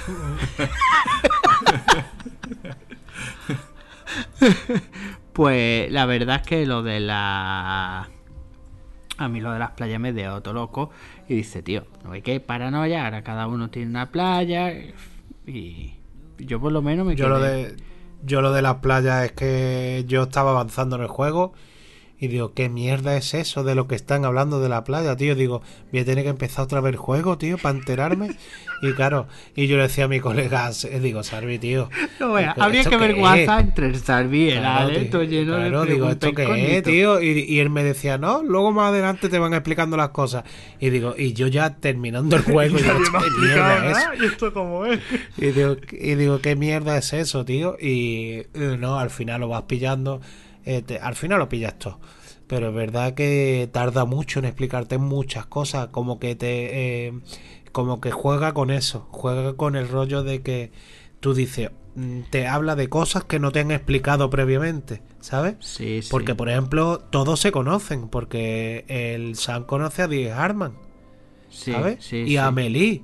Pues la verdad es que lo de la... A mí lo de las playas me dio todo loco. Y dice, tío, no hay que paranoia, ahora cada uno tiene una playa. Y yo por lo menos me yo lo de yo lo de las playas es que yo estaba avanzando en el juego y digo qué mierda es eso de lo que están hablando de la playa tío digo voy a tener que empezar otra vez el juego tío para enterarme y claro y yo le decía a mi colega digo Sarvi tío No, ¿esto- habría que ver es?". WhatsApp entre el Salvi y el Claro, Ale, tío, lleno claro, de digo, ¿esto qué es, tío? Y, y él me decía, no, luego más adelante te van explicando las cosas. Y digo, y yo ya terminando el juego, y digo, ¿qué mierda es? ¿Y esto cómo es? Y digo, y digo, ¿qué mierda es eso, tío? Y no, al final lo vas pillando. Eh, te- al final lo pillas todo. Pero es verdad que tarda mucho en explicarte muchas cosas. Como que te. eh, como que juega con eso. Juega con el rollo de que tú dices. mm, Te habla de cosas que no te han explicado previamente. ¿Sabes? Sí, sí. Porque, por ejemplo, todos se conocen. Porque el Sam conoce a Die Harman. Sí, ¿sabes? sí, y sí. a Amelie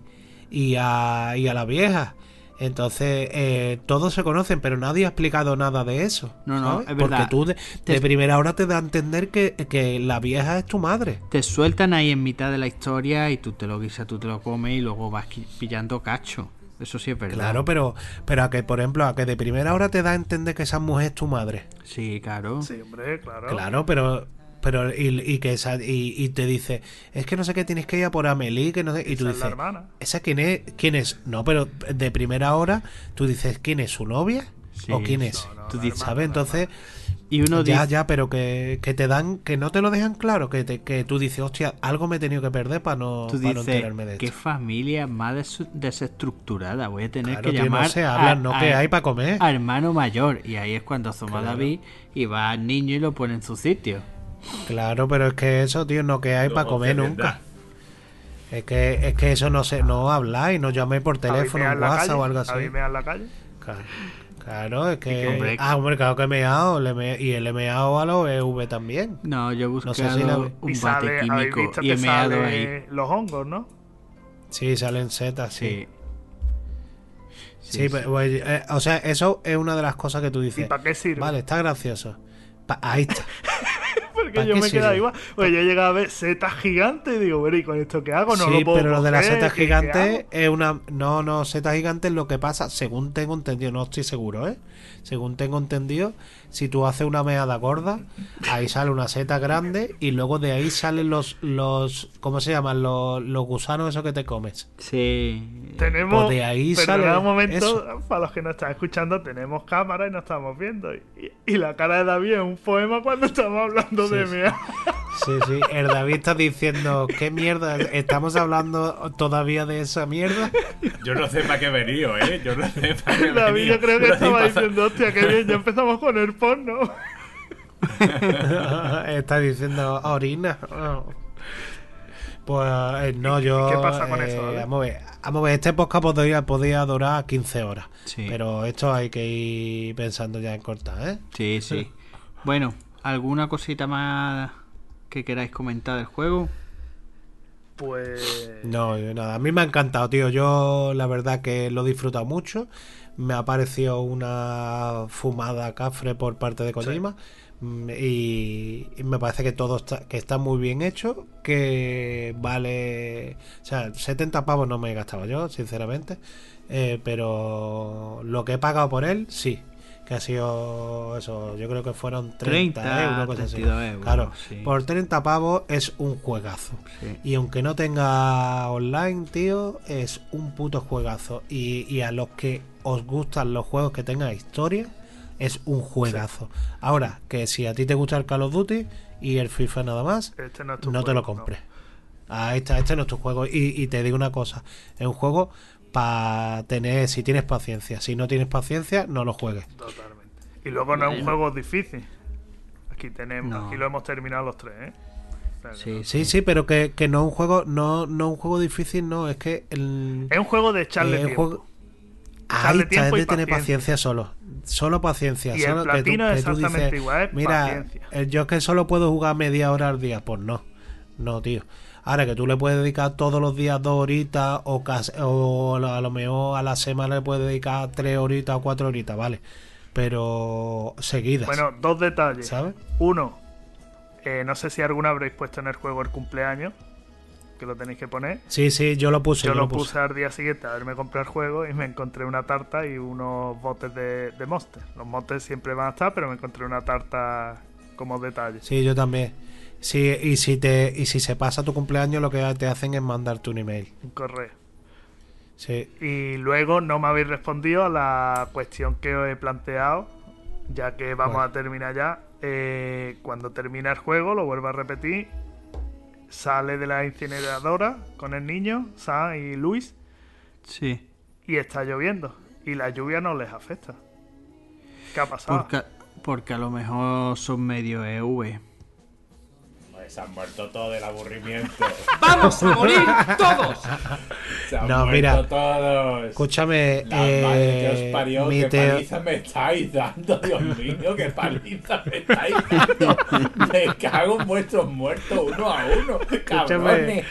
y a, y a la vieja. Entonces, eh, todos se conocen, pero nadie ha explicado nada de eso. No, no, ¿sabes? es Porque verdad. tú de, Te- primera hora te da a entender que, que la vieja es tu madre. Te sueltan ahí en mitad de la historia y tú te lo guisas, tú te lo comes y luego vas pillando cacho. Eso sí es verdad. Claro, pero, pero a que, por ejemplo, a que de primera hora te da a entender que esa mujer es tu madre. Sí, claro. Sí, hombre, claro. Claro, pero. Pero, y, y que esa, y, y te dice, es que no sé qué tienes que ir a por Amelie, que no sé. Y tú Esa es la dices, hermana. ¿esa quién es? ¿Quién es? No, pero de primera hora tú dices, ¿quién es? ¿Su novia? Sí. ¿O quién es? No, no, Tú dices, ¿Sabes? Entonces, Y uno ya, dice, ya, pero que, que te dan, que no te lo dejan claro, que, te, que tú dices, hostia, algo me he tenido que perder para no, tú para no enterarme de qué esto. familia más des- desestructurada. Voy a tener Claro, que llamar no se hablan, a- no a- que hay para comer. a hermano mayor. Y ahí es cuando asoma Claro. David y va al niño y lo pone en su sitio. Claro, pero es que eso, tío, no que hay para comer nunca. Es que, es que eso no se, no habláis, no llaméis por teléfono, ¿Avimear en WhatsApp calle? o algo así. ¿Avimear en la calle? Claro, claro, es que. hombre, ah, hombre, claro que me he meado, le me- y el he meado a los EV también. No, yo he No sé si la- un Y bate químico visto y he meado sale ahí. los hongos, ¿no? Sí, salen setas, sí. Sí. Sí, pero, pues, eh, o sea, eso es una de las cosas que tú ¿Y dices. para qué sirve? Vale, está gracioso. Pa- ahí está. ¿para yo me quedaba sirve? igual. Pues yo llegaba a ver setas gigantes y digo, bueno, ¿y con esto qué hago? No sí, lo puedo pero lo de las setas ¿qué- qué gigantes es una. No, no, setas gigantes lo que pasa, según tengo entendido, no estoy seguro, ¿eh? Según tengo entendido, si tú haces una meada gorda, ahí sale una seta grande y luego de ahí salen los. los ¿Cómo se llaman? Los, los gusanos esos que te comes. Sí. Tenemos. Pues de ahí perdonad sale un momento, eso. para los que nos están escuchando, tenemos cámara y nos estamos viendo. Y, y la cara de David es un poema cuando estamos hablando Sí, de sí. mea. Sí, sí. El David está diciendo, ¿qué mierda? ¿Estamos hablando todavía de esa mierda? Yo no sé para qué he venido, ¿eh? Yo no sé para qué he David, venido. yo creo que Pero estaba pasa- diciendo, hostia, qué bien, ya empezamos con el porno. Está diciendo orina. Pues eh, no, yo. ¿Qué pasa con eh, eso, Ale? Vamos a ver. Vamos a ver, este podcast podría, podría durar 15 horas. Sí. Pero esto hay que ir pensando ya en cortar, ¿eh? Sí, sí. Bueno, ¿alguna cosita más que queráis comentar del juego? Pues. No, yo nada. A mí me ha encantado, tío. Yo la verdad que lo he disfrutado mucho. Me ha parecido una fumada cafre por parte de Kojima. Mm, Y, y me parece que todo está, que está muy bien hecho. Que vale. O sea, 70 pavos no me he gastado yo, sinceramente. Eh, pero lo que he pagado por él, sí. Que ha sido eso. Yo creo que fueron 30, 30, euros, cosas así. 32 euros, Claro, sí. por 30 pavos es un juegazo. Sí. Y aunque no tenga online, tío, es un puto juegazo. Y, y a los que os gustan los juegos que tengan historia, es un juegazo. Ahora, que si a ti te gusta el Call of Duty y el FIFA nada más, Este no no te lo compres. Ah, este, este no es tu juego. Y, y te digo una cosa, es un juego para tener, si tienes paciencia. Si no tienes paciencia, no lo juegues. Totalmente. Y luego no es un juego difícil. Aquí tenemos, No. aquí lo hemos terminado los tres, ¿eh? Sí, no- Sí, sí, pero que, que no es un juego, no, no un juego difícil, no, es que el, Es un juego de echarle tiempo. juego- Ahí Echarle está, tiempo es y de tener paciencia. paciencia solo. Solo paciencia. Y el solo que tú- platino es que tú exactamente dices, igual, es Mira, paciencia". yo es que solo puedo jugar media hora al día. Pues no. No, tío. Ahora que tú le puedes dedicar todos los días dos horitas o, cas- o a lo mejor a la semana le puedes dedicar tres horitas o cuatro horitas, vale. Pero seguidas. Bueno, dos detalles. ¿Sabes? Uno, eh, no sé si alguna habréis puesto en el juego el cumpleaños, que lo tenéis que poner. Sí, sí, yo lo puse. Yo Yo, lo puse al día siguiente a haberme comprado el juego y me encontré una tarta y unos botes de, de Monster. Los Monster siempre van a estar, pero me encontré una tarta como detalle. Sí, yo también. Sí, y si te y si se pasa tu cumpleaños, lo que te hacen es mandarte un email. Un correo. Sí. Y luego no me habéis respondido a la cuestión que os he planteado, ya que vamos a terminar ya. Eh, cuando termina el juego, lo vuelvo a repetir, sale de la incineradora con el niño, Sam y Luis, Sí. y está lloviendo. Y la lluvia no les afecta. ¿Qué ha pasado? Porque, porque a lo mejor son medio EV. Se han muerto todo del aburrimiento. ¡Vamos a morir todos! Se han No, muerto mira, todos. Escúchame, La madre que os eh, parió, mi qué teo- paliza me estáis dando, Dios mío, qué paliza me estáis dando. Me cago en vuestros muertos uno a uno, cabrones.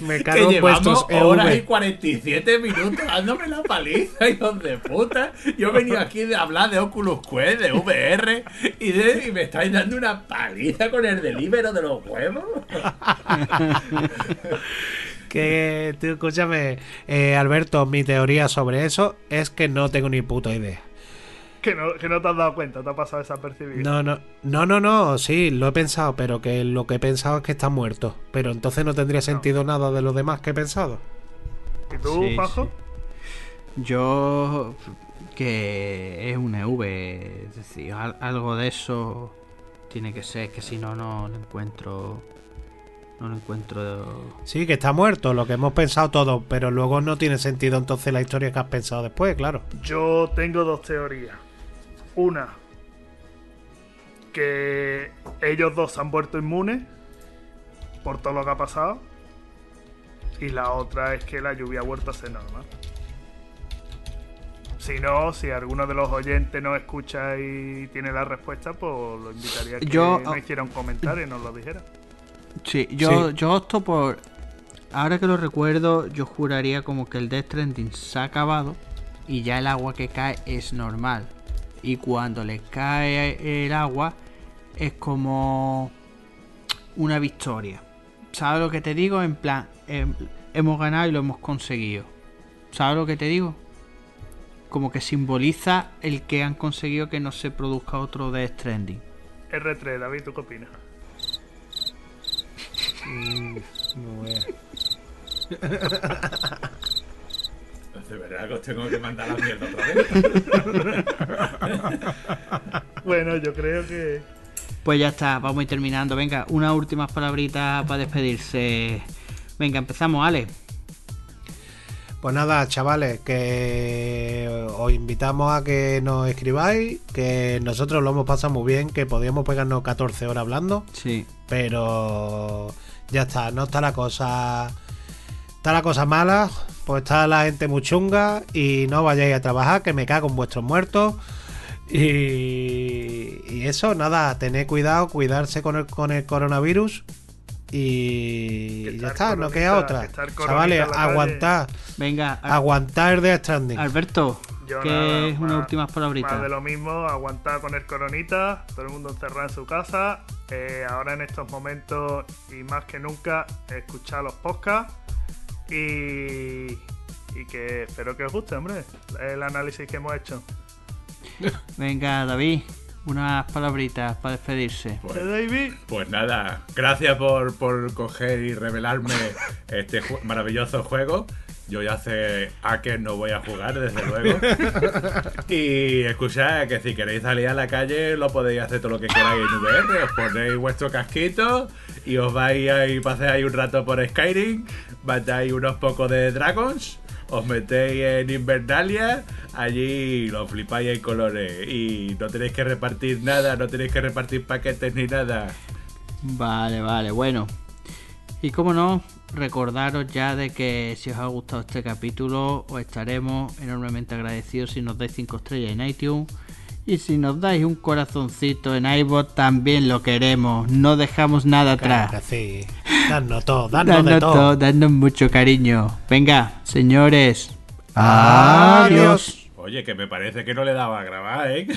me Que cago en llevamos vuestros horas y EV. 47 minutos dándome la paliza, hijos de puta. Yo he venido aquí de hablar de Oculus Quest, de VR, y, de- y me estáis dando una paliza con el delibero de los huevos. Que, tú, escúchame, eh, Alberto, mi teoría sobre eso es que no tengo ni puta idea. Que, no, que no te has dado cuenta, te ha pasado desapercibido. No, no, no, no, no, sí, lo he pensado, pero que lo que he pensado es que está muerto. Pero entonces no tendría sentido nada de lo demás que he pensado. ¿Y tú, Sí, Pajo? sí. Yo que es un EV, es decir, al- algo de eso tiene que ser, que si no no lo encuentro no lo encuentro Sí, que está muerto, lo que hemos pensado todos, pero luego no tiene sentido entonces la historia que has pensado después, claro. Yo tengo dos teorías. Una, que ellos dos se han vuelto inmunes por todo lo que ha pasado. Y la otra es que la lluvia ha vuelto a ser normal. Si no, si alguno de los oyentes nos escucha y tiene la respuesta, pues lo invitaría a que Yo- nos hiciera un comentario y nos lo dijera. Sí, yo, Sí. yo opto por ahora que lo recuerdo, yo juraría como que el Death Stranding se ha acabado y ya el agua que cae es normal. Y cuando le cae el agua es como una victoria. ¿Sabes lo que te digo? En plan, em, hemos ganado y lo hemos conseguido. ¿Sabes lo que te digo? Como que simboliza el que han conseguido que no se produzca otro Death Stranding. R3, David, ¿tú qué opinas? No veas. De verdad que os tengo que mandar la mierda otra vez. Bueno, yo creo que. Pues ya está, vamos a ir terminando. Venga, unas últimas palabritas para despedirse. Venga, empezamos, Ale. Pues nada, chavales, que os invitamos a que nos escribáis, que nosotros lo hemos pasado muy bien, que podíamos pegarnos 14 horas hablando, Sí. pero ya está, no está la cosa. Está la cosa mala, pues está la gente muy chunga y no vayáis a trabajar, que me cago en vuestros muertos. Y, y eso, nada, tened cuidado, cuidarse con el, con el coronavirus. Y Que ya está, no queda otra. que Chavales, aguantar, Venga, aguantar de Stranding. Alberto, Yo ¿qué nada, es más- unas últimas Más de lo mismo, aguantar con el coronita, todo el mundo encerrado en su casa. Eh, ahora en estos momentos y más que nunca, escuchar los podcasts y, y que espero que os guste, hombre, el análisis que hemos hecho. Venga, David, unas palabritas para despedirse. Pues, ¿Eh, David? pues nada, gracias por, por coger y revelarme este ju- maravilloso juego. Yo ya sé a que no voy a jugar, desde luego. Y escuchad que si queréis salir a la calle, lo podéis hacer todo lo que queráis en VR. Os ponéis vuestro casquito y os vais ahí, paseáis un rato por Skyrim, matáis unos pocos de dragons, os metéis en Invernalia, allí lo flipáis en colores. Y no tenéis que repartir nada, no tenéis que repartir paquetes ni nada. Vale, vale, bueno. Y como no, recordaros ya de que si os ha gustado este capítulo, os estaremos enormemente agradecidos si nos dais 5 estrellas en iTunes. Y si nos dais un corazoncito en iBot, también lo queremos. No dejamos nada Claro atrás. que sí. Dadnos todo, dadnos de todo. todo, dadnos mucho cariño. Venga, señores. Adiós. Oye, que me parece que no le daba a grabar, ¿eh?